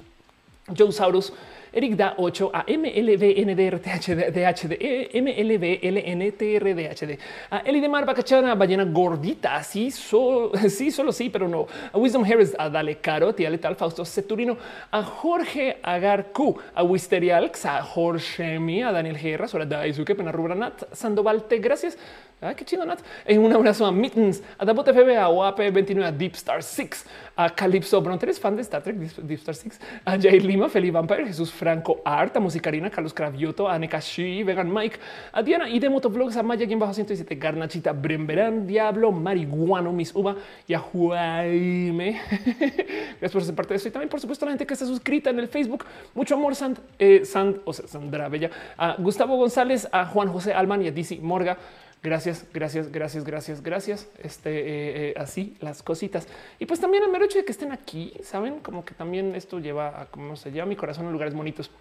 Joe Saurus, Eric da 8 a MLVNDRTHDHD, MLVLNTRDHD, a Elidemar Bacachana, Ballena Gordita, sí, sí, solo sí, pero no. A Wisdom Harris, a Dale Caro, Tía Letal, Fausto Ceturino, a Jorge Agarcu, a Wisterial, a Jorge Mi, a Daniel Guerra, Sora Daisuke, Pena Rubranat, Sandoval, te gracias. Ah, qué chido, Nat. En un abrazo a Mittens, a Dabot FB, a OAP 29, a Deep Star 6, a Calypso Bronter, fan de Star Trek, Deep Star 6, a Jair Lima, Felipe Vampire, Jesús Franco Art, a Musicarina, Carlos Cravioto, a Nekashi, Vegan Mike, a Diana y de Motovlogs, a Maya, quien bajo 117, Garnachita, Bremberán, Diablo, Marihuano, Miss Uva y a Jaime. Gracias por ser parte de esto. Y también, por supuesto, la gente que está suscrita en el Facebook. Mucho amor, Sand, eh, Sand o sea, Sandra Bella, a Gustavo González, a Juan José Alman y a DC Morga. Gracias, gracias, gracias, gracias, gracias. Este eh, eh, así las cositas. Y pues también el mero hecho de que estén aquí, saben, como que también esto lleva a cómo se lleva mi corazón en lugares bonitos.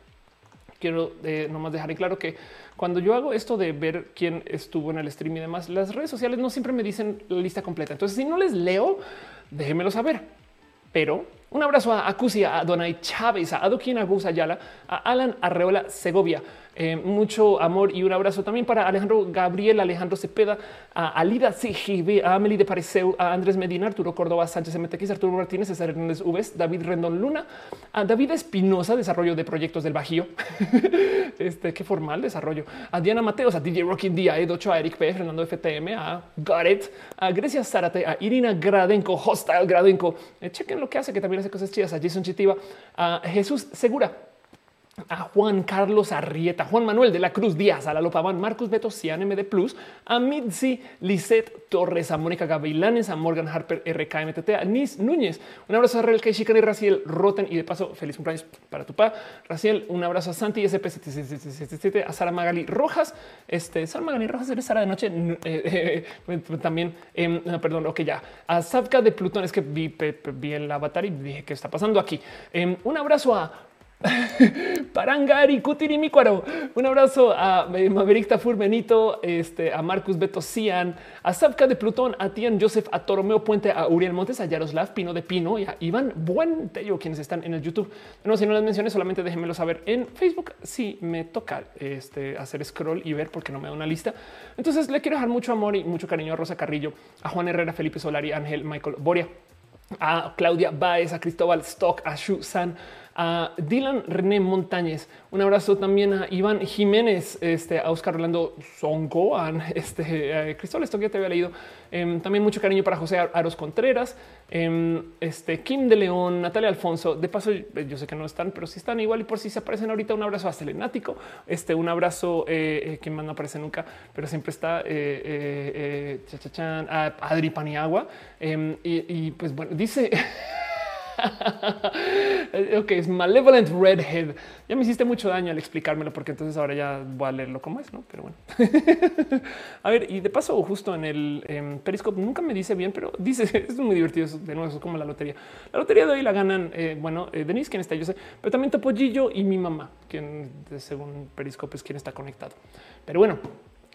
Quiero eh, nomás dejar en claro que cuando yo hago esto de ver quién estuvo en el stream y demás, las redes sociales no siempre me dicen la lista completa. Entonces, si no les leo, déjenmelo saber. Pero un abrazo a Acusia, a Donay Chávez, a Adoquín Agus Ayala, a Alan Arreola Segovia. Eh, mucho amor y un abrazo también para Alejandro Gabriel, Alejandro Cepeda, Alida CGB, a Amelie de Pareceu, a Andrés Medina, Arturo Córdoba, Sánchez MTX, Arturo Martínez, César Hernández Uves, David Rendón Luna, a David Espinosa, desarrollo de proyectos del Bajío. este qué formal desarrollo. A Diana Mateos, a DJ Rocking D, a Edocho, a Eric P, Fernando FTM, a Gareth, a Grecia Zárate, a Irina Gradenko, Hostile Gradenko. Eh, chequen lo que hace, que también hace cosas chidas. A Jason Chitiva, a Jesús Segura a Juan Carlos Arrieta, Juan Manuel de la Cruz Díaz, a la Lopaban, Marcus Beto, Cian MD Plus, a Mitzi Lisette Torres, a Mónica Gavilanes, a Morgan Harper, RKMTT, a Nis Núñez, un abrazo a Real Chican y Raciel Roten y de paso feliz cumpleaños para tu pa. Raciel, un abrazo a Santi SP77, a Sara Magali Rojas, este Sara Magali Rojas, eres Sara de noche, eh, eh, eh, también, em, perdón, ok, ya, a Savka de Plutón, es que vi, vi el avatar y dije qué está pasando aquí. Em, un abrazo a Parangari, Cuaro. Un abrazo a Maverick Tafur Benito, este, a Marcus Beto Cian, a Sapka de Plutón, a Tian Joseph, a Toromeo Puente, a Uriel Montes, a Yaroslav Pino de Pino y a Iván Buen Tello, quienes están en el YouTube. No, si no las mencioné, solamente déjenmelo saber en Facebook si me toca este, hacer scroll y ver porque no me da una lista. Entonces le quiero dejar mucho amor y mucho cariño a Rosa Carrillo, a Juan Herrera, Felipe Solari, Ángel, Michael Boria, a Claudia Baez, a Cristóbal Stock, a Shu San, a Dylan René Montañez. Un abrazo también a Iván Jiménez, este, a Oscar Orlando Songo, a este, Cristóbal, esto que te había leído. Em, también mucho cariño para José Aros Contreras, em, este, Kim de León, Natalia Alfonso. De paso, yo sé que no están, pero si están igual y por si se aparecen ahorita, un abrazo a Selenático, este, un abrazo eh, eh, que más no aparece nunca, pero siempre está eh, a Adri Paniagua. Em, y pues bueno, dice. ok, es Malevolent Redhead. Ya me hiciste mucho daño al explicármelo, porque entonces ahora ya voy a leerlo como es, ¿no? Pero bueno. a ver, y de paso, justo en el Periscope nunca me dice bien, pero dice, es muy divertido, de nuevo, es como la lotería. La lotería de hoy la ganan, eh, bueno, eh, Denise, quien está, yo sé, pero también Topollillo y mi mamá, quien según Periscope es quien está conectado. Pero bueno,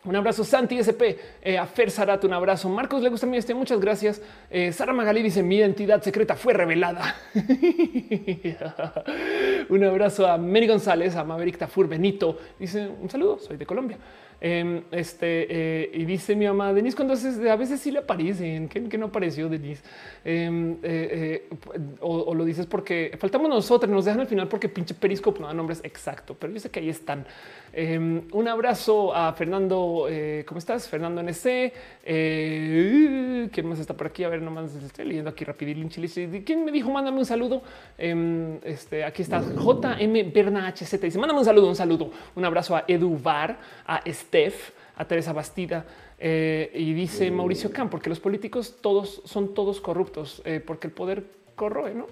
un abrazo, Santi SP, eh, a Fer Sarat, un abrazo. Marcos, le gusta mi este. Muchas gracias. Eh, Sara Magalí dice: Mi identidad secreta fue revelada. un abrazo a Mary González, a Maverick Tafur Benito. Dice: Un saludo, soy de Colombia. Em, este eh, y dice mi mamá Denise cuando a veces sí le aparecen que, no apareció Denise em, eh, eh, o, lo dices porque faltamos nosotros, nos dejan al final porque pinche Periscope no da nombres exacto, pero yo sé que ahí están. Em, un abrazo a Fernando. ¿Cómo estás? Fernando NC. ¿Quién más está por aquí? A ver, nomás estoy leyendo aquí rapidín. ¿Quién me dijo? Mándame un saludo. este aquí está JM Berna HZ. Dice: Mándame un saludo, un saludo. Un abrazo a Edu Bar, a Steph, a Teresa Bastida. Eh, y dice Mauricio Camp, porque los políticos todos son todos corruptos, eh, porque el poder corroe, ¿no?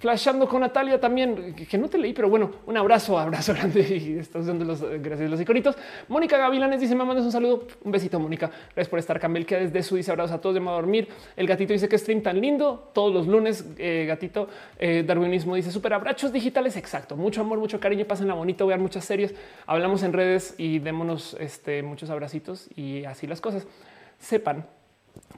Flashando con Natalia también, que no te leí, pero bueno, un abrazo, abrazo grande y estás usando los gracias los iconitos. Mónica Gavilanes dice: Me mandas un saludo, un besito, Mónica. Gracias por estar. Camel que desde su dice abrazos a todos, de a dormir. El gatito dice que stream tan lindo todos los lunes. Eh, gatito eh, darwinismo dice: Super abrazos digitales. Exacto, mucho amor, mucho cariño. Pasen bonito, vean muchas series. Hablamos en redes y démonos este, muchos abracitos y así las cosas. Sepan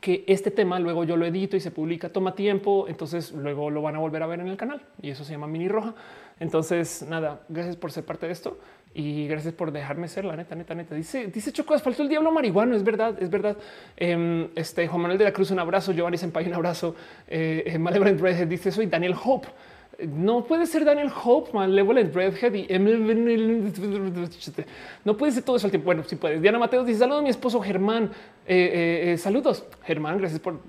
que este tema luego yo lo edito y se publica, toma tiempo, entonces luego lo van a volver a ver en el canal y eso se llama mini roja. Entonces, nada, gracias por ser parte de esto y gracias por dejarme ser la neta, neta, neta. Dice, dice Choco, faltó el diablo marihuano. Es verdad, es verdad. Em, este Juan Manuel de la Cruz, un abrazo. Giovanni Senpai, un abrazo. Eh, eh Redhead dice: Soy Daniel Hope. No puede ser Daniel Hope, Malevolent Redhead y no puede ser todo eso al tiempo. Bueno, si puedes. Diana Mateos dice: Saludos a mi esposo Germán. Eh, eh, eh, saludos, Germán. Gracias por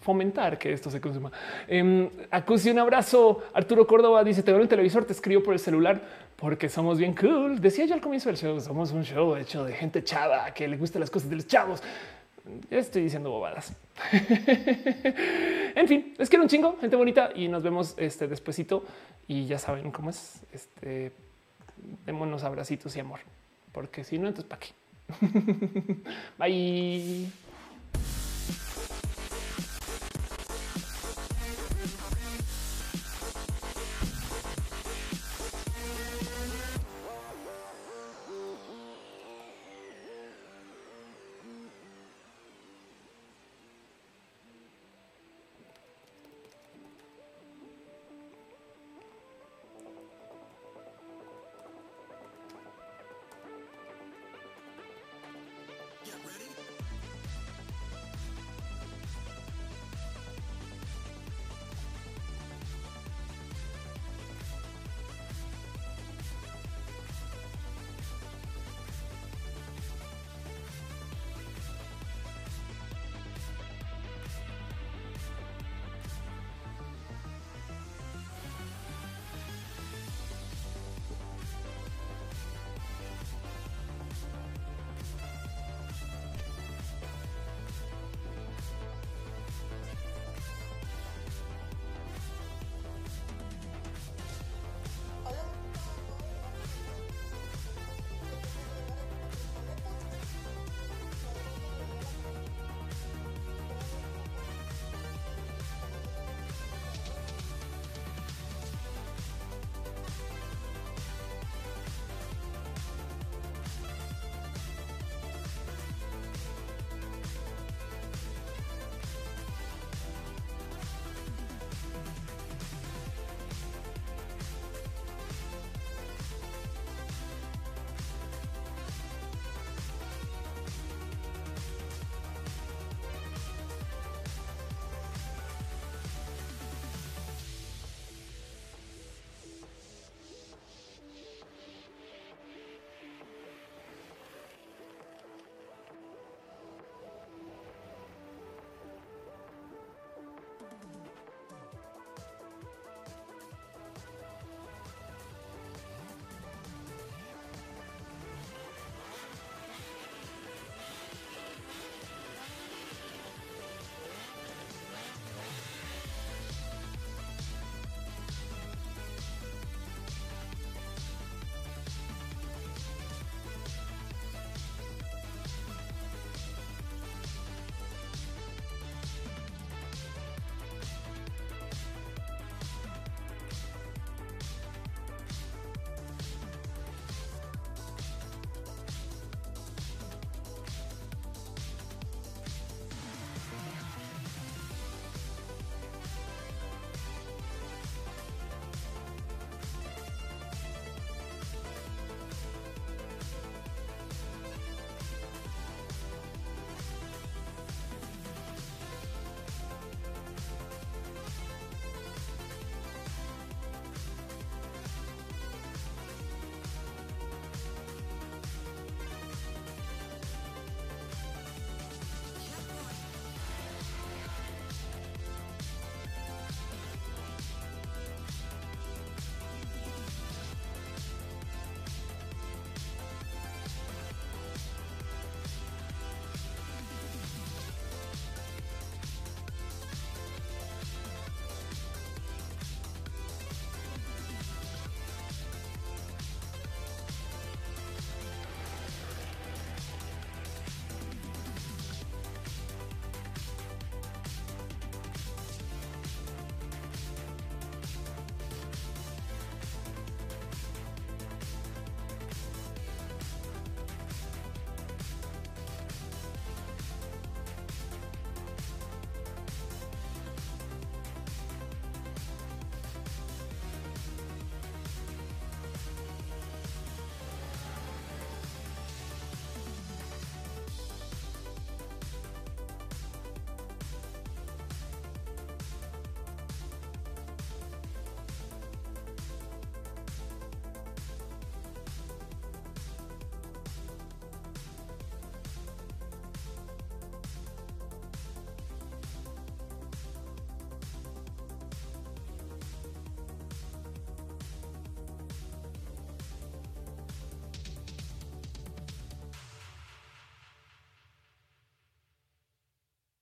fomentar que esto se consuma. Eh, un abrazo. Arturo Córdoba dice: Te veo en el televisor, te escribo por el celular porque somos bien cool. Decía yo al comienzo del show: somos un show hecho de gente chava que le gustan las cosas de los chavos. Estoy diciendo bobadas. en fin, les quiero un chingo, gente bonita, y nos vemos este despuesito. Y ya saben cómo es. Este démonos abracitos y amor, porque si no, entonces para qué. Bye.